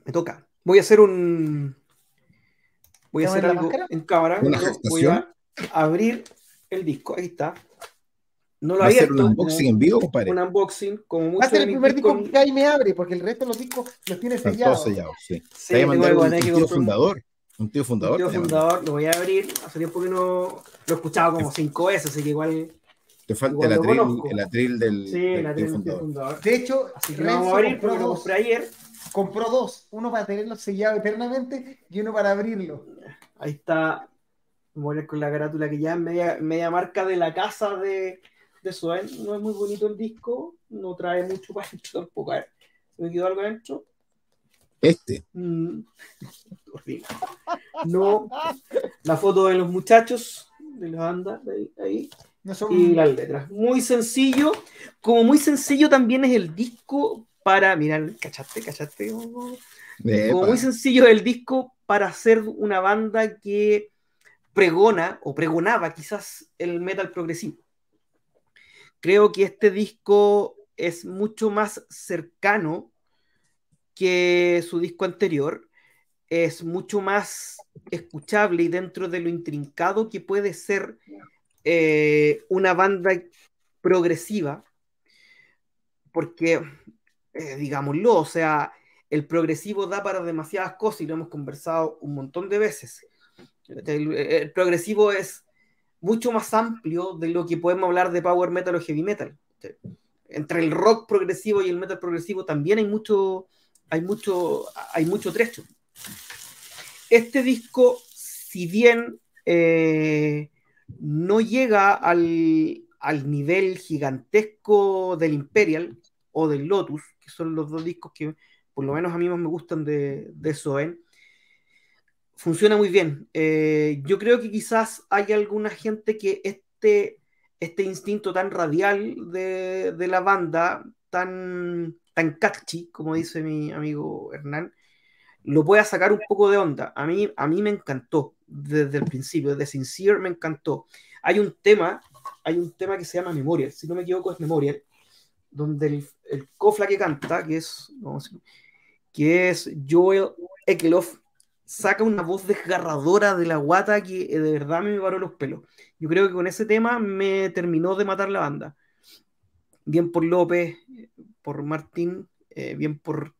Me toca. Voy a hacer un. Voy a ¿Cámara hacer algo máscara? en cámara. ¿Una pero Voy a abrir el disco. Ahí está. No lo ¿Va a ser abierto. un unboxing en vivo, compadre? Un unboxing, como va a ser el primer disco que Jaime abre, porque el resto de los discos los tiene sellados. sellados, sí. Sí, Te voy a mandar tengo un, tío un- fundador. Un tío fundador. Un tío voy a fundador, lo voy a abrir. Hace tiempo que no lo he escuchado como cinco veces, así que igual. Te falta el atril, el atril del, Sí, del la tío fundador. fundador. De hecho, Así que lo Renzo vamos a abrir compró porque lo dos. compré ayer. compró dos, uno para tenerlo sellado eternamente y uno para abrirlo. Ahí está Memorial con la carátula que ya es media, media marca de la casa de, de Soen. No es muy bonito el disco, no trae mucho para adentro tampoco. A ver, ¿se me quedó algo adentro? Este. Mm, horrible. No, la foto de los muchachos de la banda, de ahí, ahí, No son- y las letras. Muy sencillo, como muy sencillo también es el disco para, mira, cachaste, cachaste, como Epa. muy sencillo es el disco para hacer una banda que pregona o pregonaba quizás el metal progresivo. Creo que este disco es mucho más cercano que su disco anterior, es mucho más escuchable y dentro de lo intrincado que puede ser eh, una banda progresiva, porque, eh, digámoslo, o sea, el progresivo da para demasiadas cosas y lo hemos conversado un montón de veces. El, el progresivo es mucho más amplio de lo que podemos hablar de power metal o heavy metal. Entre el rock progresivo y el metal progresivo también hay mucho, hay mucho, hay mucho trecho. Este disco, si bien eh, no llega al, al nivel gigantesco del Imperial o del Lotus, que son los dos discos que por lo menos a mí más me gustan de, de Soen, funciona muy bien. Eh, yo creo que quizás hay alguna gente que este, este instinto tan radial de, de la banda, tan, tan catchy, como dice mi amigo Hernán, lo pueda sacar un poco de onda. A mí, a mí me encantó desde el principio, desde Sincere me encantó. Hay un tema, hay un tema que se llama Memorial, si no me equivoco es Memorial, donde el, el cofla que canta, que es, que es Joel Ekeloff, saca una voz desgarradora de la guata que eh, de verdad me paró los pelos. Yo creo que con ese tema me terminó de matar la banda. Bien por López, por Martín, eh, bien por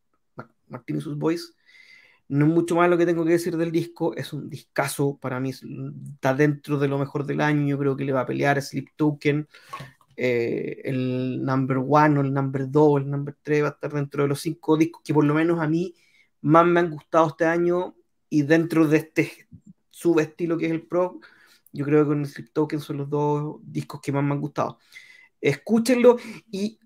Martín y sus boys. No es mucho más lo que tengo que decir del disco, es un discazo para mí, está dentro de lo mejor del año, yo creo que le va a pelear Sleep Token, eh, el number one o el number dos, el number tres va a estar dentro de los cinco discos que por lo menos a mí más me han gustado este año y dentro de este subestilo que es el pro, yo creo que con el Sleep Token son los dos discos que más me han gustado. Escúchenlo y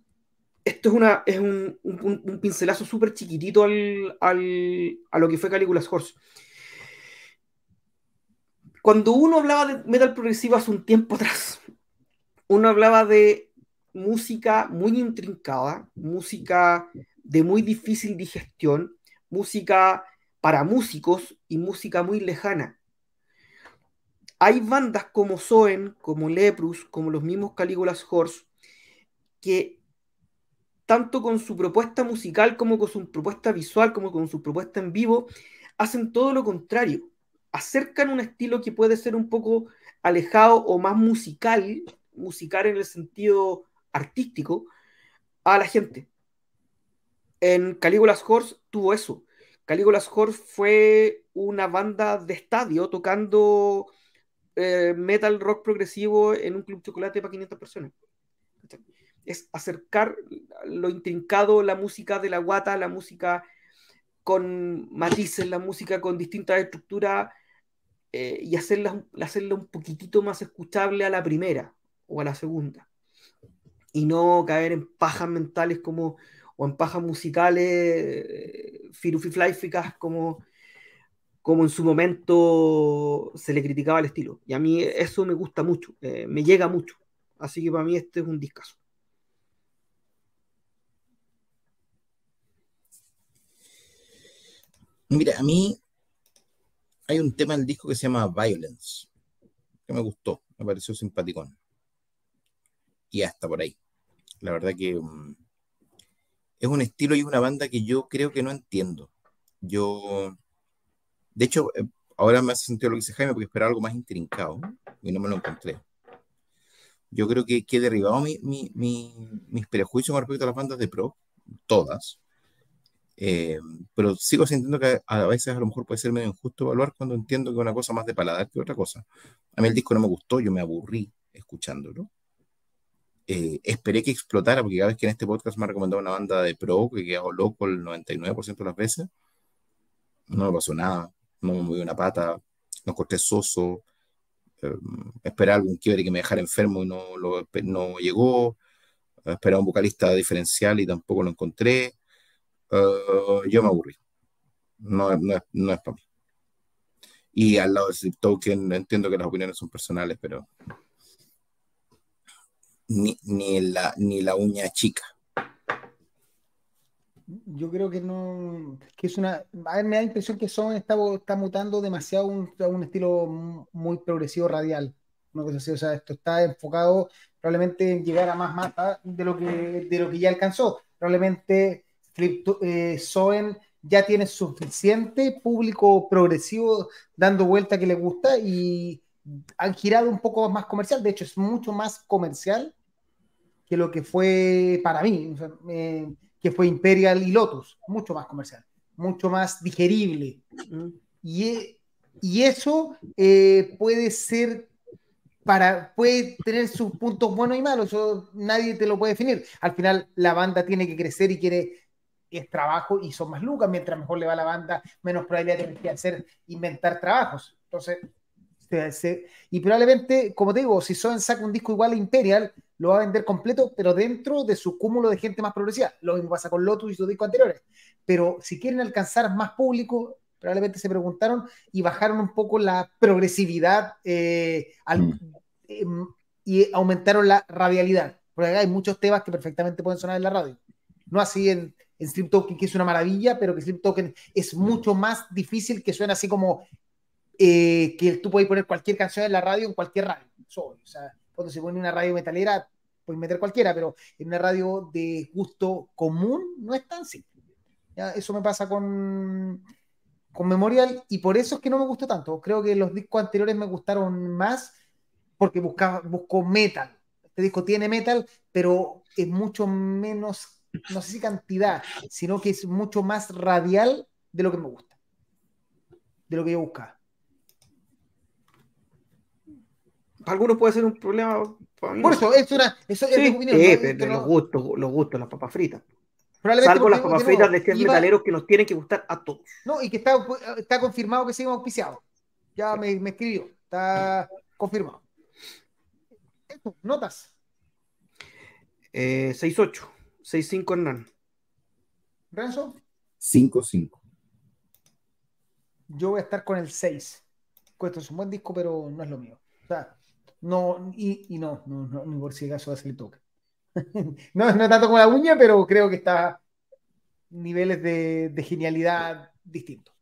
esto es, una, es un, un, pincelazo súper chiquitito al, al, a lo que fue Calígulas Horse. Cuando uno hablaba de metal progresivo hace un tiempo atrás, uno hablaba de música muy intrincada, música de muy difícil digestión, música para músicos y música muy lejana. Hay bandas como Soen, como Leprus, como los mismos Calígulas Horse, que tanto con su propuesta musical como con su propuesta visual, como con su propuesta en vivo, hacen todo lo contrario. Acercan un estilo que puede ser un poco alejado o más musical, musical en el sentido artístico, a la gente. En Calígulas Horse tuvo eso. Calígulas Horse fue una banda de estadio tocando eh, metal rock progresivo en un club chocolate para 500 personas es acercar lo intrincado, la música de la guata, la música con matices, la música con distintas estructuras eh, y hacerla, hacerla un poquitito más escuchable a la primera o a la segunda. Y no caer en pajas mentales como, o en pajas musicales eh, firufifláficas como, como en su momento se le criticaba el estilo. Y a mí eso me gusta mucho, eh, me llega mucho. Así que para mí este es un discazo. Mira, a mí hay un tema en el disco que se llama Violence, que me gustó, me pareció simpaticón. Y hasta por ahí. La verdad que um, es un estilo y una banda que yo creo que no entiendo. Yo, de hecho, eh, ahora me hace sentido lo que dice Jaime porque esperaba algo más intrincado y no me lo encontré. Yo creo que, que he derribado mi, mi, mi, mis prejuicios con respecto a las bandas de pro, todas. Eh, pero sigo sintiendo que a, veces a lo mejor puede ser medio injusto evaluar cuando entiendo que es una cosa más de paladar que otra cosa. A mí el disco no me gustó, yo me aburrí escuchándolo. Eh, esperé que explotara, porque cada vez que en este podcast me ha recomendado una banda de pro, que quedado loco el 99% de las veces, no me pasó nada, no me moví una pata, no corté soso, Eh, esperaba algún quiebre que me dejara enfermo y no, lo, no llegó. Esperaba un vocalista diferencial y tampoco lo encontré. Eh, yo me aburrí. No, no, no es para mí. Y al lado de Sleep Token, entiendo que las opiniones son personales, pero ni, ni, la, ni la uña chica. Yo creo que no, que es una, me da la impresión que Son está, mutando demasiado un, un estilo muy progresivo radial, una cosa así, o sea, esto está enfocado probablemente en llegar a más mata de lo que, de lo que ya alcanzó, probablemente Flip, eh, ya tiene suficiente público progresivo dando vuelta que le gusta y han girado un poco más comercial, de hecho es mucho más comercial que lo que fue para mí. O sea, eh, que fue Imperial y Lotus, mucho más comercial, mucho más digerible. Y, y eso eh, puede ser para, puede tener sus puntos buenos y malos, eso nadie te lo puede definir. Al final la banda tiene que crecer y quiere es trabajo y son más lucas, mientras mejor le va a la banda, menos probabilidad tiene que hacer inventar trabajos. Entonces, y probablemente, como te digo, si Soen saca un disco igual a Imperial, lo va a vender completo, pero dentro de su cúmulo de gente más progresiva. Lo mismo pasa con Lotus y sus discos anteriores. Pero si quieren alcanzar más público, probablemente se preguntaron y bajaron un poco la progresividad eh, mm. em, y aumentaron la radialidad. Porque acá hay muchos temas que perfectamente pueden sonar en la radio. No así en, en Sleep Token, que es una maravilla, pero que Sleep Token es mucho más difícil que suena así como eh, que tú puedes poner cualquier canción en la radio, en cualquier radio. o sea, cuando se pone una radio metalera, puedes meter cualquiera, pero en una radio de gusto común no es tan simple. Eso me pasa con, con Memorial y por eso es que no me gustó tanto. Creo que los discos anteriores me gustaron más porque buscaba, busco metal. Este disco tiene metal, pero es mucho menos, no sé si cantidad, sino que es mucho más radial de lo que me gusta, de lo que yo buscaba. Para algunos puede ser un problema. Por eso, es una. Eso, sí, es opinión, sí, pero los gustos, los gustos, las papas fritas. Salvo las papas fritas de estos metaleros que nos tienen que gustar a todos. No, y que está, está confirmado que seguimos auspiciados. Ya me, me escribió, está confirmado. Notas. Eh, 6-8, 6-5 Hernán. ¿Renzo? 5-5. Yo voy a estar con el 6. Cuesta es un buen disco, pero no es lo mío. O sea, no, y, y no, no, no, ni por si acaso hace el toque. no, no tanto como la uña, pero creo que está niveles de, de genialidad distintos.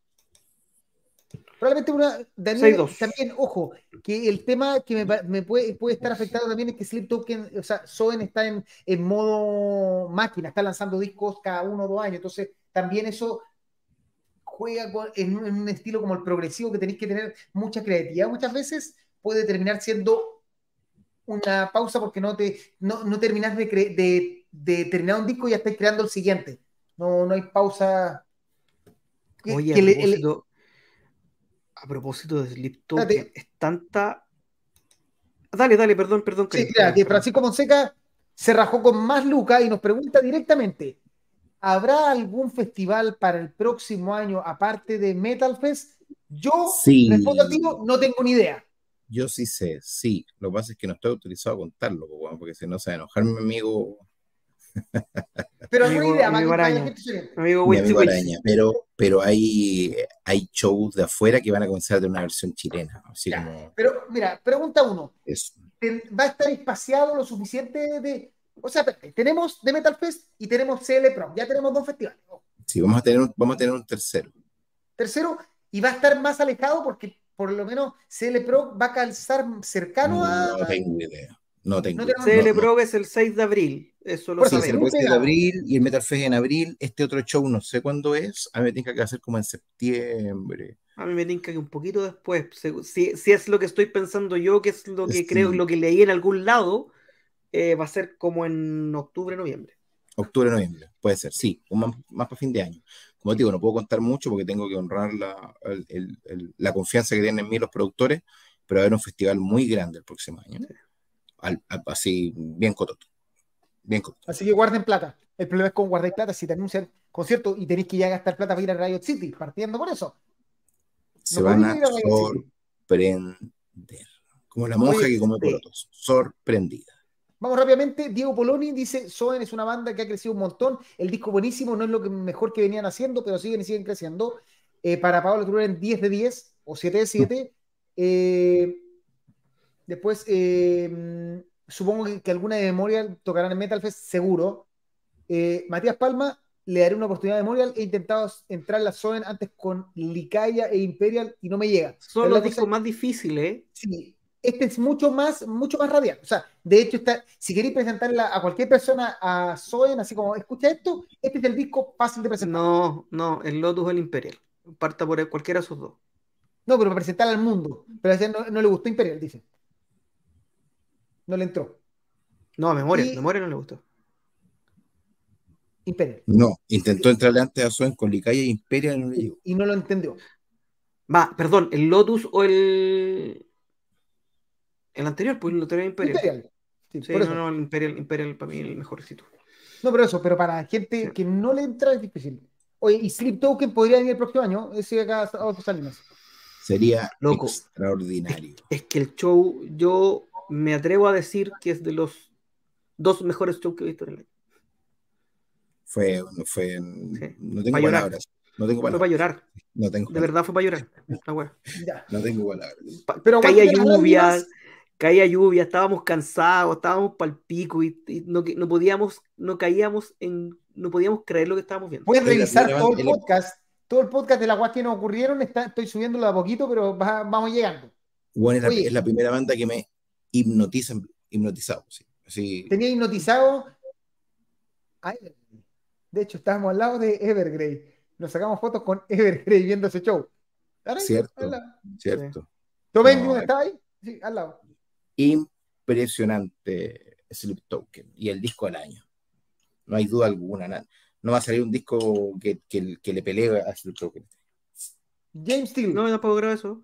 Probablemente una. Daniel, también, ojo, que el tema que me, me, puede, puede estar afectado también es que Sleep Token, o sea, Soen está en, en modo máquina, está lanzando discos cada uno o dos años. Entonces, también eso juega en, en, un estilo como el progresivo que tenéis que tener mucha creatividad muchas veces puede terminar siendo una pausa porque no te no, no terminas de, de, de, terminar un disco y ya estás creando el siguiente. No, no hay pausa. Oye, que a, propósito, el... a, propósito, de Sleep es tanta. Dale, dale, perdón, perdón. Sí, mira, que Francisco Monseca se rajó con más lucas y nos pregunta directamente: ¿habrá algún festival para el próximo año aparte de Metal Fest? Yo sí. respondo a ti, no tengo ni idea. Yo sí sé, sí. Lo que pasa es que no estoy autorizado a contarlo, porque si no se va a enojar mi amigo. Pero amigo, idea, amigo araña. Amigo, mi amigo araña. Pero, pero hay, hay shows de afuera que van a comenzar de una versión chilena. Así ya, como... Pero mira, pregunta uno. Eso. ¿Va a estar espaciado lo suficiente de... O sea, tenemos de Metal Fest y tenemos CL Pro. Ya tenemos dos festivales. Sí, vamos a tener un, vamos a tener un tercero. Tercero, y va a estar más alejado porque por lo menos CL Pro va a calzar cercano a. No tengo idea. No tengo. No CL no, Pro no. es el 6 de abril. Eso lo sí, sabemos. el 6 de abril y el Metal Fest en abril. Este otro show no sé cuándo es. A mí me tiene que hacer como en septiembre. A mí me tiene que un poquito después. Si, si, es lo que estoy pensando yo, que es lo que sí. creo, lo que leí en algún lado, eh, va a ser como en octubre, noviembre. Octubre, noviembre, puede ser, sí, más, más para fin de año como te digo, no puedo contar mucho porque tengo que honrar la, el, el, la confianza que tienen en mí los productores, pero va a haber un festival muy grande el próximo año. Al, al, así, bien cototo. Bien cototo. Así que guarden plata. El problema es con guardar plata si te anuncian concierto y tenéis que ya gastar plata para ir a Riot City, partiendo por eso. Se no van a sorprender. Como la monja Oye, que come porotos. Sorprendida. Vamos rápidamente. Diego Poloni dice: Soen es una banda que ha crecido un montón. El disco buenísimo, no es lo que mejor que venían haciendo, pero siguen y siguen creciendo. Eh, para Pablo Turunen, 10 de 10 o 7 de 7. Eh, después, eh, supongo que, que alguna de Memorial tocarán en Metal Fest, seguro. Eh, Matías Palma, le daré una oportunidad a Memorial. He intentado entrar en la Soen antes con Licaya e Imperial y no me llega. Son los discos más difíciles. ¿eh? Sí, este es mucho más, mucho más radial. O sea, de hecho, está, si queréis presentarla a cualquier persona a Soen, así como, escucha esto, este es el disco fácil de presentar. No, no, el Lotus o el Imperial. Parta por cualquiera de esos dos. No, pero para presentarla al mundo. Pero a ese no, no le gustó Imperial, dice. No le entró. No, a Memoria, Y- Memoria no le gustó. Imperial. No, intentó entrarle antes a Soen con Licaya y Imperia y no le llegó. Y no lo entendió. Va, perdón, el Lotus o el. El anterior, pues el anterior Imperial. Imperial. Sí, Sí, por no, eso. no, el Imperial, Imperial para mí es el mejorcito. No, pero eso, pero para gente Sí. que no le entra es difícil. Oye, y Sleep Token podría venir el próximo año. Ese acá a otros Salinas. Sería Loco. extraordinario. Es que el show, yo me atrevo a decir que es de los dos mejores shows que he visto en el año. Fue, fue, Sí. no tengo palabras. No tengo Fue para palabras. llorar, No tengo de palabras. verdad fue para llorar. La. No tengo palabras. Pa- Pero caía lluvia, lágrimas. Caía lluvia, estábamos cansados, estábamos pal pico y, y no, no podíamos, no caíamos en, no podíamos creer lo que estábamos viendo. Puedes revisar todo el podcast, todo el podcast de las guas que nos ocurrieron, está, estoy subiéndolo de a poquito, pero va- vamos llegando. Bueno, es, la, Oye. es la primera banda que me hipnotiza, hipnotizado. Sí. Tenía hipnotizado a Evergrey. De hecho, estábamos al lado de Evergrey. Nos sacamos fotos con Evergrey viendo ese show. Cierto. ¿cierto? ¿Tomen No, estaba ahí? Sí, al lado. Impresionante Sleep Token y el disco del año. No hay duda alguna. na- No va a salir un disco que, que, que le pelee a Sleep Token. James Steele, No, no puedo grabar eso.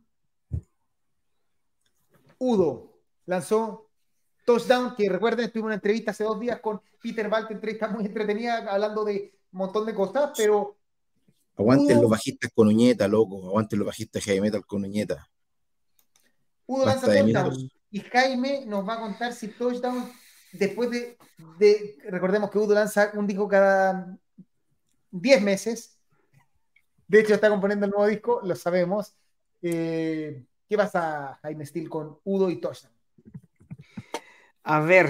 Udo, lanzó Touchdown, que recuerden, tuvimos una entrevista hace dos días con Peter Balt, entrevista muy entretenida, hablando de un montón de cosas, pero Aguanten Udo- los bajistas con uñeta, loco. Aguanten los bajistas heavy metal con uñeta. Udo Basta lanza Touchdown. Y Jaime nos va a contar si Touchdown, después de, de- recordemos que Udo lanza un disco cada 10 meses. De hecho, está componiendo el nuevo disco, lo sabemos. Eh, ¿Qué pasa, Jaime Steele, con Udo y Touchdown? A ver,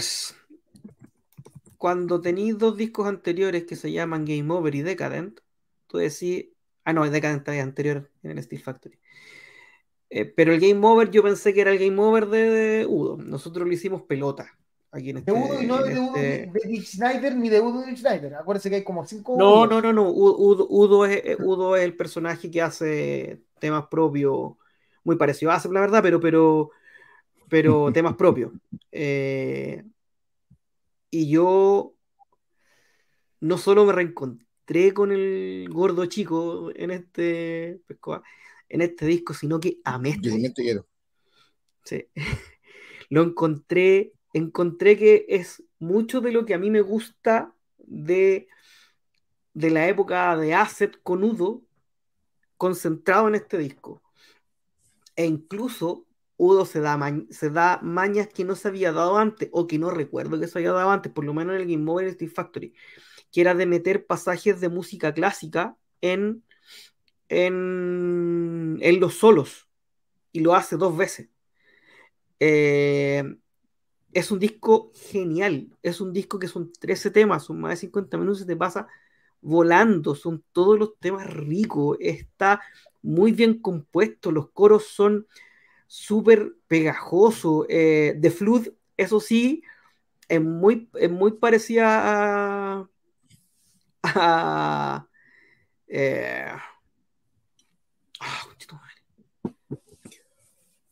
cuando tenéis dos discos anteriores que se llaman Game Over y Decadent, tú decís, ah no, Decadent es anterior en el Steel Factory. Eh, pero el Game Over yo pensé que era el Game Over de, de Udo. Nosotros lo hicimos pelota aquí en De este. Udo y no en de Udo este- de Dick Schneider ni de Udo de Dick Schneider. Acuérdense que hay como cinco. No, Udos. no, no, no. Udo es, eh, Udo es el personaje que hace temas propios, muy parecido a Asep, la verdad, pero, pero, pero temas propios. Eh, y yo no solo me reencontré con el gordo chico en este, pescoa, en este disco, sino que amé este quiero. Sí. Lo encontré, encontré que es mucho de lo que a mí me gusta de, de la época de Asset con Udo, concentrado en este disco. E incluso Udo se da, se da mañas que no se había dado antes, o que no recuerdo que se había dado antes, por lo menos en el Game Over Steel Factory, que era de meter pasajes de música clásica en, en, los solos, y lo hace dos veces. Eh, es un disco genial. Es un disco que son 13 temas, son más de 50 minutos, se te pasa volando, son todos los temas ricos, está muy bien compuesto, los coros son súper pegajosos. Eh, The Flood, eso sí, es muy, es muy parecida a. a eh, ah, conchito madre.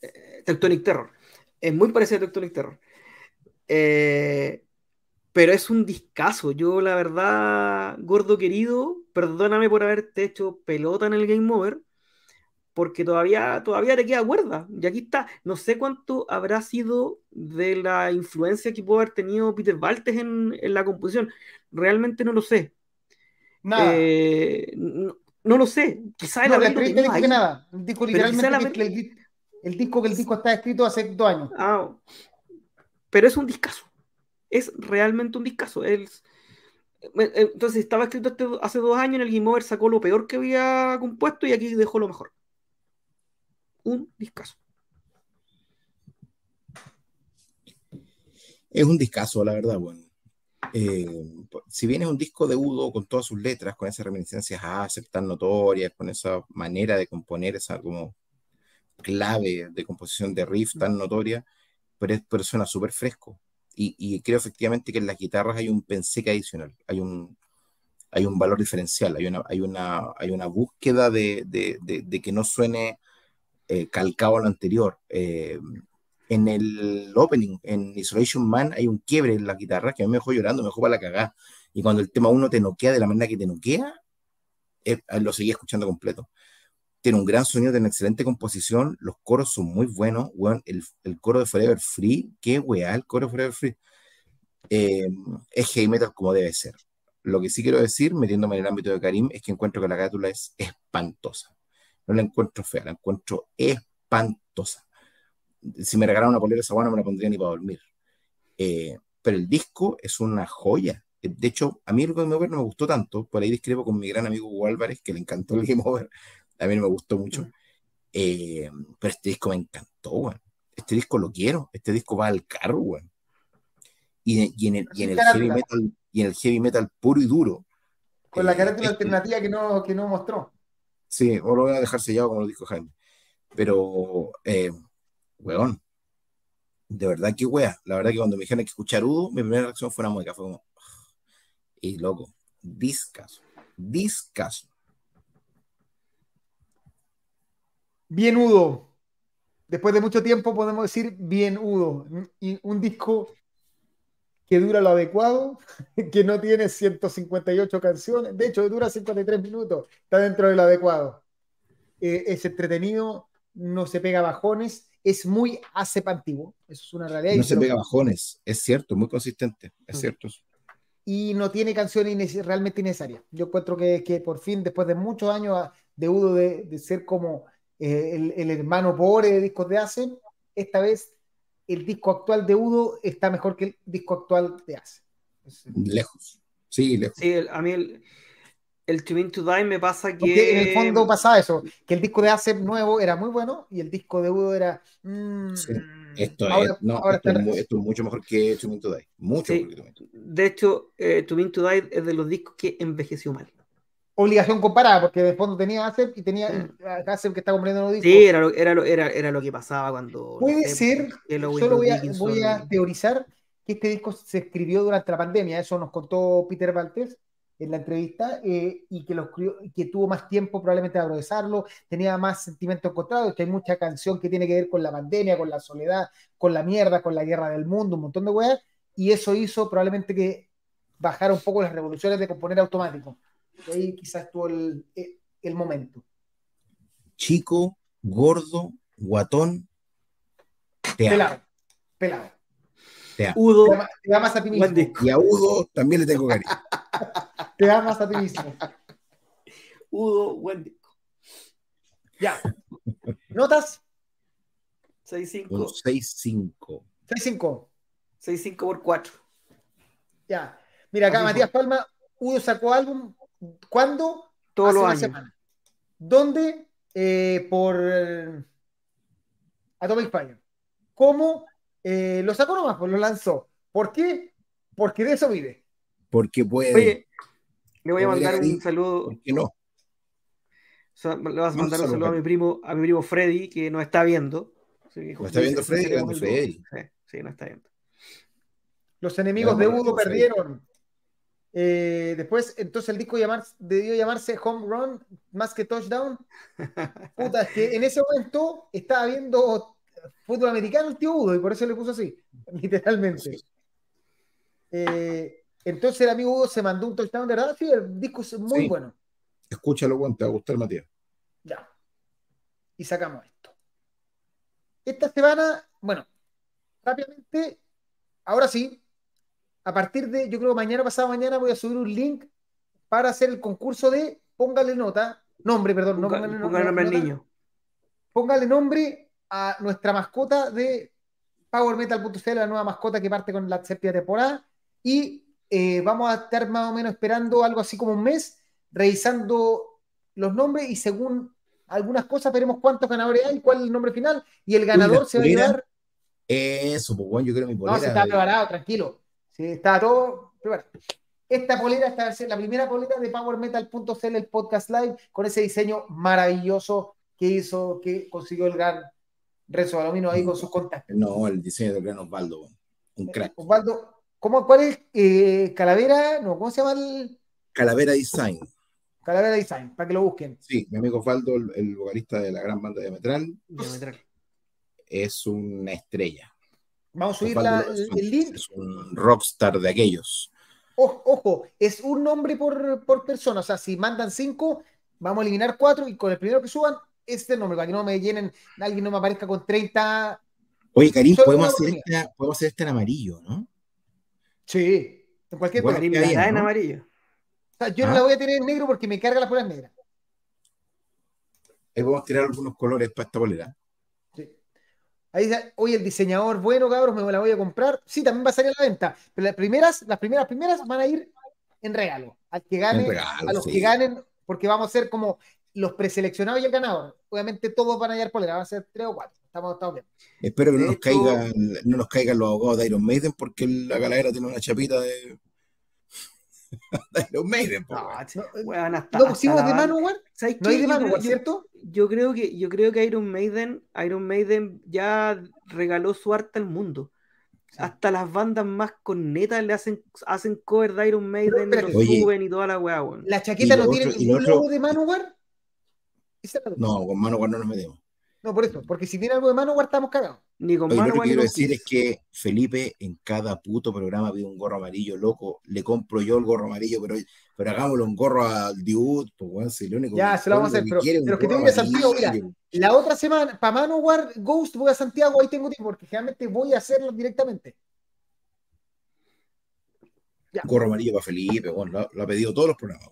Eh, Tectonic Terror. Es muy parecido a Tectonic Terror. Eh, pero es un discazo. Yo, la verdad, gordo querido, perdóname por haberte hecho pelota en el Game Over, porque todavía, todavía te queda cuerda. Y aquí está. No sé cuánto habrá sido de la influencia que pudo haber tenido Peter Baltes en, en la composición. Realmente no lo sé. Nada. Eh, no, no lo sé. Quizá el no, la dijo que ahí. nada. Dijo literalmente la que, ver- que el, disco que el disco está escrito hace dos años. Ah, pero es un discazo. Es realmente un discazo. Es- eh, Entonces estaba escrito este- hace dos años, en el Game Over sacó lo peor que había compuesto y aquí dejó lo mejor. Un discazo. Es un discazo, la verdad, bueno. Eh, si bien es un disco de Udo con todas sus letras, con esas reminiscencias a Acep tan notorias, con esa manera de componer, esa como clave de composición de riff tan notoria, pero, es, pero suena súper fresco. Y, y creo efectivamente que en las guitarras hay un pensé adicional, hay un, hay un valor diferencial, hay una, hay una, hay una búsqueda de, de, de, de que no suene eh, calcado a lo anterior. Eh, en el opening, en Isolation Man, hay un quiebre en la guitarra que a mí me dejó llorando, me dejó para la cagada. Y cuando el tema uno te noquea de la manera que te noquea, eh, lo seguí escuchando completo. Tiene un gran sonido, tiene una excelente composición, los coros son muy buenos. Weón, el, el, coro de Forever Free, qué weá, el coro de Forever Free. Eh, es heavy metal como debe ser. Lo que sí quiero decir, metiéndome en el ámbito de Karim, es que encuentro que la cátula es espantosa. No la encuentro fea, la encuentro espantosa si me regalaran una polera esa no me la pondría ni para dormir. Eh, pero el disco es una joya. De hecho, a mí el Game Over no me gustó tanto, por ahí discrepo con mi gran amigo Hugo Álvarez, que le encantó el Game Over, a mí no me gustó mucho. Eh, pero este disco me encantó, weón. Este disco lo quiero, este disco va al carro, weón. Y, y, en el, y, en el heavy metal, y en el heavy metal puro y duro. Con la carátula eh, alternativa que no, que no mostró. Sí, o lo voy a dejar sellado como lo dijo Jaime. Pero eh, weón, de verdad que wea. La verdad que cuando me dijeron que escuchar Udo, mi primera reacción fue una mueca, fue como, y loco, discaso, discaso. Bien Udo. Después de mucho tiempo podemos decir bien Udo. Y un disco que dura lo adecuado, que no tiene 158 canciones, de hecho dura 53 minutos, está dentro de lo adecuado. Eh, es entretenido, no se pega bajones, es muy ACEP antiguo, eso es una realidad. No se pega bajones, es cierto, muy consistente, es cierto. Y no tiene canciones realmente innecesarias. Yo encuentro que, que, por fin, después de muchos años de Udo de, de ser como eh, el, el, hermano pobre de discos de ACEP, esta vez el disco actual de Udo está mejor que el disco actual de ACEP. Lejos, sí, lejos. Sí, el, a mí el, el To Mean to Die me pasa que. Porque en el fondo pasaba eso, que el disco de ACEP nuevo era muy bueno y el disco de Udo era. Mmm, sí. Esto, ahora, es, no, ahora esto, es, esto, es, mucho mejor que To Mean to Die. Mucho sí. mejor que to De hecho, eh, To Mean to Die es de los discos que envejeció mal. Obligación comparada, porque de fondo tenía ACEP y tenía. ACEP que está comprendiendo los discos. Sí, era lo, era, lo, era, era lo que pasaba cuando. Puede ser, solo voy a, voy a teorizar que este disco se escribió durante la pandemia, eso nos contó Peter Valtés en la entrevista eh, y que, los, que tuvo más tiempo probablemente de procesarlo, tenía más sentimientos encontrados, que hay mucha canción que tiene que ver con la pandemia, con la soledad, con la mierda, con la guerra del mundo, un montón de weas, y eso hizo probablemente que bajara un poco las revoluciones de componer automático. Y ahí quizás estuvo el, el momento. Chico, gordo, guatón, te pelado, amo. pelado. Te amo. Udo, te, amas a ti mismo. Y a Udo también le tengo cariño. te amas a ti mismo. Udo, buen disco. Ya. ¿Notas? 6-5. 6-5. 6-5. 6-5 por 4. Ya. Mira, acá Matías. Palma, Udo sacó álbum. ¿Cuándo? Todos los años. semana. ¿Dónde? Eh, por eh, Atomic Fire. ¿Cómo? Eh, lo sacó nomás, pues lo lanzó. ¿Por qué? Porque de eso vive. Porque puede. Oye, le voy a mandar un saludo. ¿Por qué no? le vas a mandar un saludo, a mi primo, a mi primo Freddy, que nos está viendo. Que, ¿Lo está viendo Freddy? Sí, sí, nos está viendo. Los enemigos de Udo perdieron. Eh, después, entonces el disco llamar, debió llamarse Home Run más que Touchdown. Puta, es que en ese momento estaba viendo fútbol americano el tío Udo y por eso le puso así, literalmente. Eh, entonces el amigo Udo se mandó un touchdown de verdad. Sí, el disco es muy Sí. bueno. Escúchalo, Juan, te va a gustar, Matías. Ya. Y sacamos esto. Esta semana, bueno, rápidamente, ahora sí, a partir de, yo creo que mañana, pasado mañana, voy a subir un link para hacer el concurso de póngale nota, nombre, perdón, no Ponga- póngale, Póngale nombre al niño. póngale nombre a nuestra mascota de PowerMetal.cl, la nueva mascota que parte con la séptima temporada. Y eh, vamos a estar más o menos esperando algo así como un mes, revisando los nombres y según algunas cosas veremos cuántos ganadores hay, cuál es el nombre final. Y el ganador se va a llevar. Eso, pues bueno, yo creo mi No, polera. se está preparado, tranquilo. Sí, está todo preparado. Esta polera esta va a ser la primera polera de PowerMetal.cl, el podcast live, con ese diseño maravilloso que hizo, que consiguió el gran Renzo Balomino ahí con sus contactos. No, el diseño del gran Osvaldo, un crack. Osvaldo, ¿cómo, ¿cuál es eh, Calavera? No, ¿cómo se llama el Calavera Design. Calavera Design? Para que lo busquen. Sí, mi amigo Osvaldo, el, el vocalista de la gran banda Diametral, Diametral. es una estrella. Vamos a subir la- el, link. Es un rockstar de aquellos. Ojo, ojo, es un nombre por, por persona. O sea, si mandan cinco, vamos a eliminar cuatro y con el primero que suban, este nombre, para que no me llenen, alguien no me aparezca con 30. Oye, Karim, podemos hacer, esta, podemos hacer este en amarillo, ¿no? Sí, en cualquier Bueno. Karim bien, en amarillo. O sea, yo no ¿Ah? la voy a tener en negro porque me carga las poleras negras. Ahí podemos tirar algunos colores para esta bolera. Ahí dice, oye, el diseñador, bueno, cabros, me la voy a comprar. Sí, también va a salir a la venta. Pero las primeras, las primeras, primeras van a ir en regalo. Al que gane, regalo, a los sí. que ganen, porque vamos a ser como los preseleccionados y el ganador. Obviamente todos van a hallar polera, van a ser tres o cuatro. Estamos, estamos bien. Espero que no De nos, hecho- caigan, no nos caigan los abogados de Iron Maiden porque la calavera tiene una chapita de Iron Maiden. po, No, weón. hasta- ¿No hasta pusimos de Manowar? ¿Sabes No hay de Yo creo- Manowar, yo- ¿cierto? Yo creo que yo creo que Iron Maiden, Iron Maiden ya regaló su arte al mundo. Hasta las bandas más cornetas le hacen, hacen cover de Iron Maiden, espérate. lo Oye. suben y toda la weá, weón. ¿La chaqueta lo no tiene otro- lo ningún logo de Manowar? No, con mano no nos metemos. No, por eso, porque si tiene algo de Manowar estamos cagados. Ni con Oye, lo Manowar que quiero decir es que Felipe en cada puto programa pide un gorro amarillo loco. Le compro yo el gorro amarillo, pero, pero hagámoslo un gorro al Dude, pues weón, si lo único Ya, se lo vamos a hacer, que pero- quiere pero que gorro tenga Santiago, mira. La otra semana, para Manowar Ghost, voy a Santiago, ahí tengo tiempo, porque generalmente voy a hacerlo directamente. Gorro amarillo para Felipe, bueno, lo, lo ha pedido todos los programas.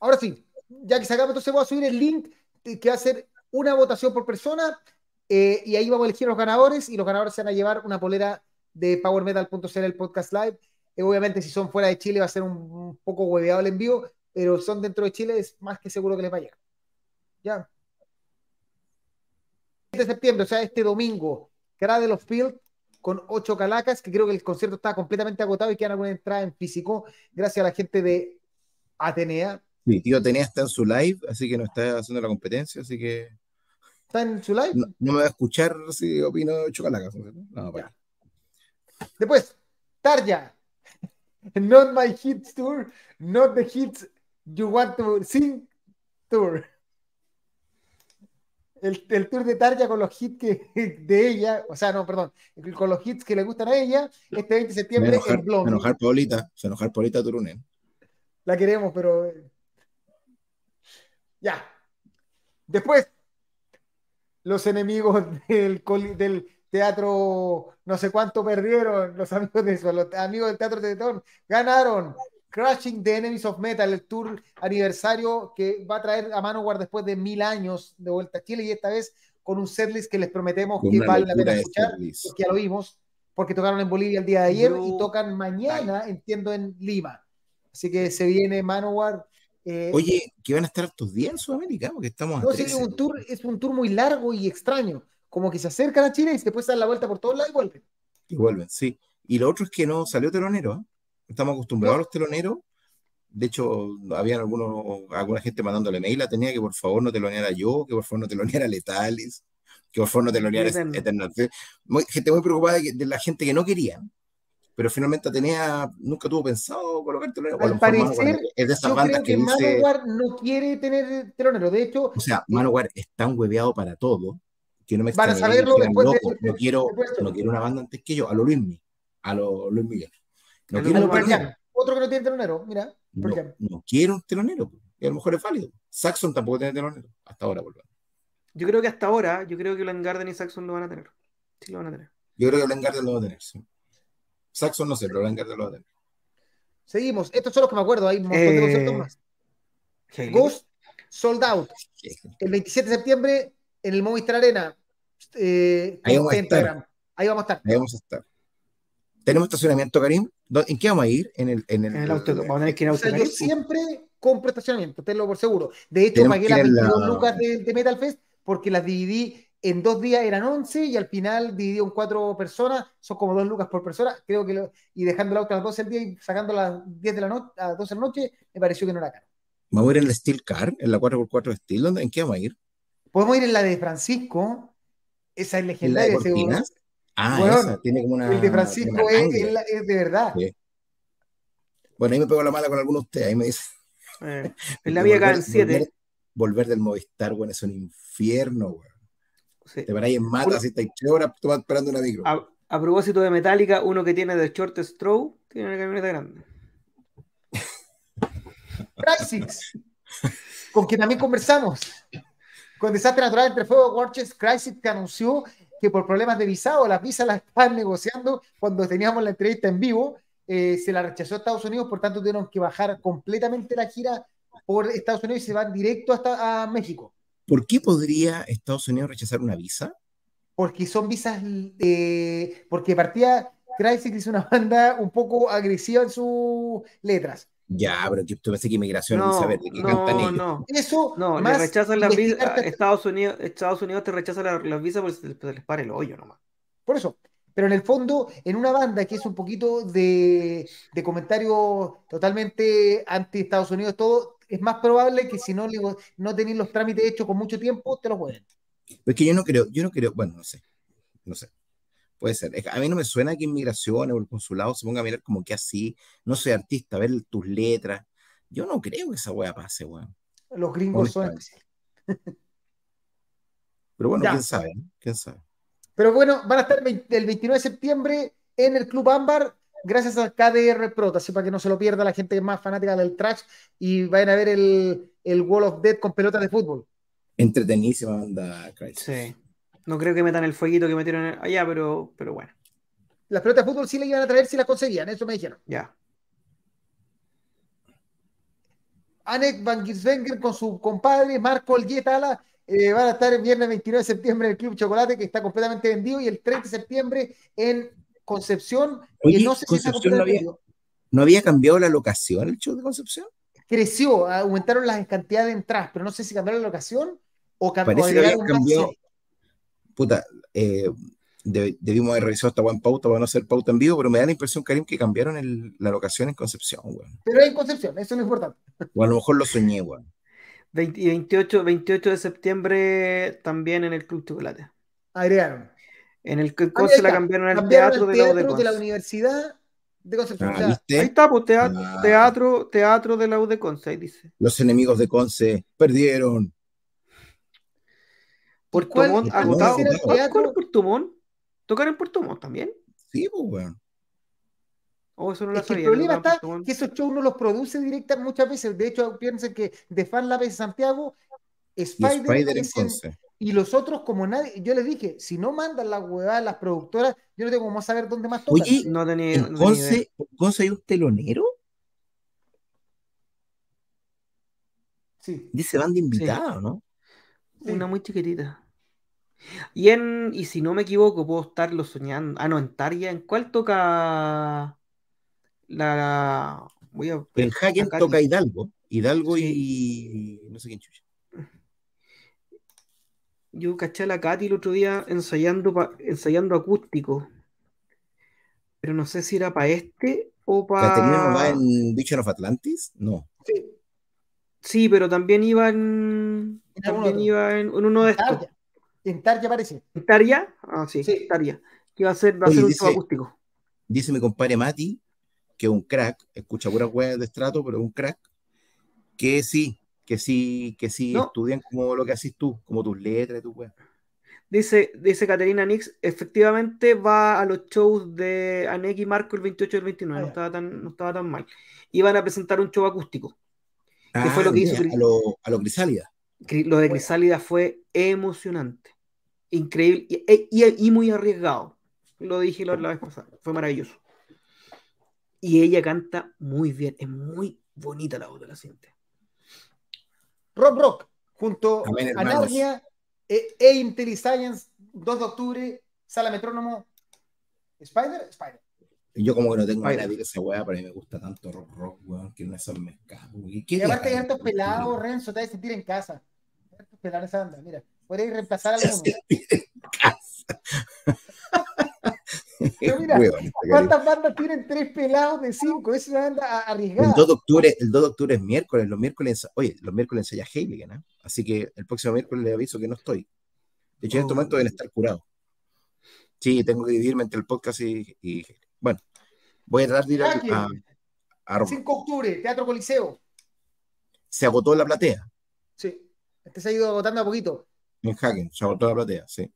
Ahora sí, ya que se acaba, entonces voy a subir el link que va a ser una votación por persona eh, y ahí vamos a elegir los ganadores y los ganadores se van a llevar una polera de PowerMetal.cl el podcast live. Eh, obviamente, si son fuera de Chile va a ser un, poco hueveado el envío, pero son dentro de Chile, es más que seguro que les va a llegar. Ya. 7 de septiembre, o sea, este domingo, Cradle of Field con ocho calacas, que creo que el concierto está completamente agotado y quedan algunas entradas en físico, gracias a la gente de Atenea. Mi tío Tenea está en su live, así que no está haciendo la competencia, así que ¿Está en su live? no, no me va a escuchar si opino Chocalacas. ¿no? Para. Después, Tarja. Not my hits tour, not the hits you want to sing tour. El, el tour de Tarja con los hits que, de ella, o sea, no, perdón, con los hits que le gustan a ella, este 20 de Se septiembre enojar, en se va a Blondie. enojar Paulita, se enojar Paulita Turunen. La queremos, pero. eh, Ya. Después, los enemigos del, teatro, no sé cuánto perdieron, los amigos de eso, los amigos del teatro de Tetón, ganaron. Crashing the Enemies of Metal, el tour aniversario que va a traer a Manowar después de mil años de vuelta a Chile y esta vez con un setlist que les prometemos Con que una vale la pena escuchar ya lo vimos, porque tocaron en Bolivia el día de ayer y tocan mañana, entiendo, en Lima. Así que se viene Manowar. Eh, Oye, que van a estar estos días en Sudamérica, porque estamos a no, sí, 13. es un tour, es un tour muy largo y extraño. Como que se acercan a Chile y después dan la vuelta por todos lados y vuelven. Y vuelven, sí. Y lo otro es que no salió telonero. ¿eh? Estamos acostumbrados a los teloneros. De hecho, habían algunos, alguna gente mandándole mail a tenía que por favor no teloneara yo, que por favor no teloneara Letalis, que por favor no teloneara. Eternal. Muy- gente muy preocupada de, que- de la gente que no quería. Pero finalmente Atenea nunca tuvo pensado colocar telonero. O a Al parecer, es de esas Yo bandas creo que, que dice. Manowar no quiere tener telonero. De hecho, O sea, Manowar es tan hueveado para todo que no me Van a saberlo después de- "Loco, no quiero, de- no quiero una banda antes que yo, a lo Luis a lo Luis Miguel. No A lo quiero, un lo otro que no tiene telonero, mira, No, no quiero un telonero, y a lo mejor es válido. Saxon tampoco tiene telonero, hasta ahora, por. Yo creo que hasta ahora, yo creo que Blind Garden y Saxon lo van a tener. Sí lo van a tener. Yo creo que Blind Guardian lo va a tener, sí. Saxon no sé, pero Blind Guardian lo va a tener. Seguimos. Estos son los que me acuerdo. Hay un montón de Eh, conciertos más. Ghost Sold Out. El 27 de septiembre en el Movistar Arena. eh, Ahí vamos a estar. Ahí vamos a estar. Ahí vamos a estar. ¿Tenemos estacionamiento, Karim? ¿Dó- ¿En qué vamos a ir? En el, en el, En el auto, vamos a tener que ir a O sea, yo siempre compro estacionamiento, tenlo por seguro. De hecho, pagué las ir en la- 22 lucas de, de Metal Fest porque las dividí en dos días, eran 11 y al final dividí en cuatro personas, son como dos lucas por persona. Creo que lo- y dejando el auto a las 12 del día y sacando a las 10 de la noche, a las 12 de la noche, me pareció que no era caro. ¿Vamos a ir en la Steel Car? ¿En la 4x4 Steel? ¿Dónde, ¿En qué vamos a ir? Podemos ir en la de Francisco, esa es ¿En la de legendaria. Cortinas? Ah, Bueno, esa, tiene como una. el de Francisco es, es la- es de verdad. Sí. Bueno, ahí me pego la mala con alguno de ustedes. Ahí me dice. Eh, en la mía caen Volver- 7. Volver, volver del Movistar, bueno, es un infierno, weón. Te paráis en mata, si estáis tres horas tú vas esperando una micro. A, a propósito de Metallica, uno que tiene de Short Straw tiene una camioneta grande. Crysis, con quien también conversamos. Con Desastre Natural entre Fuego Watches, Crysis que anunció que por problemas de visado, las visas las estaban negociando cuando teníamos la entrevista en vivo, eh, se la rechazó Estados Unidos, por tanto tuvieron que bajar completamente la gira por Estados Unidos y se van directo hasta a México, ¿Por qué podría Estados Unidos rechazar una visa? porque son visas, eh, porque partía que es una banda un poco agresiva en sus letras. Ya, pero yo pensé que inmigración No, saber de qué cantan no, ellos. no. Eso, No, le rechazan las visas. Estados Unidos, Estados Unidos te rechaza la- las visas porque se, se les para el hoyo nomás. Por eso. Pero en el fondo, en una banda que es un poquito de, de comentario totalmente anti Estados Unidos, todo, es más probable que si no, le- no tenéis los trámites hechos con mucho tiempo, te los pueden. Es que yo no creo, yo no creo, bueno, no sé, no sé. Puede ser. Es que a mí no me suena que inmigración o el consulado se ponga a mirar como que así, no soy artista, a ver tus letras. Yo no creo que esa wea pase, weón. Los gringos son especiales. Pero bueno, Ya. quién sabe, ¿no? quién sabe. Pero bueno, van a estar el 20 el 29 de septiembre en el Club Ámbar, gracias al KDR Pro, así para que no se lo pierda la gente más fanática del trash y vayan a ver el, el Wall of Death con pelotas de fútbol. Entretenísima banda Crisis. Sí. No creo que metan el fueguito que metieron allá, pero, pero bueno, Las pelotas de fútbol sí le iban a traer si las conseguían, eso me dijeron. ya. Anek Van Giswenger con su compadre Marco Olguetala eh, van a estar el viernes 29 de septiembre en el Club Chocolate, que está completamente vendido, y el 30 de septiembre en Concepción, Oye, que no sé si no había-. ¿No había cambiado la locación el show de Concepción? Creció, aumentaron las cantidades de entradas, pero no sé si cambiaron la locación o, cam- o Parece que había cambiado. Puta, eh, deb- debimos haber revisado esta buena pauta para no hacer pauta en vivo, pero me da la impresión, Karim, que cambiaron el- la locación en Concepción, weón. Pero en Concepción, eso es lo importante. O a lo mejor lo soñé, weón. 20 y 28, 28 de septiembre también en el Club Chocolate. Agregaron. En el que Ah, Conce ahí la cambiaron al teatro el de la teatro de la Conce. Universidad de Concepción. Ah, O sea, ¿viste? Ahí está, pues tea- Ah. teatro, teatro de la UD Conce, ahí dice. Los enemigos de Conce perdieron. Puerto ¿cuál- Montt agotado. era el ¿Cuál- teatro? cuál es Puerto Montt? ¿Tocar en Puerto Montt también? Sí, pues, weón. O eso no lo Es que el sabía. problema en está que esos shows no los produce directa muchas veces. De hecho, piensen que de Fan Lab de Santiago, Spider, Spider en es en- Conce. Y los otros, como nadie, yo les dije, si no mandan la huevada a las productoras, yo no tengo cómo saber dónde más tocan. Oye, No tenía, ¿En no tenía idea. Conce, ¿en Conce hay un telonero? Sí. Dice banda invitada, ¿no? Una muy chiquitita. Y en, y si no me equivoco, puedo estarlo soñando. Ah, no, en Tarja. ¿En cuál toca la. Voy a. En Hagen toca Hidalgo. Hidalgo y no sé quién chucha. Yo caché a la Katy el otro día ensayando, pa- ensayando acústico. Pero no sé si era para este o para. ¿Caterina no va en Vision of Atlantis? No. sí. Sí, pero también iba en. También iba en, en uno de estos. Tarja. En Tarja aparece. ¿En Tarja? Ah, sí, Sí. Tarja. Que va a ser, va a Oye, ser un dice- show acústico. Dice mi compadre Mati, que es un crack, escucha puras weas de estrato, pero es un crack, que sí, que sí, que sí No. estudian como lo que haces tú, como tus letras y tus weas. Dice, dice Caterina Nix, efectivamente va a los shows de Anek y Marco el 28 y el 29, Ah, no estaba tan, no estaba tan mal. Iban a presentar un show acústico. Ah, fue lo que hizo mira, Cris- a lo, a lo Crisálida. Cri- Lo de Crisálida fue emocionante, increíble y, e- y- y muy arriesgado. Lo dije la, la vez pasada, fue maravilloso. Y ella canta muy bien, es muy bonita la voz de la Cintia. Rock Rock, junto Amén, a. Narnia e, e IntelliScience 2 de octubre, sala metrónomo. Spider, Spider. Yo como que no tengo ganas de esa weá, pero a mí me gusta tanto rock rock, weón, que de esas me escapo. ¿Y, aparte hay hartos pelados, Renzo, te vas a sentir en casa. Hartos pelados en esa banda, mira. Podrías reemplazar a alguno. Pero mira. ¿cuántas bandas tienen tres pelados de cinco? Es una banda a- El arriesgada. 2 de octubre, el 2 de octubre es miércoles, los miércoles, oye, los miércoles ensaya Heiligen, ¿eh? Así que el próximo miércoles le aviso que no estoy. De hecho, en este Oh. momento deben estar curados. Sí, tengo que dividirme entre el podcast y, y- bueno, voy a tratar de ir a, a- a Roma. 5 de octubre, Teatro Coliseo. Se agotó la platea Sí. Este se ha ido agotando a poquito. en Hagen, se agotó la platea, sí.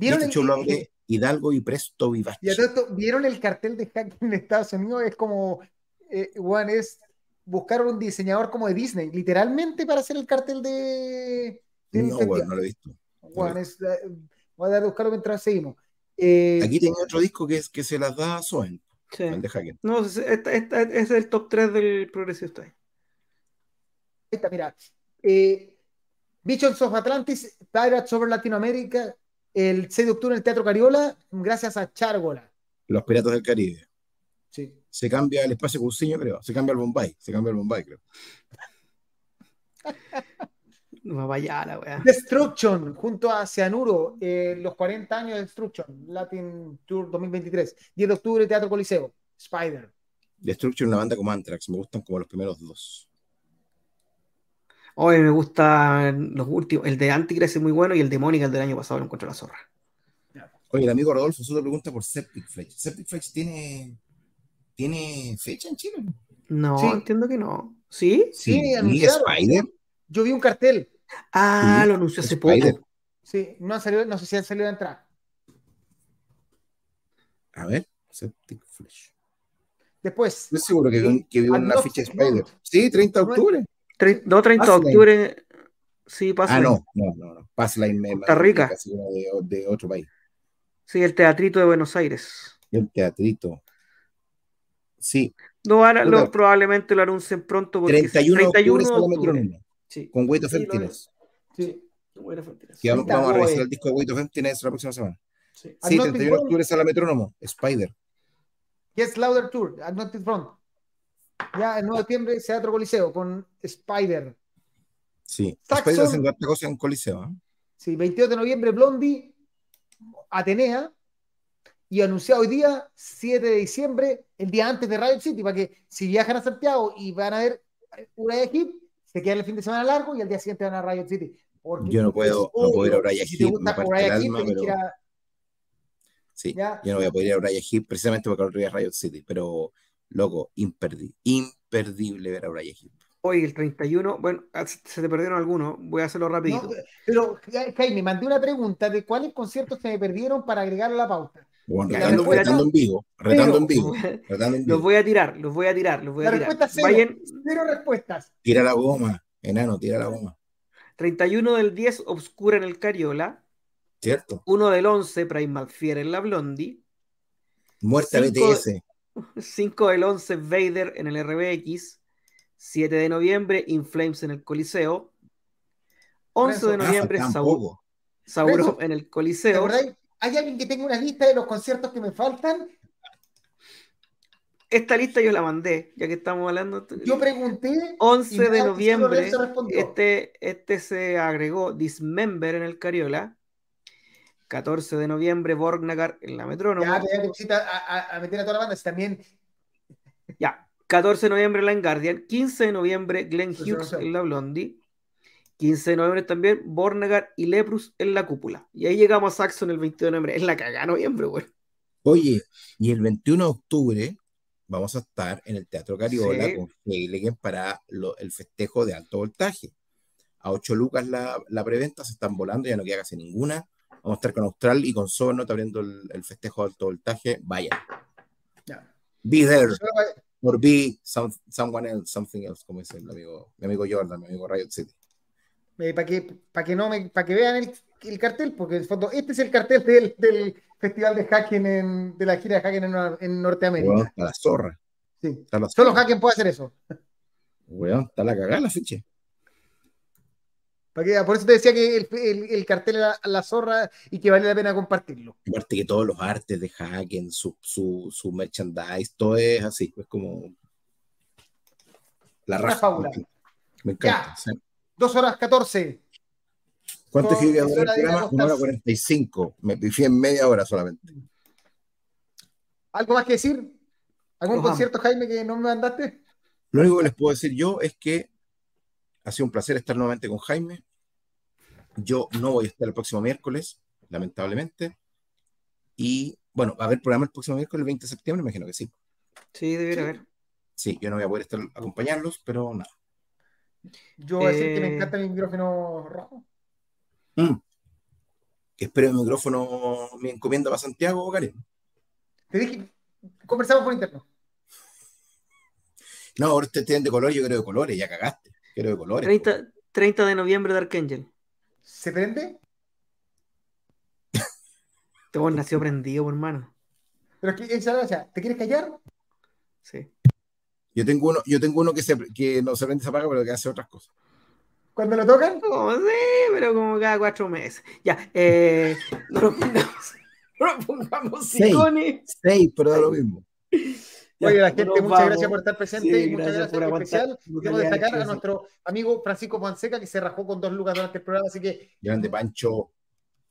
¿Vieron Este el, show lo agoté Hidalgo y Presto y esto, ¿vieron el cartel de Hack en Estados Unidos? Es como, eh, es buscar un diseñador como de Disney, literalmente para hacer el cartel de... No, bueno, no lo he visto. Weón, es, eh, voy a dar a buscarlo mientras seguimos. Eh, Aquí tenía otro disco que, es, que se las da a Soen, Sí. el de Hagen. No, es- esta- esta- es el top 3 del ahí. Ahí está, mira. Eh, Visions of Atlantis, Pirates over Latinoamérica, el 6 de octubre en el Teatro Cariola, gracias a Chargola. Los Piratas del Caribe. Sí. Se cambia el espacio Cusiño, creo. Se cambia el Bombay. Se cambia el Bombay, creo. No vaya la weá. Destruction, junto a Cianuro, eh, los 40 años de Destruction, Latin Tour 2023, 10 de octubre, Teatro Coliseo, Spider. Destruction, una banda como Anthrax. Me gustan como los primeros dos. Hoy me gustan los últimos. El de Antichrist es muy bueno y el de Mónica, el del año pasado, lo encuentro la zorra. Oye, el amigo Rodolfo Soto pregunta por Septic Flex. ¿Septic Flex tiene, tiene fecha en Chile? No, Sí. entiendo que no. ¿Sí? Sí, ¿Y anunciaron. Spider? Yo vi un cartel, Ah, Sí, lo anunció hace Spider. poco. sí, no, han salido, no sé si han salido a entrar. A ver, Septic Flesh. Después, Estoy seguro que, vi- que vi una ficha de Spider. Sí, 30 de octubre. No, 30 de Passline. octubre. Sí, pasa. Ah, no, no, no. no. Passline me Costa Rica. de, de otro país. Sí, el teatrito de Buenos Aires. El teatrito. Sí, No, van a- lo- probablemente lo anuncien pronto. Porque 31 de octubre 31 de octubre. Sí. con of Sí, Emptiness. sí. Que vamos, vamos a revisar el disco de of Emptiness la próxima semana. Sí. Sí, Agnostic 31 de octubre sale Metrónomo. Spider. Yes Louder Tour, Agnostic Front. Ya el 9 de septiembre, Teatro Coliseo, con Spider. Sí. Saxon. Spider haciendo harta cosa en Coliseo. ¿eh? Sí, 22 de noviembre, Blondie, Atenea. Y anunciado hoy día, 7 de diciembre, el día antes de Riot City, para que si viajan a Santiago y van a ver Uriah Heep, se quedan el fin de semana largo y al día siguiente van a Riot City. Porque Yo no puedo- no puedo ir a Uriah si gusta me parte el alma, pero- a- Sí. Ya. Yo no voy a poder ir a Heep precisamente porque otro día es Riot City. Pero, loco, imperdible. Imperdible ver a Uriah Heep. Hoy el 31, bueno, ah, se se te perdieron algunos, voy a hacerlo rapidito. No, pero, Jaime, mandé una pregunta de cuáles conciertos se me perdieron para agregarlo a la pauta. Bueno, retando, los voy a- retando en vivo. Retando Pero- en vivo. Retando en los vivo. voy a tirar, los voy a tirar, los voy a La tirar. respuesta es cero. Vayan, Cero respuestas. Tira la goma. Enano, tira la goma. 31 del 10, Obscura en el Cariola. ¿Cierto? 1 del 11, Primal Fear en la Blondie. Muerte a Cinco- BTS. 5 del 11, Vader en el RBX. 7 de noviembre, In Flames en el Coliseo. 11 de noviembre, faltaban Sau- poco. Sauron Renzo, en el ¿Te Coliseo. ¿Hay alguien que tenga una lista de los conciertos que me faltan? Esta lista yo la mandé, ya que estamos hablando. Yo pregunté. 11 y de noviembre, este, este se agregó Dismember en el Cariola. 14 de noviembre, Borgnagar en la Metrónomo. Ya, ya te pusiste a, a- a meter a toda la banda. Si también. Ya, 14 de noviembre Line Guardian, 15 de noviembre Glenn Pues Hughes yo no sé. en la Blondie, 15 de noviembre también Bornegar y Leprus en la cúpula. Y ahí llegamos a Saxon el 22 de noviembre. Es la cagada noviembre, güey. Oye, y el 21 de octubre vamos a estar en el Teatro Cariola Sí. con Heiligen para lo- el festejo de alto voltaje. A 8 lucas la, la preventa, se están volando, ya no queda casi ninguna. Vamos a estar con Austral y con Soberno abriendo el, el festejo de alto voltaje. Vaya. Ya. Be there, or be some- someone else, something else, como dice el amigo, mi amigo Jordan, mi amigo Riot City. eh, para que, para que, no me, para que vean el, el cartel, porque en el fondo este es el cartel del, del festival de Hacken en, de la gira de Hacken en, Nor- en Norteamérica. Está la zorra. Sí. Está la Solo. Hacken puede hacer eso. Weón, está la cagada la ficha. Para que- por eso te decía que el, el- el cartel era la zorra y que vale la pena compartirlo. Aparte que todos los artes de Haken, su, su, su merchandise, todo es así, es como la raja. Me encanta. sí. Dos horas 14. ¿Cuánto es que es voy a durar hora el programa? Una hora acostarse. 45. Me pifié en media hora solamente. ¿Algo más que decir? ¿Algún Los amo. concierto, Jaime, que no me mandaste? Lo único que les puedo decir yo es que ha sido un placer estar nuevamente con Jaime. Yo no voy a estar el próximo miércoles, lamentablemente. Y bueno, va a haber programa el próximo miércoles, el 20 de septiembre, me imagino que sí. Sí, debería haber. Sí, yo no voy a poder estar acompañarlos, pero nada. Yo voy a decir que me Eh. encanta mi micrófono rojo. Mm. Espero el micrófono, mi encomienda para Santiago, Karen. Te dije, conversamos por interno. No, ahora ustedes tienen de color, yo creo de colores, ya cagaste. Quiero de colores. 30, 30 de noviembre de Archangel. ¿Se prende? Este vos nació prendido, hermano. Pero es que. ¿Te quieres callar? Sí. Yo tengo uno, yo tengo uno que, se, que no se prende, se apaga, pero que hace otras cosas. Cuando lo tocan, Como sí, pero como cada cuatro meses. Ya, eh, no lo pongamos. No lo pongamos. Seis, pero da lo mismo. Oye, la gente, muchas vamos. gracias por estar presente Sí, y muchas gracias gracias por en especial. Queremos brutalidad destacar a nuestro amigo Francisco Fonseca que se rajó con dos lucas durante el programa, así que Grande Pancho.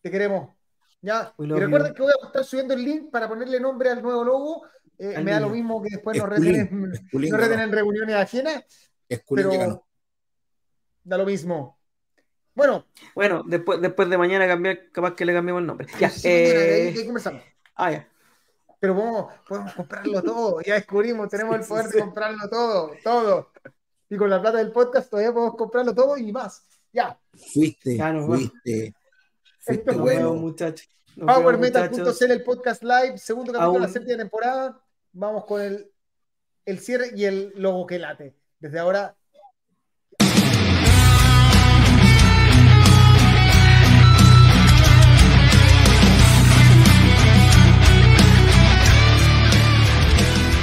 te queremos. Ya. Y recuerden you. que voy a estar subiendo el link para ponerle nombre al nuevo logo. Eh, Al me da lo mismo que después nos Esculín, reten, en- Esculín nos reten en reuniones ajenas, Esculín pero da lo mismo. Bueno, Bueno, después, después de mañana cambiar, capaz que le cambiamos el nombre. Ya, sí, mañana, ahí- eh, ahí conversamos. ah, ya. Pero podemos, podemos comprarlo todo. Ya descubrimos, tenemos el poder sí, de sí. comprarlo todo, todo. Y con la plata del podcast todavía podemos comprarlo todo y más. Ya. Fuiste, Ya nos fuiste. Esto Fuiste Nos bueno. muchachos. PowerMetal.cl, el podcast live, segundo capítulo de la séptima temporada. Vamos con el, el cierre y el logo que late. Desde ahora,